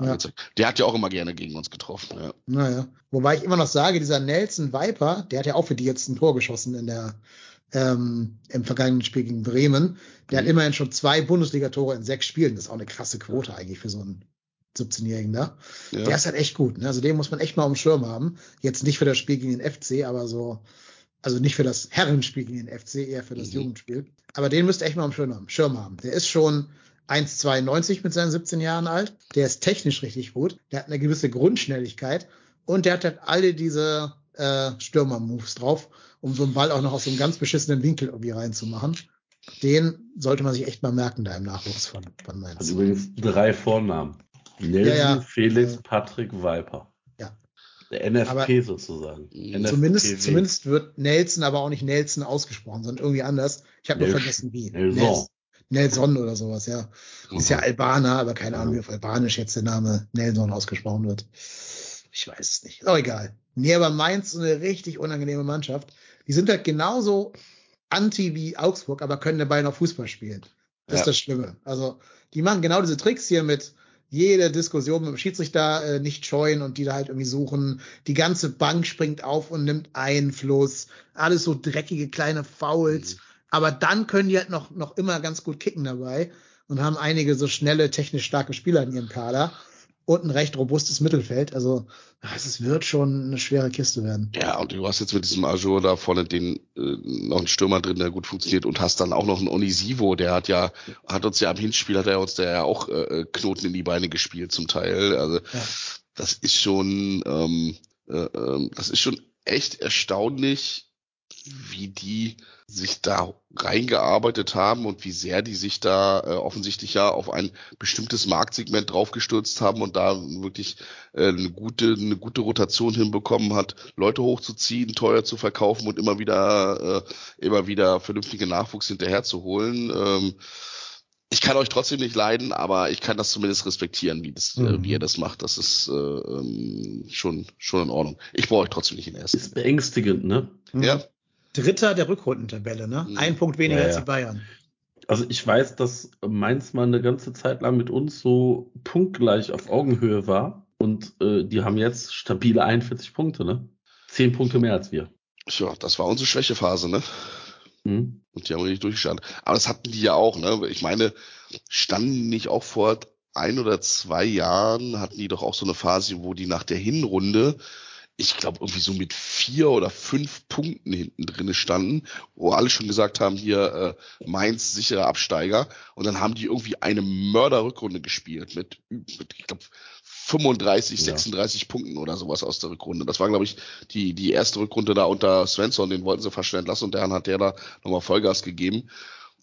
Ja. Der hat ja auch immer gerne gegen uns getroffen, ja. naja. Wobei ich immer noch sage, dieser Nelson Viper, der hat ja auch für die jetzt ein Tor geschossen in der ähm, im vergangenen Spiel gegen Bremen. Der hat Mhm. immerhin schon zwei Bundesligatore in sechs Spielen. Das ist auch eine krasse Quote eigentlich für so einen 17-Jährigen da. ja. Der ist halt echt gut. Ne? Also den muss man echt mal auf dem Schirm haben. Jetzt nicht für das Spiel gegen den FC, aber so, also nicht für das Herrenspiel gegen den FC, eher für das Mhm. Jugendspiel. Aber den müsst ihr echt mal dem Schirm haben. Schirm haben. Der ist schon 1,92 mit seinen 17 Jahren alt. Der ist technisch richtig gut. Der hat eine gewisse Grundschnelligkeit und der hat halt alle diese äh, Stürmer-Moves drauf, um so einen Ball auch noch aus so einem ganz beschissenen Winkel irgendwie reinzumachen. Den sollte man sich echt mal merken da im Nachwuchs von, von Mainz. Hat übrigens drei Vornamen. Nelson, Ja, ja. Felix. Patrick, Viper. Der NFP Aber- sozusagen. Mhm. NFPW. Zumindest, zumindest wird Nelson aber auch nicht Nelson ausgesprochen, sondern irgendwie anders. Ich habe nur vergessen, wie. Nelson. Nels- Nelson oder sowas, ja. Ist ja Albaner, aber keine Ahnung, wie auf Albanisch jetzt der Name Nelson ausgesprochen wird. Ich weiß es nicht. Ist auch egal. Nee, aber Mainz ist eine richtig unangenehme Mannschaft. Die sind halt genauso anti wie Augsburg, aber können dabei noch Fußball spielen. Das Ja. ist das Schlimme. Also, die machen genau diese Tricks hier mit jede Diskussion mit dem Schiedsrichter äh, nicht scheuen und die da halt irgendwie suchen. Die ganze Bank springt auf und nimmt Einfluss. Alles so dreckige kleine Fouls. Aber dann können die halt noch, noch immer ganz gut kicken dabei und haben einige so schnelle, technisch starke Spieler in ihrem Kader und ein recht robustes Mittelfeld. Also, es wird schon eine schwere Kiste werden. Ja, und du hast jetzt mit diesem Azur da vorne den äh, noch einen Stürmer drin, der gut funktioniert und hast dann auch noch einen Onisivo, der hat ja, hat uns ja am Hinspiel, hat er uns der ja auch äh, Knoten in die Beine gespielt zum Teil. Also das ist schon, ähm, äh, ähm, das ist schon echt erstaunlich, wie die sich da reingearbeitet haben und wie sehr die sich da äh, offensichtlich ja auf ein bestimmtes Marktsegment draufgestürzt haben und da wirklich äh, eine gute eine gute Rotation hinbekommen hat, Leute hochzuziehen, teuer zu verkaufen und immer wieder äh, immer wieder vernünftige Nachwuchs hinterher zu holen. Ähm, ich kann euch trotzdem nicht leiden, aber ich kann das zumindest respektieren, wie, das, äh, Mhm. wie ihr das macht. Das ist äh, ähm, schon, schon in Ordnung. Ich brauche euch trotzdem nicht in ersten. Ist beängstigend, ne? Ja, Dritter der Rückrundentabelle, ne? Mhm. Ein Punkt weniger Ja, als ja. die Bayern. Also ich weiß, dass Mainz mal eine ganze Zeit lang mit uns so punktgleich auf Augenhöhe war. Und äh, die haben jetzt stabile 41 Punkte, ne? Zehn Punkte mehr als wir. Tja, das war unsere Schwächephase, ne? Hm? Und die haben richtig durchgestartet. Aber das hatten die ja auch, ne? Ich meine, standen nicht auch vor ein oder zwei Jahren, hatten die doch auch so eine Phase, wo die nach der Hinrunde, ich glaube, irgendwie so mit vier oder fünf Punkten hinten drinne standen, wo alle schon gesagt haben, hier äh, Mainz sicherer Absteiger. Und dann haben die irgendwie eine Mörderrückrunde gespielt mit, mit ich glaube, 35, Ja. 36 Punkten oder sowas aus der Rückrunde. Das war, glaube ich, die, die erste Rückrunde da unter Svensson, den wollten sie fast entlassen und dann hat der da nochmal Vollgas gegeben.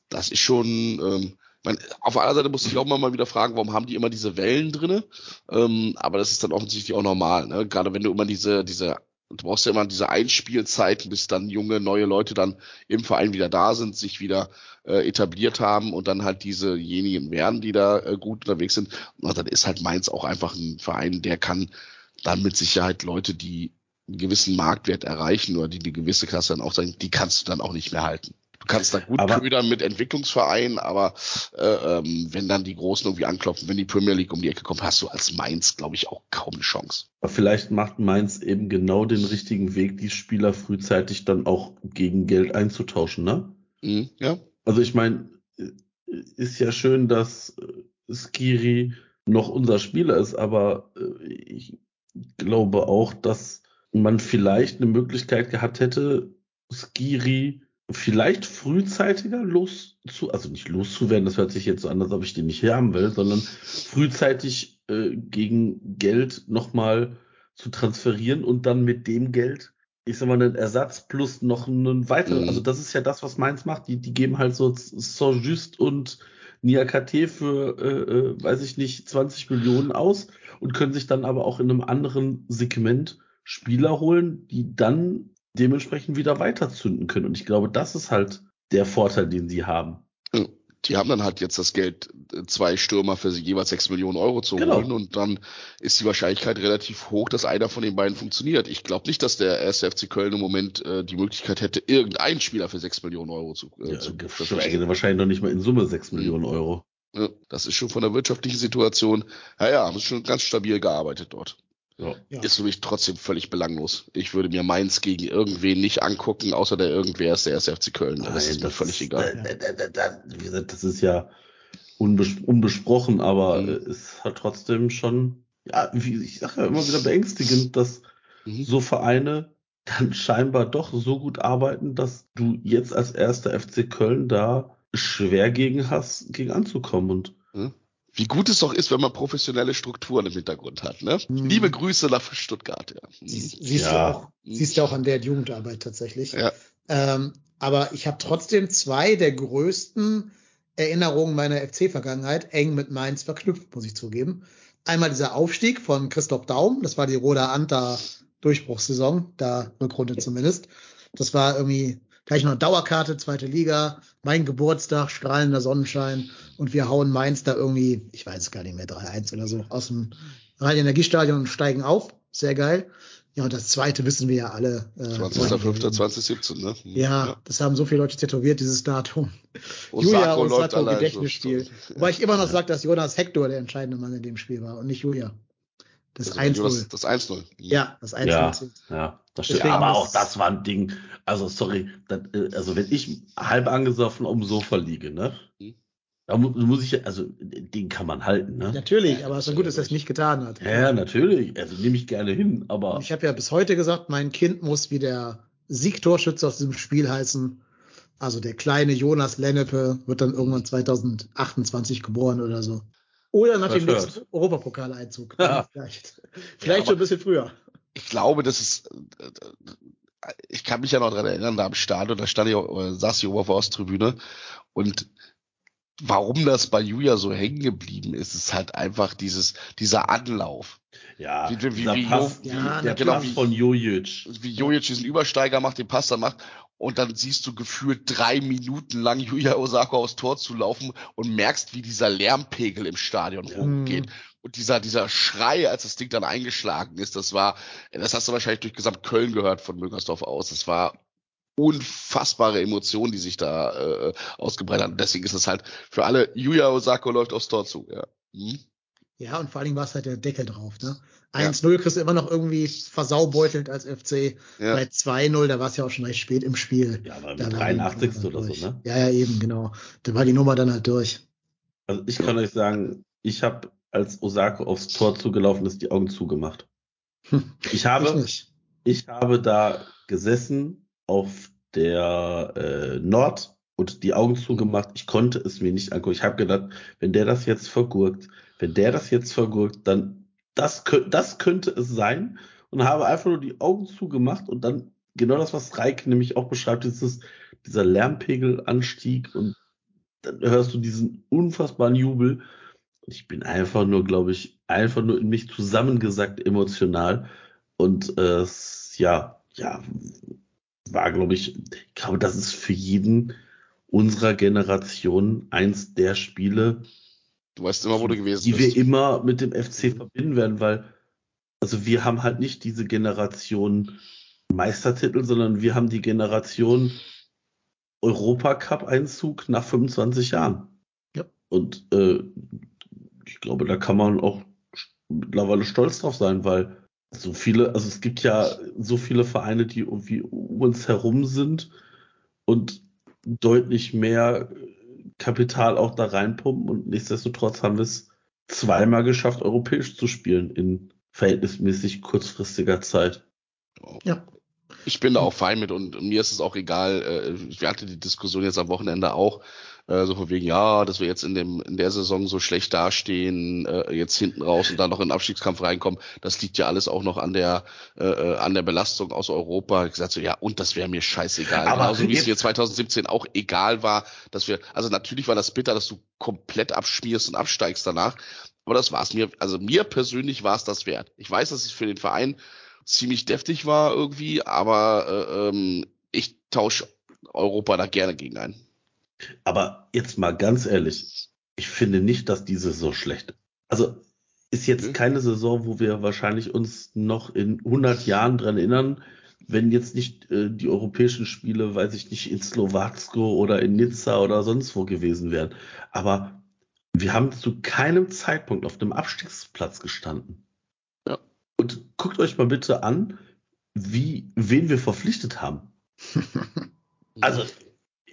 Das ist schon, ähm, mein, auf der Seite muss ich auch mal wieder fragen, warum haben die immer diese Wellen drinne? Ähm, aber das ist dann offensichtlich auch normal, ne? Gerade wenn du immer diese, diese, du brauchst ja immer diese Einspielzeiten, bis dann junge, neue Leute dann im Verein wieder da sind, sich wieder äh, etabliert haben und dann halt diesejenigen werden, die da äh, gut unterwegs sind. Und dann ist halt Mainz auch einfach ein Verein, der kann dann mit Sicherheit Leute, die einen gewissen Marktwert erreichen oder die eine gewisse Klasse dann auch sagen, die kannst du dann auch nicht mehr halten. Du kannst da gut Aber- ködern mit Entwicklungsvereinen, aber äh, ähm, wenn dann die Großen irgendwie anklopfen, wenn die Premier League um die Ecke kommt, hast du als Mainz, glaube ich, auch kaum eine Chance. Aber vielleicht macht Mainz eben genau den richtigen Weg, die Spieler frühzeitig dann auch gegen Geld einzutauschen, ne? Mhm, ja. Also ich meine, ist ja schön, dass Skiri noch unser Spieler ist, aber äh, ich glaube auch, dass man vielleicht eine Möglichkeit gehabt hätte, Skiri vielleicht frühzeitiger loszu, also nicht loszuwerden, das hört sich jetzt so an, als ob ich den nicht haben will, sondern frühzeitig äh, gegen Geld nochmal zu transferieren und dann mit dem Geld, ich sag mal, einen Ersatz plus noch einen weiteren, Mhm. also das ist ja das, was Mainz macht, die, die geben halt so Saint-Just und Niakate für, äh, äh, weiß ich nicht, 20 Millionen aus und können sich dann aber auch in einem anderen Segment Spieler holen, die dann dementsprechend wieder weiterzünden können. Und ich glaube, das ist halt der Vorteil, den sie haben. die haben dann halt jetzt das Geld, äh, zwei Stürmer für jeweils sechs Millionen Euro zu Genau. holen und dann ist die Wahrscheinlichkeit relativ hoch, dass einer von den beiden funktioniert. Ich glaube nicht, dass der erste FC Köln im Moment äh, die Möglichkeit hätte, irgendeinen Spieler für sechs Millionen Euro zu, äh, Ja, zu geschweige denn wahrscheinlich noch nicht mal in Summe 6 Millionen Euro. Ja, das ist schon von der wirtschaftlichen Situation, ja, ja, haben sie schon ganz stabil gearbeitet dort. Ja. Ja. Ist für mich trotzdem völlig belanglos. Ich würde mir Mainz gegen irgendwen nicht angucken, außer der irgendwer ist der erste FC Köln. das ist mir völlig egal. Da, da, da, da, wie gesagt, das ist ja unbes unbesprochen, aber Mhm. äh, ist halt trotzdem schon, ja, wie ich sage ja immer wieder beängstigend, dass Mhm. so Vereine dann scheinbar doch so gut arbeiten, dass du jetzt als erster FC Köln da schwer gegen hast, gegen anzukommen und Wie gut es doch ist, wenn man professionelle Strukturen im Hintergrund hat. Ne? Mhm. Liebe Grüße nach Stuttgart. Ja. Mhm. Siehst, siehst, Ja. du auch, siehst du auch an der Jugendarbeit tatsächlich. Ja. Ähm, aber ich habe trotzdem zwei der größten Erinnerungen meiner FC-Vergangenheit eng mit Mainz verknüpft, muss ich zugeben. Einmal dieser Aufstieg von Christoph Daum, das war die Roda Anta Durchbruchssaison, da Rückrunde zumindest. Das war irgendwie gleich noch Dauerkarte, zweite Liga, mein Geburtstag, strahlender Sonnenschein und wir hauen Mainz da irgendwie, ich weiß es gar nicht mehr, 3-1 oder so, aus dem Rhein-Energiestadion und steigen auf. Sehr geil. Ja, und das zweite wissen wir ja alle. Äh, 20.05.2017, ne? Mhm. ja, das haben so viele Leute tätowiert, dieses Datum. Osako Julia Osako allein Gedächtnisspiel. so. Wobei ich immer noch sage, dass Jonas Hector der entscheidende Mann in dem Spiel war und nicht Julia. Das das, 1-0. das 1-0. Ja, das 1-0. ja, ja, das stimmt. Deswegen Aber auch das war ein Ding. Also sorry, das, äh, also wenn ich halb angesoffen auf dem Sofa liege, ne? Mhm. Da mu muss ich, ja- also den kann man halten, ne? Natürlich, aber es ist gut, dass er es nicht getan hat. Ja, ja, natürlich. Also nehme ich gerne hin, aber Und ich habe ja bis heute gesagt, mein Kind muss wie der Siegtorschütze aus diesem Spiel heißen. Also der kleine Jonas Lennepe wird dann irgendwann 2028 geboren oder so. Oder nach dem nächsten Europapokaleinzug. Ja. Vielleicht, vielleicht aber- schon ein bisschen früher. ich glaube, das ist, äh, ich kann mich ja noch dran erinnern, da am Stadion, da stand ich, äh, saß ich oben auf der Osttribüne und warum das bei Julia so hängen geblieben ist, ist halt einfach dieses, dieser Anlauf. ja, Wie- wie- dieser wie Pass, Jo- Ja, der genau, Pass von Jojic. Wie Jojic diesen Übersteiger macht, den Pass dann macht und dann siehst du gefühlt drei Minuten lang Julia Osako aufs Tor zu laufen und merkst, wie dieser Lärmpegel im Stadion hochgeht. Und dieser, dieser Schrei, als das Ding dann eingeschlagen ist, das war, das hast du wahrscheinlich durch gesamt Köln gehört von Müngersdorf aus. Das war unfassbare Emotionen, die sich da äh, ausgebreitet haben. Deswegen ist es halt für alle, Yuya Osako läuft aufs Tor zu. Ja. Hm? Ja, und vor allen Dingen war es halt der Deckel drauf. Ne? 1-0 kriegst du immer noch irgendwie versaubeutelt als FC. Ja. Bei 2-0, da war es ja auch schon recht spät im Spiel. Ja, aber mit war die 83. Nummer dann oder so, durch. ne? Ja, ja, eben, genau. Da war die Nummer dann halt durch. Also ich kann euch sagen, ich habe, als Osako aufs Tor zugelaufen ist, die Augen zugemacht. Ich Ich habe, nicht. ich habe da gesessen auf der äh, Nord und die Augen zugemacht. Ich konnte es mir nicht angucken. Ich habe gedacht, wenn der das jetzt vergurkt, wenn der das jetzt vergurkt, dann das, das könnte es sein. Und habe einfach nur die Augen zugemacht und dann genau das, was Reik nämlich auch beschreibt, dieses, dieser Lärmpegelanstieg und dann hörst du diesen unfassbaren Jubel. Ich bin einfach nur, glaube ich, einfach nur in mich zusammengesackt emotional. Und äh, es, ja, ja, war, glaube ich, ich glaube, das ist für jeden unserer Generation eins der Spiele, Du weißt immer, wo du gewesen die bist. wir immer mit dem FC verbinden werden, weil, also wir haben halt nicht diese Generation Meistertitel, sondern wir haben die Generation Europacup-Einzug nach 25 Jahren. Ja. Und äh, ich glaube, da kann man auch mittlerweile stolz drauf sein, weil so viele, also es gibt ja so viele Vereine, die irgendwie um uns herum sind und deutlich mehr Kapital auch da reinpumpen und nichtsdestotrotz haben wir es zweimal geschafft, europäisch zu spielen in verhältnismäßig kurzfristiger Zeit. Ja. Ich bin da auch fein mit und mir ist es auch egal. Äh, wir hatten die Diskussion jetzt am Wochenende auch, äh, so von wegen, ja, dass wir jetzt in dem in der Saison so schlecht dastehen, äh, jetzt hinten raus und dann noch in den Abstiegskampf reinkommen. Das liegt ja alles auch noch an der äh, äh, an der Belastung aus Europa. Ich gesagt so, ja, und das wäre mir scheißegal. Aber Genauso wie es mir 2017 auch egal war, dass wir, also natürlich war das bitter, dass du komplett abschmierst und absteigst danach. Aber das war es mir, also mir persönlich war es das wert. Ich weiß, dass es für den Verein ziemlich deftig war irgendwie, aber äh, ähm, ich tausche Europa da gerne gegen ein. Aber jetzt mal ganz ehrlich, ich finde nicht, dass diese so schlecht ist. Also ist jetzt Nö. keine Saison, wo wir wahrscheinlich uns noch in 100 Jahren dran erinnern, wenn jetzt nicht äh, die europäischen Spiele, weiß ich nicht, in Slowacko oder in Nizza oder sonst wo gewesen wären. Aber wir haben zu keinem Zeitpunkt auf dem Abstiegsplatz gestanden. Ja. Und guckt euch mal bitte an, wie, wen wir verpflichtet haben. Also,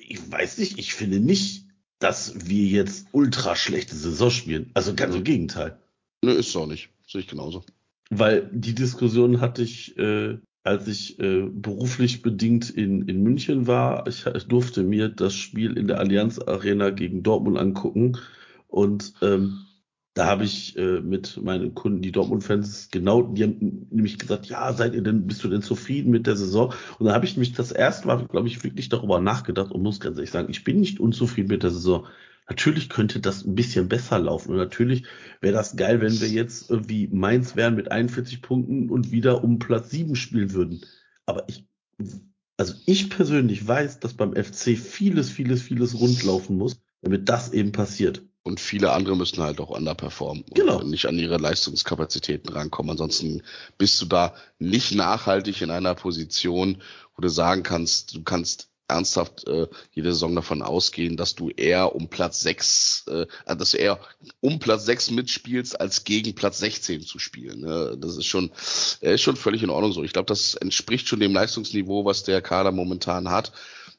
ich weiß nicht, ich finde nicht, dass wir jetzt ultra schlechte Saison spielen. Also ganz im Gegenteil. Nö, ist es auch nicht. Sehe ich genauso. Weil die Diskussion hatte ich, äh, als ich äh, beruflich bedingt in, in München war. Ich, ich durfte mir das Spiel in der Allianz Arena gegen Dortmund angucken. Und ähm, da habe ich äh, mit meinen Kunden, die Dortmund-Fans, genau, die haben nämlich gesagt, ja, seid ihr denn, bist du denn zufrieden mit der Saison? Und da habe ich mich das erste Mal, glaube ich, wirklich darüber nachgedacht und muss ganz ehrlich sagen, ich bin nicht unzufrieden mit der Saison. Natürlich könnte das ein bisschen besser laufen und natürlich wäre das geil, wenn wir jetzt irgendwie Mainz wären mit 41 Punkten und wieder um Platz 7 spielen würden. Aber ich, also ich persönlich weiß, dass beim FC vieles, vieles, vieles rundlaufen muss, damit das eben passiert. Und viele andere müssen halt auch underperformen Genau. und nicht an ihre Leistungskapazitäten rankommen. Ansonsten bist du da nicht nachhaltig in einer Position, wo du sagen kannst, du kannst ernsthaft äh, jede Saison davon ausgehen, dass du eher um Platz sechs, äh, dass du eher um Platz sechs mitspielst, als gegen Platz 16 zu spielen. Ne? Das ist schon, äh, ist schon völlig in Ordnung so. Ich glaube, das entspricht schon dem Leistungsniveau, was der Kader momentan hat.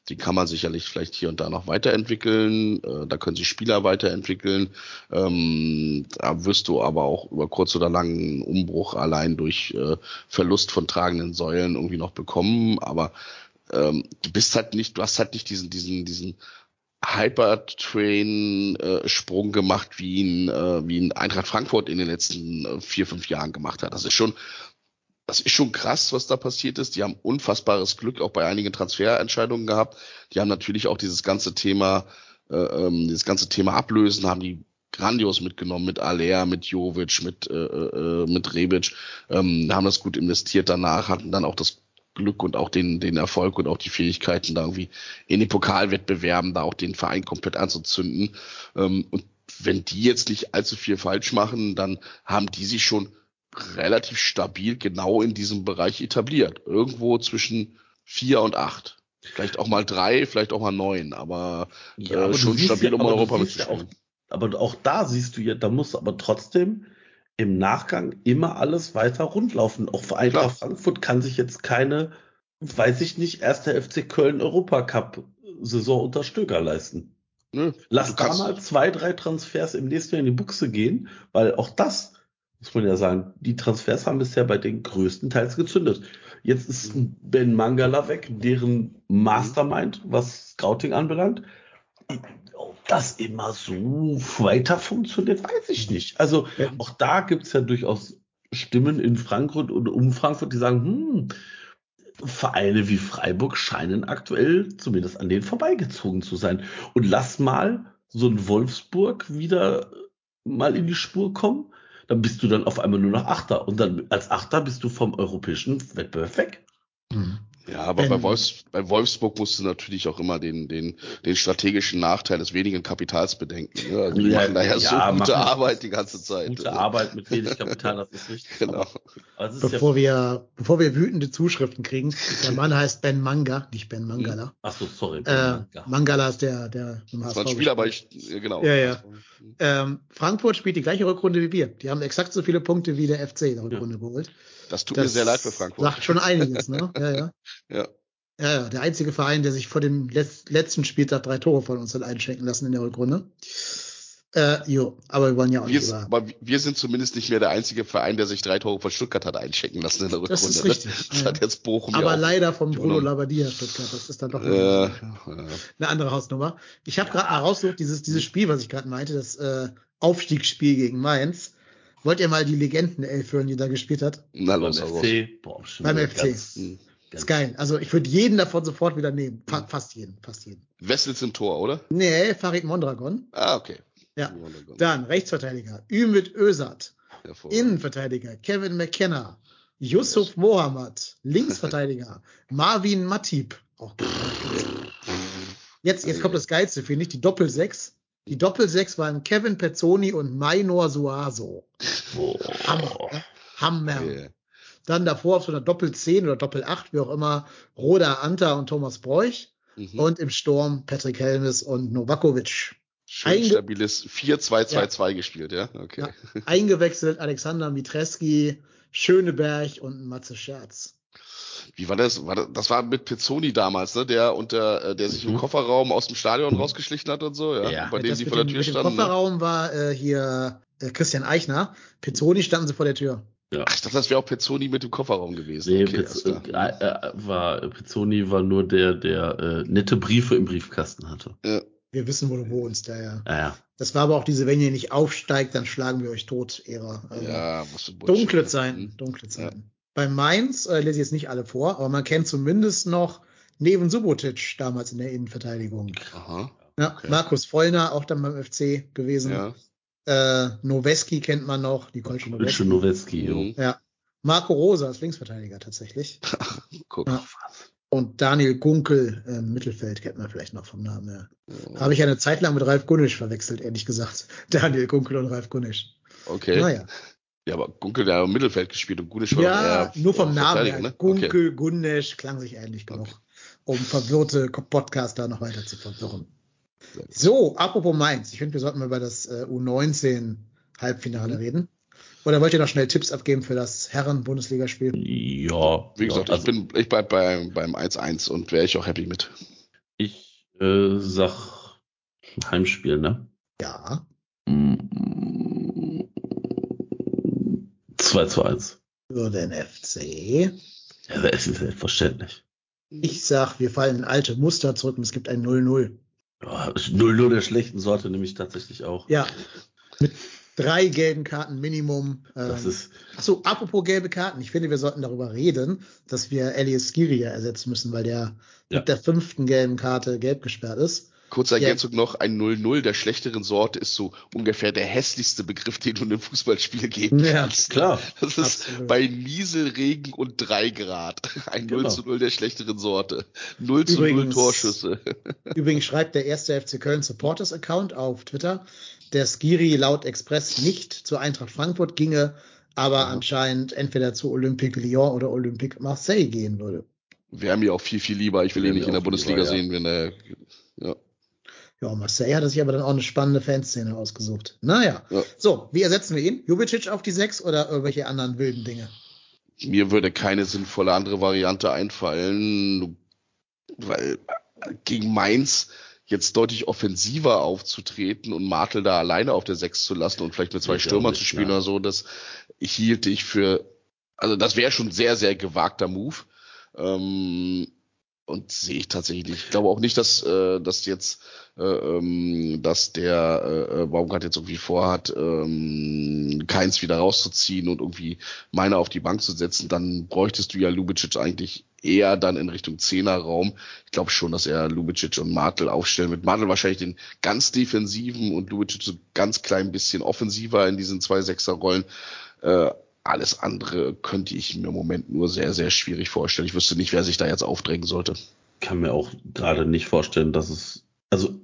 Die kann man sicherlich vielleicht hier und da noch weiterentwickeln. Äh, da können sich Spieler weiterentwickeln. Ähm, da wirst du aber auch über kurz oder lang einen Umbruch allein durch äh, Verlust von tragenden Säulen irgendwie noch bekommen. Aber ähm, du bist halt nicht, du hast halt nicht diesen, diesen, diesen Hypertrain-Sprung gemacht, wie ihn, äh, wie ihn Eintracht Frankfurt in den letzten äh, vier, fünf Jahren gemacht hat. Das ist schon, das ist schon krass, was da passiert ist. Die haben unfassbares Glück auch bei einigen Transferentscheidungen gehabt. Die haben natürlich auch dieses ganze Thema, äh, ähm, dieses ganze Thema Ablösen, haben die grandios mitgenommen mit Aller, mit Jovic, mit, äh, äh, mit Rebic, ähm, haben das gut investiert danach, hatten dann auch das Glück und auch den, den Erfolg und auch die Fähigkeiten, da irgendwie in den Pokalwettbewerben da auch den Verein komplett anzuzünden. Ähm, und wenn die jetzt nicht allzu viel falsch machen, dann haben die sich schon relativ stabil genau in diesem Bereich etabliert. Irgendwo zwischen vier und acht. Vielleicht auch mal drei, vielleicht auch mal neun, aber, Ja, äh, aber du schon stabil, ja- um Europa ja auch, mitzuspielen. aber auch da siehst du ja, da muss aber trotzdem im Nachgang immer alles weiter rundlaufen. Auch für Eintracht. Frankfurt kann sich jetzt keine, weiß ich nicht, erster FC Köln Europacup Saison unter Stöger leisten. Nö, Lass da mal zwei, drei Transfers im nächsten Jahr in die Buchse gehen, weil auch das, muss man ja sagen, die Transfers haben bisher bei den größten Teils gezündet. Jetzt ist Ben Mangala weg, deren Mastermind, was Scouting anbelangt. Ob das immer so weiter funktioniert, weiß ich nicht. Also Ja. auch da gibt's ja durchaus Stimmen in Frankfurt und um Frankfurt, die sagen, hm, Vereine wie Freiburg scheinen aktuell zumindest an denen vorbeigezogen zu sein. Und lass mal so ein Wolfsburg wieder mal in die Spur kommen, dann bist du dann auf einmal nur noch Achter. Und dann als Achter bist du vom europäischen Wettbewerb weg. Hm. Ja, aber bei, Wenn- Wolfs, bei Wolfsburg musst du natürlich auch immer den, den, den strategischen Nachteil des wenigen Kapitals bedenken. Ne? Also die Ja, machen da ja, ja, so gute Arbeit die ganze Zeit. Gute Arbeit mit wenig Kapital, das ist richtig. Genau. Bevor ja, wir, bevor wir wütende Zuschriften kriegen, der Mann heißt Ben Manga, nicht Ben Mangala. ach so, sorry. Äh, Mangala ist der, der im Das war ein Spieler, aber ich, ja, genau. Ja, ja. Ähm, Frankfurt spielt die gleiche Rückrunde wie wir. Die haben exakt so viele Punkte wie der FC in der Rückrunde geholt. Das tut Das mir sehr leid für Frankfurt. Sagt schon einiges, ne? Ja, ja. Ja. Ja, der einzige Verein, der sich vor dem Letz letzten Spieltag drei Tore von uns hat einschenken lassen in der Rückrunde. Äh, jo, aber wir wollen ja auch Wir, nicht über. aber wir sind zumindest nicht mehr der einzige Verein, der sich drei Tore von Stuttgart hat einchecken lassen in der Rückrunde. Das ist ne? richtig, Das ja. hat jetzt Bochum Aber leider vom Bruno. Labbadia Stuttgart. Das ist dann doch Äh, eine, äh, eine andere Hausnummer. Ich habe gerade mal rausgesucht, dieses, dieses Spiel, was ich gerade meinte, das äh, Aufstiegsspiel gegen Mainz. Wollt ihr mal die Legenden-Elf hören, die da gespielt hat? na beim los, los. FC, boah, Beim FC. Ganz, Hm. Ist geil. Also ich würde jeden davon sofort wieder nehmen. Fa fast jeden, fast jeden. Wessels im Tor, oder? Nee, Farid Mondragon. Ah, okay. Ja. Dann Rechtsverteidiger, Ümit Özat. Innenverteidiger, Kevin McKenna. Yusuf Mohammad. Linksverteidiger, Marvin Matip. Auch. Jetzt, jetzt kommt das Geilste, finde ich, die Doppel-6. Die Doppel-6 waren Kevin Pezzoni und Minor Suaso. Hammer. ne? Hammer. Okay. Dann davor auf so einer Doppel-10 oder Doppel-8, wie auch immer, Roda Anta und Thomas Bräuch. Mhm. Und im Sturm Patrick Helmes und Novakovic. Schön einge- stabiles 4-2-2-2 gespielt, ja? Okay. Ja. Eingewechselt Alexander Mitreski, Schöneberg und Matze Scherz. Wie war das? War das, das war mit Pizzoni damals, ne? Der unter, äh, der sich im Mhm. Kofferraum aus dem Stadion rausgeschlichen hat und so, ja. Ja. Bei dem mit vor der Tür standen. Ne? Kofferraum war äh, hier äh, Christian Eichner. Pizzoni standen sie vor der Tür. Ja. Ach, ich dachte, das wäre auch Pizzoni mit dem Kofferraum gewesen. Nee, okay, Pizz, klar. äh, äh, war, Pizzoni war nur der, der äh, nette Briefe im Briefkasten hatte. Ja. Wir wissen, wo du wohnst, ja, ja. Ja, ja. Das war aber auch diese, wenn ihr nicht aufsteigt, dann schlagen wir euch tot, Ära. Also Ja, für Bullshit. dunkle ne? Zeiten, Mhm. dunkle Zeiten. Bei Mainz äh, lese ich jetzt nicht alle vor, aber man kennt zumindest noch Neven Subotic damals in der Innenverteidigung. Aha. Ja, Okay. Markus Vollner, auch dann beim FC gewesen. Ja. Äh, Noweski kennt man noch, Nikolsche Wilsche Noweski. Nowetzki, jo. Mhm. Ja. Marco Rosa als Linksverteidiger tatsächlich. Guck. Ja. Und Daniel Gunkel im Mittelfeld kennt man vielleicht noch vom Namen her. Habe ich eine Zeit lang mit Ralf Gunnisch verwechselt, ehrlich gesagt. Daniel Gunkel und Ralf Gunnisch. Okay. Naja. Ja, aber Gunkel, der hat im Mittelfeld gespielt und Gunisch war Ja, eher nur vom Namen her. ne? Gunkel, Gunnisch, klang sich ähnlich genug, um verwirrte Podcaster noch weiter zu verwirren. So, apropos Mainz. Ich finde, wir sollten mal über das äh, U19 Halbfinale Mhm. reden. Oder wollt ihr noch schnell Tipps abgeben für das Herren-Bundesligaspiel? Ja, Wie gesagt, ja, ich bin, ich bleib bei, beim 1-1 und wäre ich auch happy mit. ich äh, sag Heimspiel, ne? Ja. Mm, 2 zu 1. Für den FC. Ja, das ist selbstverständlich. Ich sag, wir fallen in alte Muster zurück und es gibt ein 0-0. Ja, 0-0 der schlechten Sorte nämlich tatsächlich auch. Ja. Mit drei gelben Karten Minimum. Das Ähm, ist, Achso, apropos gelbe Karten. Ich finde, wir sollten darüber reden, dass wir Elias Skiria ersetzen müssen, weil der Ja. mit der fünften gelben Karte gelb gesperrt ist. Kurze Ja. Ergänzung noch, ein 0-0 der schlechteren Sorte ist so ungefähr der hässlichste Begriff, den du in einem Fußballspiel geben Ja. kannst. klar. Das ist Absolut. bei Nieselregen und drei Grad. Ein 0 Genau. zu 0 der schlechteren Sorte. 0 zu 0 Übrigens- Torschüsse. Übrigens schreibt der erste FC Köln Supporters Account auf Twitter, der Skiri laut Express nicht zur Eintracht Frankfurt ginge, aber anscheinend entweder zu Olympique Lyon oder Olympique Marseille gehen würde. Wäre mir auch viel, viel lieber. Ich will ihn nicht in der Bundesliga lieber, ja. sehen, wenn er, ja. Ja, Marseille hatte sich aber dann auch eine spannende Fanszene ausgesucht. Naja. Ja. So, wie ersetzen wir ihn? Jubicic auf die sechs oder irgendwelche anderen wilden Dinge? Mir würde keine sinnvolle andere Variante einfallen, weil gegen Mainz jetzt deutlich offensiver aufzutreten und Martel da alleine auf der Sechs zu lassen und vielleicht mit zwei Ich Stürmern nicht, zu spielen ja. oder so, das hielt ich für, also das wäre schon sehr, sehr gewagter Move. Ähm, und sehe ich tatsächlich. Ich glaube auch nicht, dass, äh, dass jetzt, äh, ähm, dass der äh, Baumgart jetzt irgendwie vorhat, ähm, Keins wieder rauszuziehen und irgendwie meiner auf die Bank zu setzen. Dann bräuchtest du ja Lubicic eigentlich eher dann in Richtung Zehnerraum. Ich glaube schon, dass er Lubicic und Martel aufstellen wird. Martel wahrscheinlich den ganz defensiven und Lubicic so ganz klein bisschen offensiver in diesen zwei Sechserrollen. Äh, alles andere könnte ich mir im Moment nur sehr, sehr schwierig vorstellen. Ich wüsste nicht, wer sich da jetzt aufdrängen sollte. kann mir auch gerade nicht vorstellen, dass es, also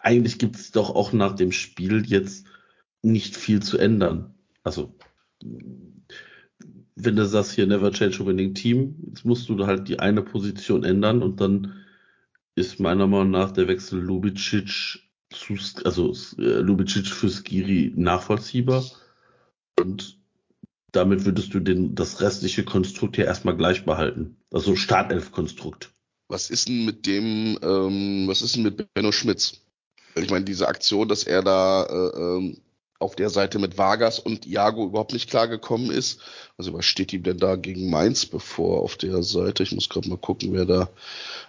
eigentlich gibt es doch auch nach dem Spiel jetzt nicht viel zu ändern. Also wenn du sagst hier never change winning team, jetzt musst du halt die eine Position ändern und dann ist meiner Meinung nach der Wechsel Lubicic zu, also äh, Lubicic für Skiri nachvollziehbar und damit würdest du den, das restliche Konstrukt hier erstmal gleich behalten. Also Startelf-Konstrukt. Was ist denn mit dem, ähm, was ist denn mit Benno Schmitz? Ich meine, diese Aktion, dass er da äh, ähm, auf der Seite mit Vargas und Iago überhaupt nicht klargekommen ist. Also was steht ihm denn da gegen Mainz bevor auf der Seite? Ich muss gerade mal gucken, wer da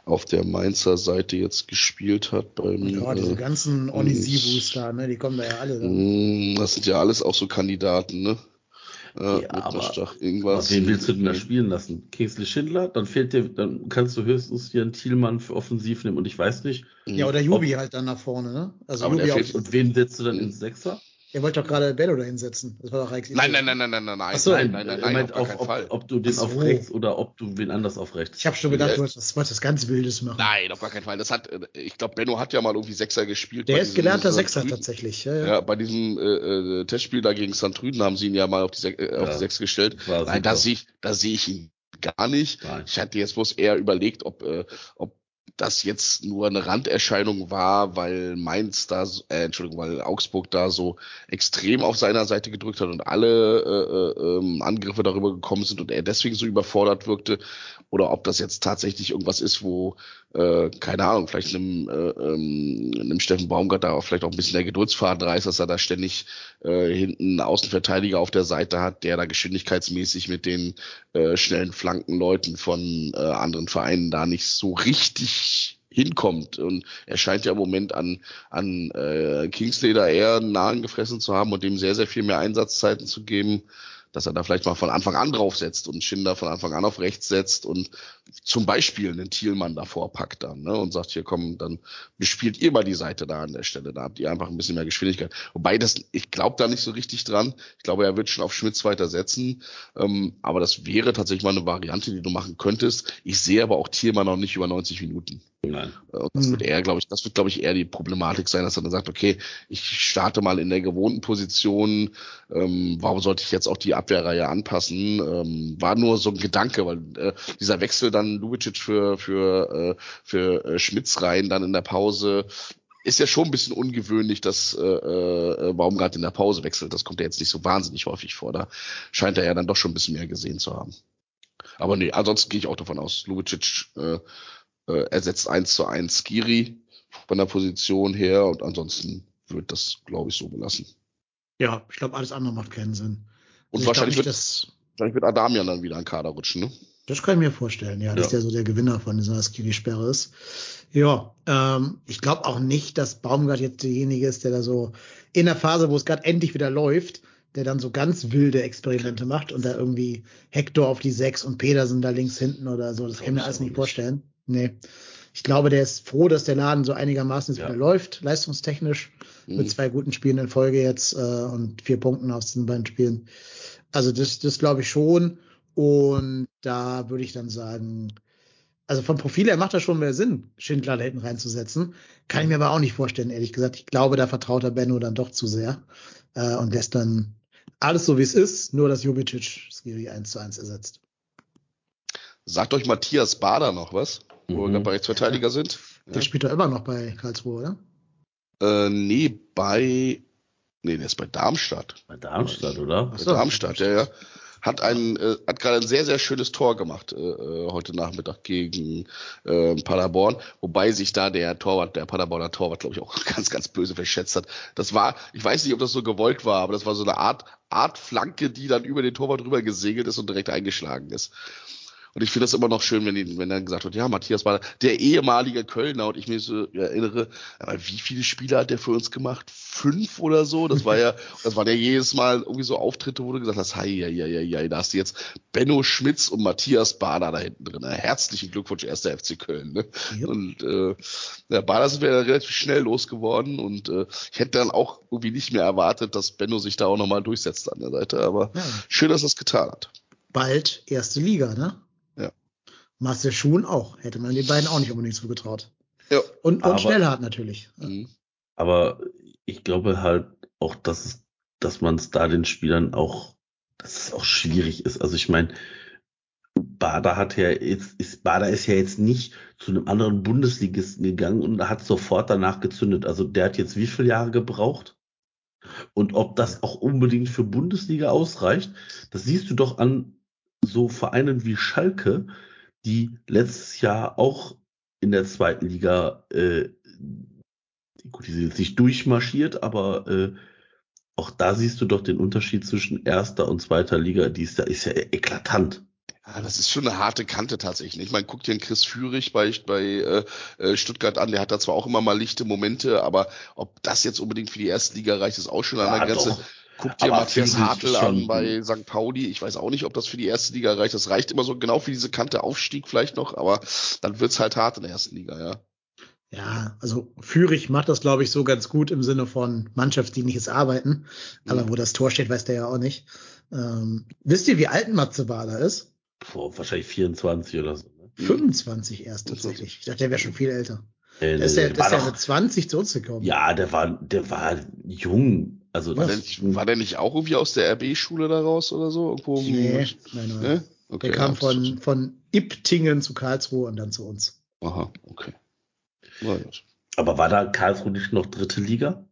auf der Mainzer Seite jetzt gespielt hat. Beim, Ja, diese äh, ganzen Onisibus da, ne, die kommen da ja alle. Da. mh, das sind ja alles auch so Kandidaten, ne? Ja, aber- Aber irgendwas. wen willst du denn da spielen lassen? Kingsley Schindler? Dann fehlt dir, dann kannst du höchstens hier einen Thielmann für offensiv nehmen und ich weiß nicht. Ja, oder Jubi halt dann nach vorne, ne? Also Aber der Jubi fehlt- Und wen setzt du dann ins Sechser? Er wollte doch gerade Bello da hinsetzen. Das war doch Reichs Nein, nein, nein, nein, nein, nein, nein, Ach so, nein, nein, nein, nein, meint auf auf, Fall. ob du den Ach auf so. rechts oder ob du wen anders auf rechts. Ich habe schon gedacht, Ja. du wolltest, was ganz Wildes machen. Nein, auf gar keinen Fall. Das hat, äh, ich glaube, Benno hat ja mal irgendwie Sechser gespielt. Der ist diesem gelernter St. Sechser tatsächlich. Ja, ja. Ja, bei diesem äh, äh, Testspiel da gegen St. Trüden haben sie ihn ja mal auf die, Sech, äh, auf Ja. die Sechs gestellt. Nein, da sehe ich, da sehe ich ihn gar nicht. Nein. Ich hatte jetzt bloß eher überlegt, ob, äh, ob das jetzt nur eine Randerscheinung war, weil Mainz da, äh, Entschuldigung, weil Augsburg da so extrem auf seiner Seite gedrückt hat und alle äh, äh, ähm, Angriffe darüber gekommen sind und er deswegen so überfordert wirkte, oder ob das jetzt tatsächlich irgendwas ist, wo äh, keine Ahnung, vielleicht einem, äh, ähm, einem Steffen Baumgart da auch vielleicht auch ein bisschen der Geduldsfaden reißt, dass er da ständig äh, hinten einen Außenverteidiger auf der Seite hat, der da geschwindigkeitsmäßig mit den äh, schnellen Flankenleuten von äh, anderen Vereinen da nicht so richtig hinkommt. Und er scheint ja im Moment an, an äh, Kingsley da eher einen Nahen gefressen zu haben und dem sehr, sehr viel mehr Einsatzzeiten zu geben, dass er da vielleicht mal von Anfang an draufsetzt und Schinder von Anfang an auf rechts setzt und zum Beispiel einen Thielmann davor packt dann ne, und sagt, hier komm, dann bespielt ihr mal die Seite da an der Stelle, da habt ihr einfach ein bisschen mehr Geschwindigkeit. Wobei das, ich glaube da nicht so richtig dran. Ich glaube, er wird schon auf Schmitz weiter setzen, ähm, aber das wäre tatsächlich mal eine Variante, die du machen könntest. Ich sehe aber auch Thielmann noch nicht über 90 Minuten. Nein. Äh, Und das Hm. wird eher, glaube ich, das wird, glaube ich, eher die Problematik sein, dass er dann sagt, okay, ich starte mal in der gewohnten Position, ähm, warum sollte ich jetzt auch die Abwehrreihe anpassen? Ähm, war nur so ein Gedanke, weil äh, dieser Wechsel dann Lubicic für, für, äh, für äh, Schmitz rein dann in der Pause ist ja schon ein bisschen ungewöhnlich, dass äh, äh, Baumgart in der Pause wechselt. Das kommt ja jetzt nicht so wahnsinnig häufig vor. Da scheint er ja dann doch schon ein bisschen mehr gesehen zu haben. Aber nee, ansonsten gehe ich auch davon aus, Lubicic äh, äh, ersetzt eins zu eins Skiri von der Position her und ansonsten wird das, glaube ich, so belassen. Ja, ich glaube, alles andere macht keinen Sinn. Und Also ich wahrscheinlich, wird, nicht, das, wahrscheinlich wird Adamian dann wieder an den Kader rutschen, ne? das kann ich mir vorstellen, ja, dass Ja. der so der Gewinner von dieser Skiri-Sperre ist. Ja, ähm, ich glaube auch nicht, dass Baumgart jetzt derjenige ist, der da so in der Phase, wo es gerade endlich wieder läuft, der dann so ganz wilde Experimente macht und da irgendwie Hector auf die sechs und Pedersen da links hinten oder so. Das kann ich mir alles nicht. vorstellen. Nee. Ich glaube, der ist froh, dass der Laden so einigermaßen jetzt Ja. wieder läuft, leistungstechnisch, Mhm. mit zwei guten Spielen in Folge jetzt äh, und vier Punkten aus den beiden Spielen. Also das, das glaube ich schon. Und da würde ich dann sagen, also vom Profil her macht das schon mehr Sinn, Schindler da hinten reinzusetzen. Kann ich mir aber auch nicht vorstellen, ehrlich gesagt. Ich glaube, da vertraut der Benno dann doch zu sehr äh, und lässt dann alles so, wie es ist, nur dass Jubicic Skiri 1 zu 1 ersetzt. Sagt euch Matthias Bader noch was, wo wir Mhm. gerade bei Rechtsverteidiger sind? Der spielt doch immer noch bei Karlsruhe, oder? Äh, nee, bei, nee, der ist bei Darmstadt. Bei Darmstadt, oder? Ach Bei so. Darmstadt, ja, ja. Hat ein, äh, hat gerade ein sehr, sehr schönes Tor gemacht, äh, äh, heute Nachmittag gegen äh, Paderborn, wobei sich da der Torwart, der Paderborner Torwart, glaube ich, auch ganz, ganz böse verschätzt hat. Das war, ich weiß nicht, ob das so gewollt war, aber das war so eine Art, Art Flanke, die dann über den Torwart rüber gesegelt ist und direkt eingeschlagen ist. Und ich finde das immer noch schön, wenn, die, wenn dann gesagt wird, ja, Matthias war der ehemalige Kölner und ich mir so erinnere, wie viele Spiele hat der für uns gemacht? Fünf oder so? Das war ja, das waren ja jedes Mal irgendwie so Auftritte, wo du gesagt hast, hei, hei, hei, hei, da hast du jetzt Benno Schmitz und Matthias Bader da hinten drin. Herzlichen Glückwunsch, erster FC Köln. Ne? Jupp. Und äh, ja, Bader sind wir ja relativ schnell losgeworden und äh, ich hätte dann auch irgendwie nicht mehr erwartet, dass Benno sich da auch nochmal durchsetzt an der Seite, aber Ja. schön, dass er es getan hat. Bald erste Liga, ne? Ja. Marcel Schuhen auch. Hätte man den beiden auch nicht unbedingt zugetraut. Ja. Und, und Schnellhardt natürlich. Mhm. Aber ich glaube halt auch, dass es, dass man es da den Spielern auch, dass es auch schwierig ist. Also ich meine, Bader hat ja jetzt, ist, Bader ist ja jetzt nicht zu einem anderen Bundesligisten gegangen und hat sofort danach gezündet. Also der hat jetzt wie viele Jahre gebraucht? Und ob das auch unbedingt für Bundesliga ausreicht, das siehst du doch an so Vereinen wie Schalke, die letztes Jahr auch in der zweiten Liga äh, gut, die sind jetzt nicht durchmarschiert, aber äh, auch da siehst du doch den Unterschied zwischen erster und zweiter Liga, die ist ja, ist ja eklatant. Ja, das ist schon eine harte Kante tatsächlich. Ich meine, guck dir einen Chris Führig bei, bei äh, äh, Stuttgart an, der hat da zwar auch immer mal lichte Momente, aber ob das jetzt unbedingt für die erste Liga reicht, ist auch schon an der Ja, Grenze. doch. Guck dir Aber Matthias Hartl an bei St. Pauli. Ich weiß auch nicht, ob das für die erste Liga reicht. Das reicht immer so genau für diese Kante Aufstieg vielleicht noch, aber dann wird's halt hart in der ersten Liga, ja. Ja, also Fürich macht das, glaube ich, so ganz gut im Sinne von mannschaftsdienliches Arbeiten. Aber Mhm. wo das Tor steht, weiß der ja auch nicht. Ähm, wisst ihr, wie alt Matze Bader ist? Boah, wahrscheinlich 24 oder so. Ne? 25 erst tatsächlich. Ich dachte, der wäre schon viel älter. Äh, Der ist ja, der der ist ja mit 20 zu uns gekommen. ja, der war, der war jung. Also War, der nicht, war der nicht auch irgendwie aus der RB-Schule da raus oder so? Irgendwo Nee, nein, nein. Ne? Okay, der kam ja, von, von Iptingen zu Karlsruhe und dann zu uns. Aha, okay. Aber war da Karlsruhe nicht noch dritte Liga?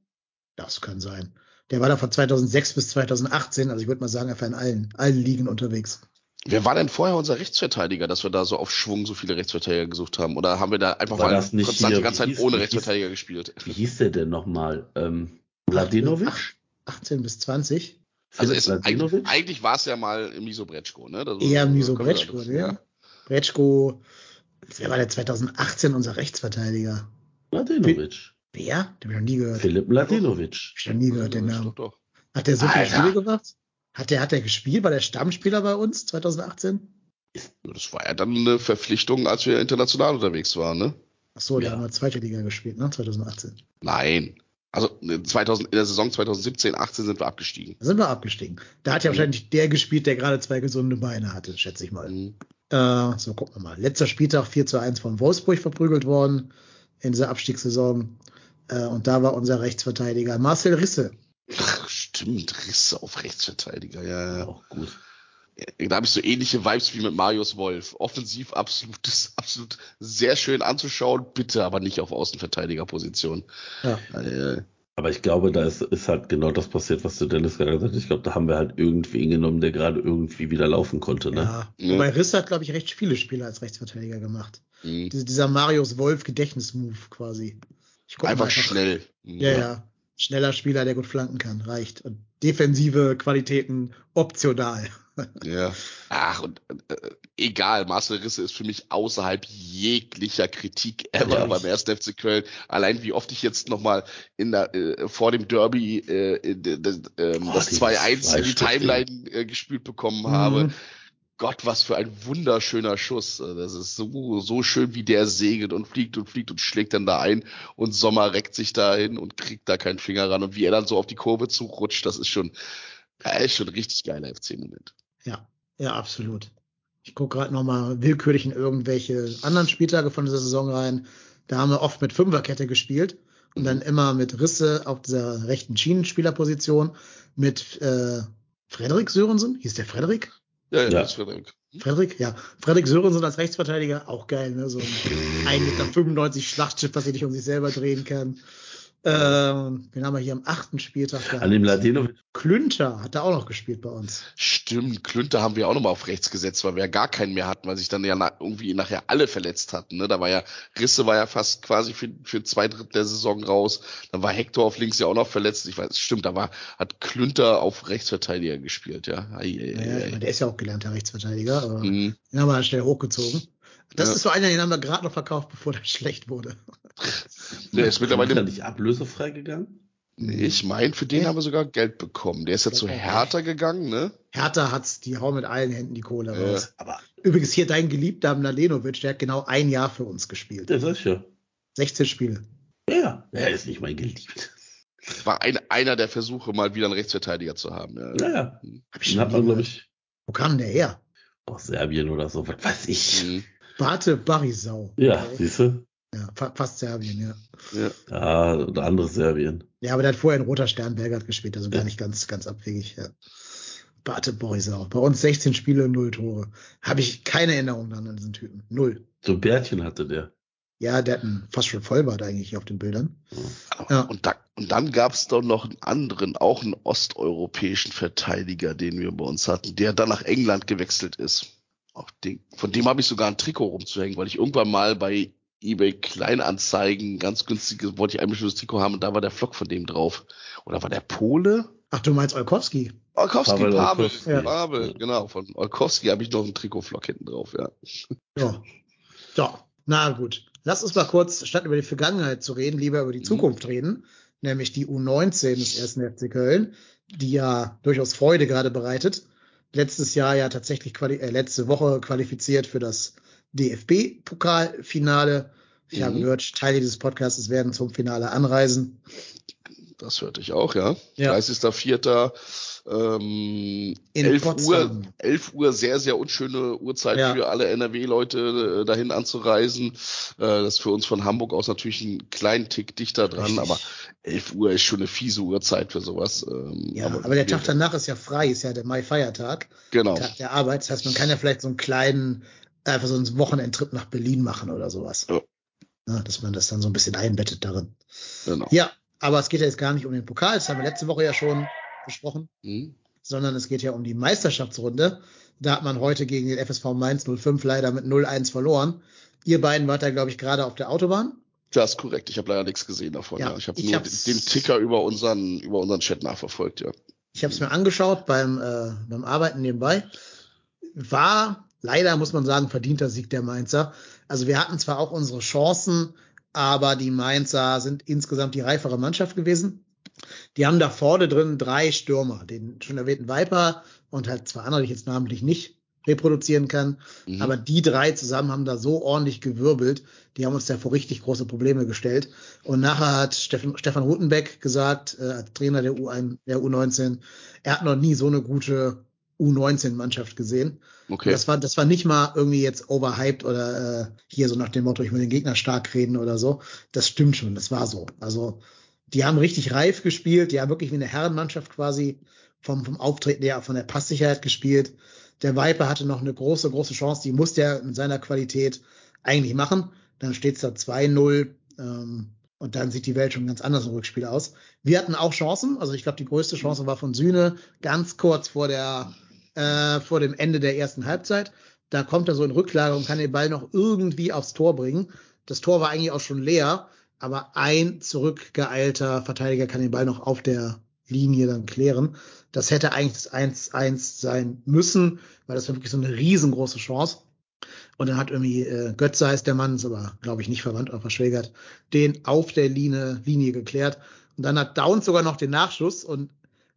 Das kann sein. Der war da von 2006 bis 2018, also ich würde mal sagen, er war in allen, allen Ligen unterwegs. Wer war denn vorher unser Rechtsverteidiger, dass wir da so auf Schwung so viele Rechtsverteidiger gesucht haben? Oder haben wir da einfach War mal das nicht konstant hier, die ganze Zeit hieß- ohne wie hieß- Rechtsverteidiger gespielt? Wie hieß der denn nochmal? Ähm, Mladenovic? Ach, 18 bis 20. Also es, eigentlich, eigentlich war es ja mal Miso Bretschko, ne? Das- Eher Miso können wir- Bretschko, ja. ne? Bretschko, wer war der 2018 unser Rechtsverteidiger? Mladenovic. Wer? Den hab ich noch nie gehört. Philipp Mladenovic. Hab ich noch nie gehört, den Namen. doch. Hat der so viele. Spiele gemacht? Hat der, hat der gespielt? War der Stammspieler bei uns 2018? Ja, Das war ja dann eine Verpflichtung, als wir international unterwegs waren, ne? Ach so, der Ja. hat mal zweite Liga gespielt, ne? 2018. Nein. Also ne, 2000, in der Saison 2017, 18 sind wir abgestiegen. Da sind wir abgestiegen. Da hat ja Mhm. wahrscheinlich der gespielt, der gerade zwei gesunde Beine hatte, schätze ich mal. Mhm. Äh, so, gucken wir mal. Letzter Spieltag 4 zu 1 von Wolfsburg verprügelt worden in dieser Abstiegssaison. Äh, und da war unser Rechtsverteidiger Marcel Risse. Ach, stimmt, Risse auf Rechtsverteidiger, ja, ja. Auch gut. Da habe ich so ähnliche Vibes wie mit Marius Wolf. Offensiv absolutes, absolut sehr schön anzuschauen, bitte aber nicht auf Außenverteidigerposition. Ja. Äh, Aber ich glaube, da ist, ist halt genau das passiert, was du Dennis gerade gesagt hast. Ich glaube, da haben wir halt irgendwen genommen, der gerade irgendwie wieder laufen konnte. Ne? Ja. Ja. Wobei Risse hat, glaube ich, recht viele Spiele als Rechtsverteidiger gemacht. mh. Diese, dieser Marius Wolf Gedächtnismove quasi. Mal einfach schnell. Ja, ja. Schneller Spieler, der gut flanken kann, reicht. Und defensive Qualitäten optional. Ja. Ach, und äh, egal, Marcel Risse ist für mich außerhalb jeglicher Kritik ever Ja. beim 1. FC Köln. Allein wie oft ich jetzt nochmal in der, äh, vor dem Derby äh, in, de- de- ähm, Oh, das dieses 2-1 in die Timeline äh, gespielt bekommen habe. Mhm. Gott, was für ein wunderschöner Schuss. Äh, Das ist so, so schön, wie der segelt und fliegt und fliegt und schlägt dann da ein und Sommer reckt sich da hin und kriegt da keinen Finger ran und wie er dann so auf die Kurve zurutscht, das ist schon, äh, ist schon ein richtig geiler FC-Moment. Ja, ja, absolut. Ich gucke gerade noch mal willkürlich in irgendwelche anderen Spieltage von dieser Saison rein. Da haben wir oft mit Fünferkette gespielt und dann immer mit Risse auf dieser rechten Schienenspielerposition mit äh, Frederik Sörensen. Hieß der Frederik? Ja, ja, Ja. das ist Frederik. Frederik, ja. Frederik Sörensen als Rechtsverteidiger, auch geil, ne? So ein 1,95 Meter Schlachtschiff, was sich nicht um sich selber drehen kann. Ähm, den haben wir hier am achten Spieltag gehabt. An dem Ladenovic. Klünter hat da auch noch gespielt bei uns. Stimmt, Klünter haben wir auch nochmal auf rechts gesetzt, weil wir ja gar keinen mehr hatten, weil sich dann ja na irgendwie nachher alle verletzt hatten. Ne? Da war ja, Risse war ja fast quasi für, für zwei Drittel der Saison raus. Dann war Hector auf links ja auch noch verletzt. Ich weiß, stimmt, da war, hat Klünter auf Rechtsverteidiger gespielt, ja. Ei, ei, Ja, ei, ja, der ist ja auch gelernter Rechtsverteidiger, aber Mhm. den haben wir dann schnell hochgezogen. Das Ja. ist so einer, den haben wir gerade noch verkauft, bevor der schlecht wurde. Der ist Ist er mittlerweile, nicht ablösefrei gegangen? nee, ich meine, für den Ja. haben wir sogar Geld bekommen. Der ist ja zu. Hertha gegangen, ne? Hertha hat's, die hauen mit allen Händen die Kohle Ja. raus. Aber Übrigens hier dein Geliebter Mladenovic, der hat genau ein Jahr für uns gespielt. der sag ich ja. 16 Spiele. Ja, er ist nicht mein Geliebt. War ein, einer der Versuche, mal wieder einen Rechtsverteidiger zu haben. Ja. Naja, Hab ich den schon hat man, glaube ich, Wo kam denn der her? aus Serbien oder so, was weiß ich. Mhm. Bate Barisau. Ja, Okay. siehst du? ja fa fast Serbien, ja. Ja. Ja, oder anderes Serbien. Ja, aber der hat vorher in Roter Stern Belgrad gespielt, also gar nicht ganz, ganz abwegig, ja. Bate Borisau. Bei uns 16 Spiele, 0 Tore. Habe ich keine Erinnerung an diesen Typen. Null. So ein Bärtchen hatte der. Ja, der hat einen fast schon Vollbart eigentlich auf den Bildern. Ja. Und, da, und dann gab es doch noch einen anderen, auch einen osteuropäischen Verteidiger, den wir bei uns hatten, der dann nach England gewechselt ist. Auch den, von dem habe ich sogar ein Trikot rumzuhängen, weil ich irgendwann mal bei eBay Kleinanzeigen ganz günstig wollte ich ein bestimmtes Trikot haben und da war der Flock von dem drauf. Oder war der Pole? Ach, du meinst Olkowski? Olkowski, Pavel Pavel, Olkowski. Ja. Pavel, genau. Von Olkowski habe ich noch einen Trikotflock hinten drauf, ja. Ja. Ja, na gut. Lass uns mal kurz, statt über die Vergangenheit zu reden, lieber über die Mhm. Zukunft reden. Nämlich die U19 des ersten FC Köln, die ja durchaus Freude gerade bereitet. Letztes Jahr ja tatsächlich, quali äh, letzte Woche qualifiziert für das DFB-Pokalfinale Ich mhm. habe gehört, Teile dieses Podcasts werden zum Finale anreisen. Das hörte ich auch, ja. ja. 30.04. Ähm, 11 Uhr, 11 Uhr, sehr, sehr unschöne Uhrzeit ja. für alle NRW-Leute, äh, dahin anzureisen. Äh, das ist für uns von Hamburg aus natürlich einen kleinen Tick dichter dran, Richtig. aber 11 Uhr ist schon eine fiese Uhrzeit für sowas. Ähm, ja, aber, aber der Tag danach ist ja frei, ist ja der Mai-Feiertag. Genau. Tag der Arbeit. Das heißt, man kann ja vielleicht so einen kleinen, einfach so einen Wochenendtrip nach Berlin machen oder sowas. Ja. Ja, dass man das dann so ein bisschen einbettet darin. Genau. Ja, aber es geht ja jetzt gar nicht um den Pokal, das haben wir letzte Woche ja schon besprochen, mhm. sondern es geht ja um die Meisterschaftsrunde. Da hat man heute gegen den FSV Mainz 05 leider mit 0-1 verloren. Ihr beiden wart da, glaube ich, gerade auf der Autobahn. Das ist korrekt. Ich habe leider nichts gesehen davon. Ja, ja. Ich habe nur den Ticker über unseren, über unseren Chat nachverfolgt, ja. Ich habe es mir angeschaut beim, äh, beim Arbeiten nebenbei. War leider, muss man sagen, verdienter Sieg der Mainzer. Also wir hatten zwar auch unsere Chancen, aber die Mainzer sind insgesamt die reifere Mannschaft gewesen. Die haben da vorne drin drei Stürmer, den schon erwähnten Viper und halt zwei andere, die ich jetzt namentlich nicht reproduzieren kann. Mhm. Aber die drei zusammen haben da so ordentlich gewirbelt. Die haben uns da vor richtig große Probleme gestellt. Und nachher hat Steffen, Stefan Rutenbeck gesagt, äh, Trainer der, U1, der U19, er hat noch nie so eine gute U19-Mannschaft gesehen. Okay. Das war, das war nicht mal irgendwie jetzt overhyped oder äh, hier so nach dem Motto, ich will den Gegner stark reden oder so. Das stimmt schon, das war so. Also die haben richtig reif gespielt, die haben wirklich wie eine Herrenmannschaft quasi vom, vom Auftreten her, von der Passsicherheit gespielt. Der Viper hatte noch eine große, große Chance, die musste er mit seiner Qualität eigentlich machen. Dann steht es da 2-0 ähm, und dann sieht die Welt schon ganz anders im Rückspiel aus. Wir hatten auch Chancen, also ich glaube, die größte Chance war von Sühne, ganz kurz vor der äh, vor dem Ende der ersten Halbzeit. Da kommt er so in Rücklage und kann den Ball noch irgendwie aufs Tor bringen. Das Tor war eigentlich auch schon leer, aber ein zurückgeeilter Verteidiger kann den Ball noch auf der Linie dann klären. Das hätte eigentlich das 1-1 sein müssen, weil das wirklich so eine riesengroße Chance. Und dann hat irgendwie äh, Götze heißt der Mann, ist aber, glaube ich, nicht verwandt oder verschwägert, den auf der Linie, Linie geklärt. Und dann hat Downs sogar noch den Nachschuss und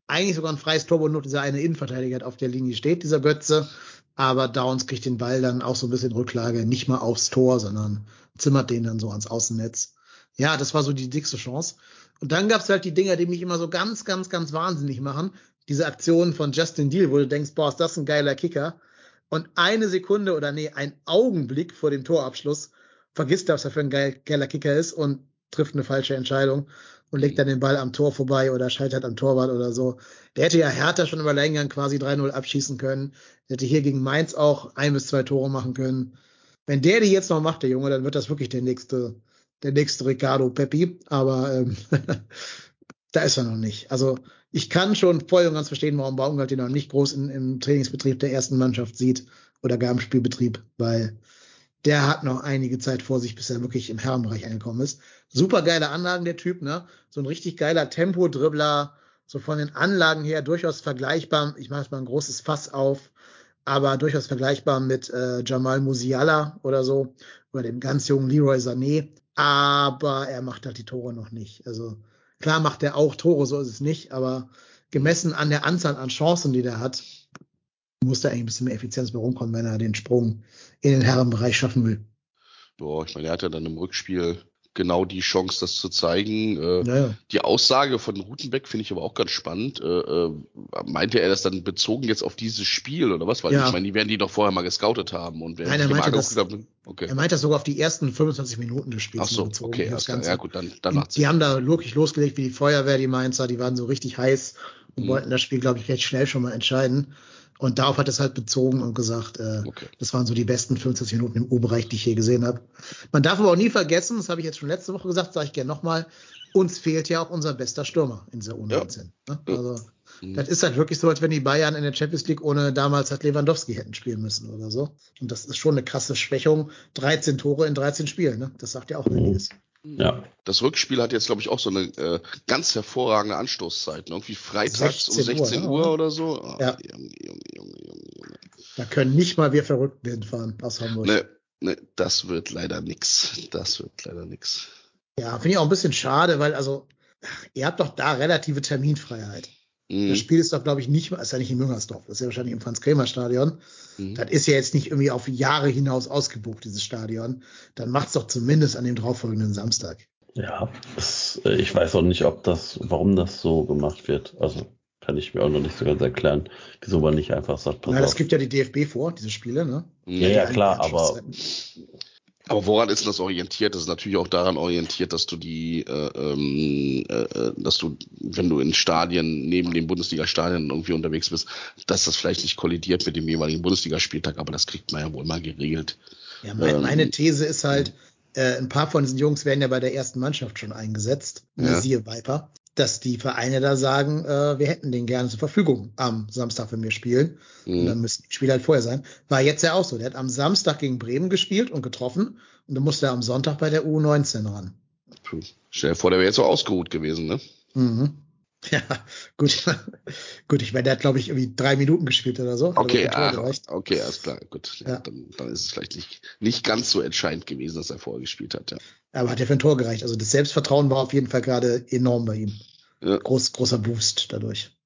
eigentlich sogar ein freies Tor, wo nur dieser eine Innenverteidiger auf der Linie steht, dieser Götze. Aber Downs kriegt den Ball dann auch so ein bisschen Rücklage, nicht mal aufs Tor, sondern zimmert den dann so ans Außennetz. Ja, das war so die dickste Chance. Und dann gab's halt die Dinger, die mich immer so ganz, ganz, ganz wahnsinnig machen. Diese Aktionen von Justin Deal, wo du denkst, boah, ist das ein geiler Kicker. Und eine Sekunde oder nee, ein Augenblick vor dem Torabschluss vergisst, dass er für ein geiler Kicker ist und trifft eine falsche Entscheidung und legt dann den Ball am Tor vorbei oder scheitert am Torwart oder so. Der hätte ja Hertha schon im Alleingang quasi 3-0 abschießen können. Der hätte hier gegen Mainz auch ein bis zwei Tore machen können. Wenn der die jetzt noch macht, der Junge, dann wird das wirklich der nächste, der nächste Ricardo Peppi. Aber ähm, da ist er noch nicht. Also ich kann schon voll und ganz verstehen, warum Baumgart den noch nicht groß in, im Trainingsbetrieb der ersten Mannschaft sieht oder gar im Spielbetrieb, weil der hat noch einige Zeit vor sich, bis er wirklich im Herrenbereich angekommen ist. Super geile Anlagen, der Typ, ne? So ein richtig geiler Tempo-Dribbler, so von den Anlagen her durchaus vergleichbar. Ich mache jetzt mal ein großes Fass auf, aber durchaus vergleichbar mit äh, Jamal Musiala oder so, oder dem ganz jungen Leroy Sané. Aber er macht halt die Tore noch nicht. Also klar macht er auch Tore, so ist es nicht, aber gemessen an der Anzahl an Chancen, die der hat, muss da eigentlich ein bisschen mehr Effizienz bei rumkommen, wenn er den Sprung in den Herrenbereich schaffen will. Boah, ich meine, er hat ja dann im Rückspiel genau die Chance, das zu zeigen. Äh, naja. Die Aussage von Rutenbeck finde ich aber auch ganz spannend. Äh, äh, meinte er das dann bezogen jetzt auf dieses Spiel oder was? Weil ja. ich meine, die werden die doch vorher mal gescoutet haben und Nein, er meinte, das, okay. er meinte das sogar auf die ersten 25 Minuten des Spiels Ach so, bezogen. Okay, das Ganze. ja gut, dann, dann macht's. Die, die haben da wirklich losgelegt wie die Feuerwehr, die Mainzer, die waren so richtig heiß und mhm. wollten das Spiel, glaube ich, recht schnell schon mal entscheiden. Und darauf hat es halt bezogen und gesagt, äh, okay. das waren so die besten 50 Minuten im U-Bereich, die ich je gesehen habe. Man darf aber auch nie vergessen, das habe ich jetzt schon letzte Woche gesagt, sage ich gerne nochmal, uns fehlt ja auch unser bester Stürmer in dieser U19. Ja. Ne? Also mhm. das ist halt wirklich so, als wenn die Bayern in der Champions League ohne damals halt Lewandowski hätten spielen müssen oder so. Und das ist schon eine krasse Schwächung. 13 Tore in 13 Spielen, ne? Das sagt ja auch einiges. Ja. Das Rückspiel hat jetzt, glaube ich, auch so eine äh, ganz hervorragende Anstoßzeit. Ne? Irgendwie freitags um 16 Uhr, Uhr ja. oder so. Oh, ja. Junge, Junge, Junge, Junge. Da können nicht mal wir Verrückten hinfahren aus Hamburg. Ne, ne, das wird leider nix. Das wird leider nix. Ja, finde ich auch ein bisschen schade, weil also ihr habt doch da relative Terminfreiheit. Mhm. Das Spiel ist doch, glaube ich, nicht, ist ja nicht in Müngersdorf, das ist ja wahrscheinlich im Franz-Kremer-Stadion. Mhm. Das ist ja jetzt nicht irgendwie auf Jahre hinaus ausgebucht, dieses Stadion. Dann macht's doch zumindest an dem darauffolgenden Samstag. Ja, das, äh, ich weiß auch nicht, ob das, warum das so gemacht wird. Also kann ich mir auch noch nicht so ganz erklären, wieso man nicht einfach sagt, pass Na, das auf. gibt ja die DFB vor, diese Spiele, ne? Ja, ja, Die klar, aber. Aber woran ist das orientiert? Das ist natürlich auch daran orientiert, dass du die, äh, ähm, äh, äh, dass du, wenn du in Stadien neben den Bundesliga-Stadien irgendwie unterwegs bist, dass das vielleicht nicht kollidiert mit dem jeweiligen Bundesligaspieltag, aber das kriegt man ja wohl mal geregelt. Ja, mein, Ähm, meine These ist halt, äh, ein paar von diesen Jungs werden ja bei der ersten Mannschaft schon eingesetzt, Ja. siehe Viper, dass die Vereine da sagen, äh, wir hätten den gerne zur Verfügung am Samstag, wenn wir spielen. Und dann Mhm. müssen die Spiele halt vorher sein. War jetzt ja auch so. Der hat am Samstag gegen Bremen gespielt und getroffen und dann musste er am Sonntag bei der U19 ran. Puh. Stell dir vor, der wäre jetzt so ausgeruht gewesen, ne? Mhm. Ja, gut. gut, ich meine, der hat, glaube ich, irgendwie drei Minuten gespielt oder so. Aber Okay, ah, okay, alles klar, gut. Ja, Ja. Dann, dann ist es vielleicht nicht, nicht ganz so entscheidend gewesen, dass er vorher gespielt hat, ja. Aber hat ja für ein Tor gereicht. Also das Selbstvertrauen war auf jeden Fall gerade enorm bei ihm. Ja. Groß, großer Boost dadurch.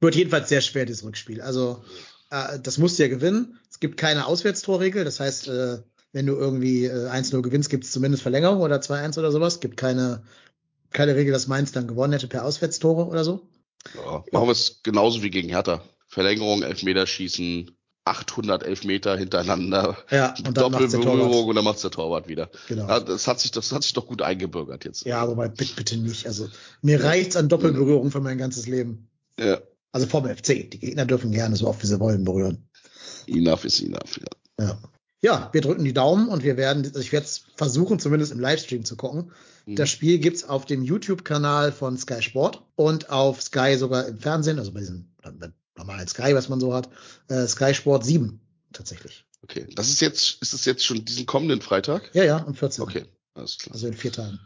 Wird jedenfalls sehr schwer, dieses Rückspiel. Also, äh, das musst du ja gewinnen. Es gibt keine Auswärtstorregel. Das heißt, äh, wenn du irgendwie äh, 1-0 gewinnst, gibt es zumindest Verlängerung oder 2-1 oder sowas. Gibt keine, keine Regel, dass Mainz dann gewonnen hätte per Auswärtstore oder so. Ja, machen wir es genauso wie gegen Hertha. Verlängerung, Elfmeterschießen, 800 Elfmeter hintereinander. Ja, und dann macht's der Doppelberührung und dann macht's der Torwart wieder. Genau. Ja, das hat sich, das hat sich doch gut eingebürgert jetzt. Ja, aber bitte, bitte nicht. Also, mir reicht's an Doppelberührung für mein ganzes Leben. Ja. Also vom FC. Die Gegner dürfen gerne so oft wie sie wollen berühren. Enough is enough, ja. Ja. Ja, wir drücken die Daumen und wir werden, also ich werde es versuchen, zumindest im Livestream zu gucken. Mhm. Das Spiel gibt's auf dem YouTube-Kanal von Sky Sport und auf Sky sogar im Fernsehen, also bei diesem normalen Sky, was man so hat, äh, Sky Sport 7 tatsächlich. Okay. Das ist jetzt, ist es jetzt schon diesen kommenden Freitag? Ja, ja, am 14. Okay, alles klar. Also in vier Tagen.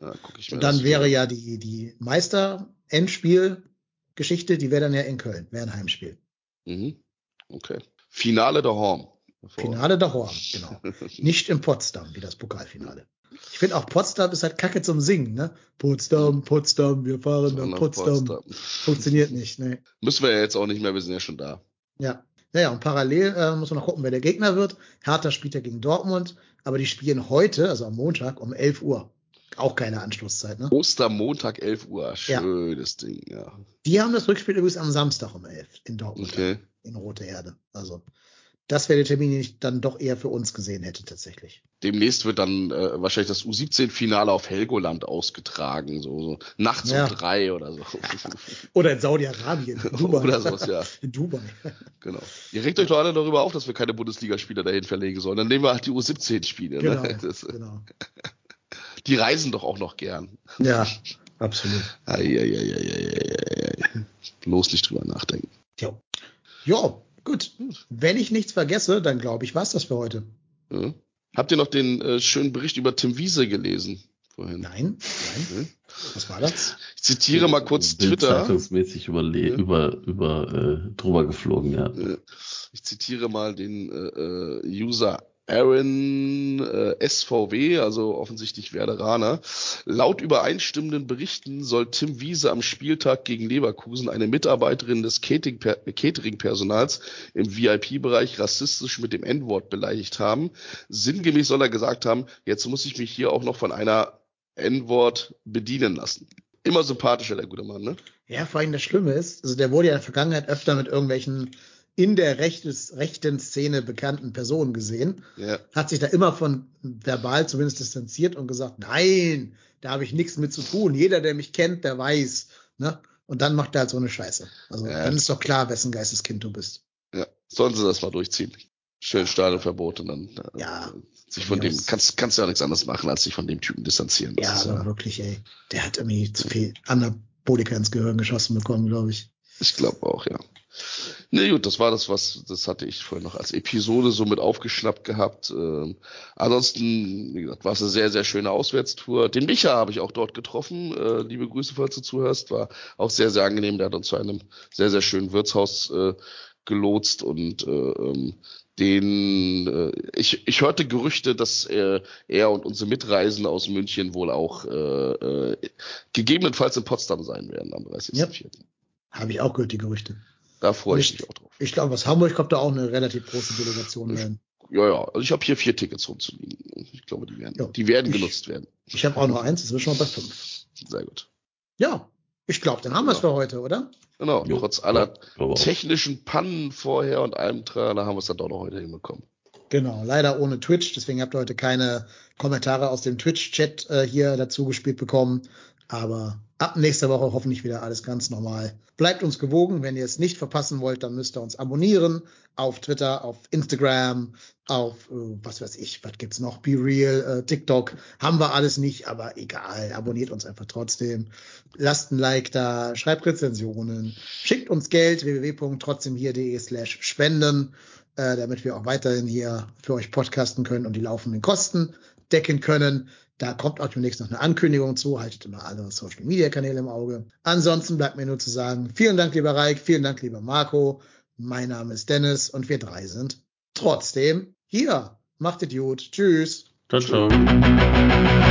Ja, guck ich mir Und dann das wäre ja die, die Meister-Endspiel-Geschichte, die wäre dann ja in Köln, wäre ein Heimspiel. Mhm. Okay. Finale der Horn. Finale der Horn, genau. Nicht in Potsdam, wie das Pokalfinale. Ich finde auch Potsdam ist halt Kacke zum Singen, ne? Potsdam, Potsdam, wir fahren nach Potsdam. Potsdam. Funktioniert nicht, ne? Müssen wir ja jetzt auch nicht mehr, wir sind ja schon da. Ja. Naja, und parallel äh, muss man noch gucken, wer der Gegner wird. Hertha spielt ja gegen Dortmund, aber die spielen heute, also am Montag, um 11 Uhr. Auch keine Anschlusszeit, ne? Ostermontag, 11 Uhr. Schönes Ding, ja. Die haben das Rückspiel übrigens am Samstag um 11 in Dortmund. Okay. In Rote Erde. Also, das wäre der Termin, den ich dann doch eher für uns gesehen hätte, tatsächlich. Demnächst wird dann äh, wahrscheinlich das U17-Finale auf Helgoland ausgetragen, so, so nachts Ja. um drei oder so. Oder in Saudi-Arabien. in Dubai. Oder sowas, ja. In Dubai. Genau. Ihr regt euch doch alle darüber auf, dass wir keine Bundesligaspieler dahin verlegen sollen. Dann nehmen wir halt die U17-Spiele. Genau. Ne? Das, genau. die reisen doch auch noch gern. Ja, absolut. Eieieiei. Bloß nicht drüber nachdenken. Ja. Ja, gut. Wenn ich nichts vergesse, dann glaube ich, war's das für heute. Ja. Habt ihr noch den äh, schönen Bericht über Tim Wiese gelesen vorhin? Nein, nein. Hm? Was war das? Ich zitiere mal kurz Twitter. Zeitungsmäßig überle Ja. über, über, äh, drüber geflogen, ja. Ich zitiere mal den äh, äh, User Aaron äh, SVW, also offensichtlich Werderaner. Laut übereinstimmenden Berichten soll Tim Wiese am Spieltag gegen Leverkusen eine Mitarbeiterin des Catering- Catering-Personals im VIP-Bereich rassistisch mit dem N-Wort beleidigt haben. Sinngemäß soll er gesagt haben, jetzt muss ich mich hier auch noch von einer N-Wort bedienen lassen. Immer sympathischer, der gute Mann, ne? Ja, vor allem das Schlimme ist, also der wurde ja in der Vergangenheit öfter mit irgendwelchen in der rechtes, rechten Szene bekannten Personen gesehen, Ja. hat sich da immer von verbal zumindest distanziert und gesagt, nein, da habe ich nichts mit zu tun. Jeder, der mich kennt, der weiß. Ne? Und dann macht er halt so eine Scheiße. Also Ja. dann ist doch klar, wessen Geisteskind du bist. Ja, sollen sie das mal durchziehen. Schön Stadionverbot und dann äh, Ja. sich von dem kannst kannst du ja nichts anderes machen, als sich von dem Typen distanzieren. Ja, ist aber wirklich, ey. Der hat irgendwie zu viel Anabolika ins Gehirn geschossen bekommen, glaube ich. ich glaube auch, ja. Nee, gut, das war das, was, das hatte ich vorhin noch als Episode so mit aufgeschnappt gehabt. Ähm, ansonsten, wie gesagt, war es eine sehr, sehr schöne Auswärtstour. Den Micha habe ich auch dort getroffen. Äh, liebe Grüße, falls du zuhörst. War auch sehr, sehr angenehm. Der hat uns zu einem sehr, sehr schönen Wirtshaus äh, gelotst und äh, ähm, den äh, ich, ich hörte Gerüchte, dass er, er und unsere Mitreisenden aus München wohl auch äh, äh, gegebenenfalls in Potsdam sein werden am 30.04. Habe ich auch gehört, die Gerüchte. Da freue ich Ich- mich auch drauf. Ich glaube, aus Hamburg kommt da auch eine relativ große Delegation Ich- rein. Ja, ja. Also ich habe hier vier Tickets rumzuliegen. Ich glaube, die werden, Ja. die werden Ich- genutzt werden. Ich habe auch noch eins, das ist schon mal bei fünf. Sehr gut. Ja, ich glaube, dann haben wir es für heute, oder? Genau. Jo, Trotz aller ja, technischen Pannen vorher und allem Trailer haben wir es dann doch noch heute hinbekommen. Genau, leider ohne Twitch, deswegen habt ihr heute keine Kommentare aus dem Twitch-Chat äh, hier dazu gespielt bekommen. Aber ab nächster Woche hoffentlich wieder alles ganz normal. Bleibt uns gewogen. Wenn ihr es nicht verpassen wollt, dann müsst ihr uns abonnieren auf Twitter, auf Instagram, auf äh, was weiß ich, was gibt's noch? Be Real, äh, TikTok. Haben wir alles nicht, aber egal. Abonniert uns einfach trotzdem. Lasst ein Like da, schreibt Rezensionen, schickt uns Geld www.trotzdemhier.de slash spenden, äh, damit wir auch weiterhin hier für euch podcasten können und die laufenden Kosten decken können. Da kommt auch demnächst noch eine Ankündigung zu. Haltet immer alle Social Media Kanäle im Auge. Ansonsten bleibt mir nur zu sagen, vielen Dank, lieber Reik, vielen Dank, lieber Marco. Mein Name ist Dennis und wir drei sind trotzdem hier. Macht es gut. Tschüss. Ciao, ciao.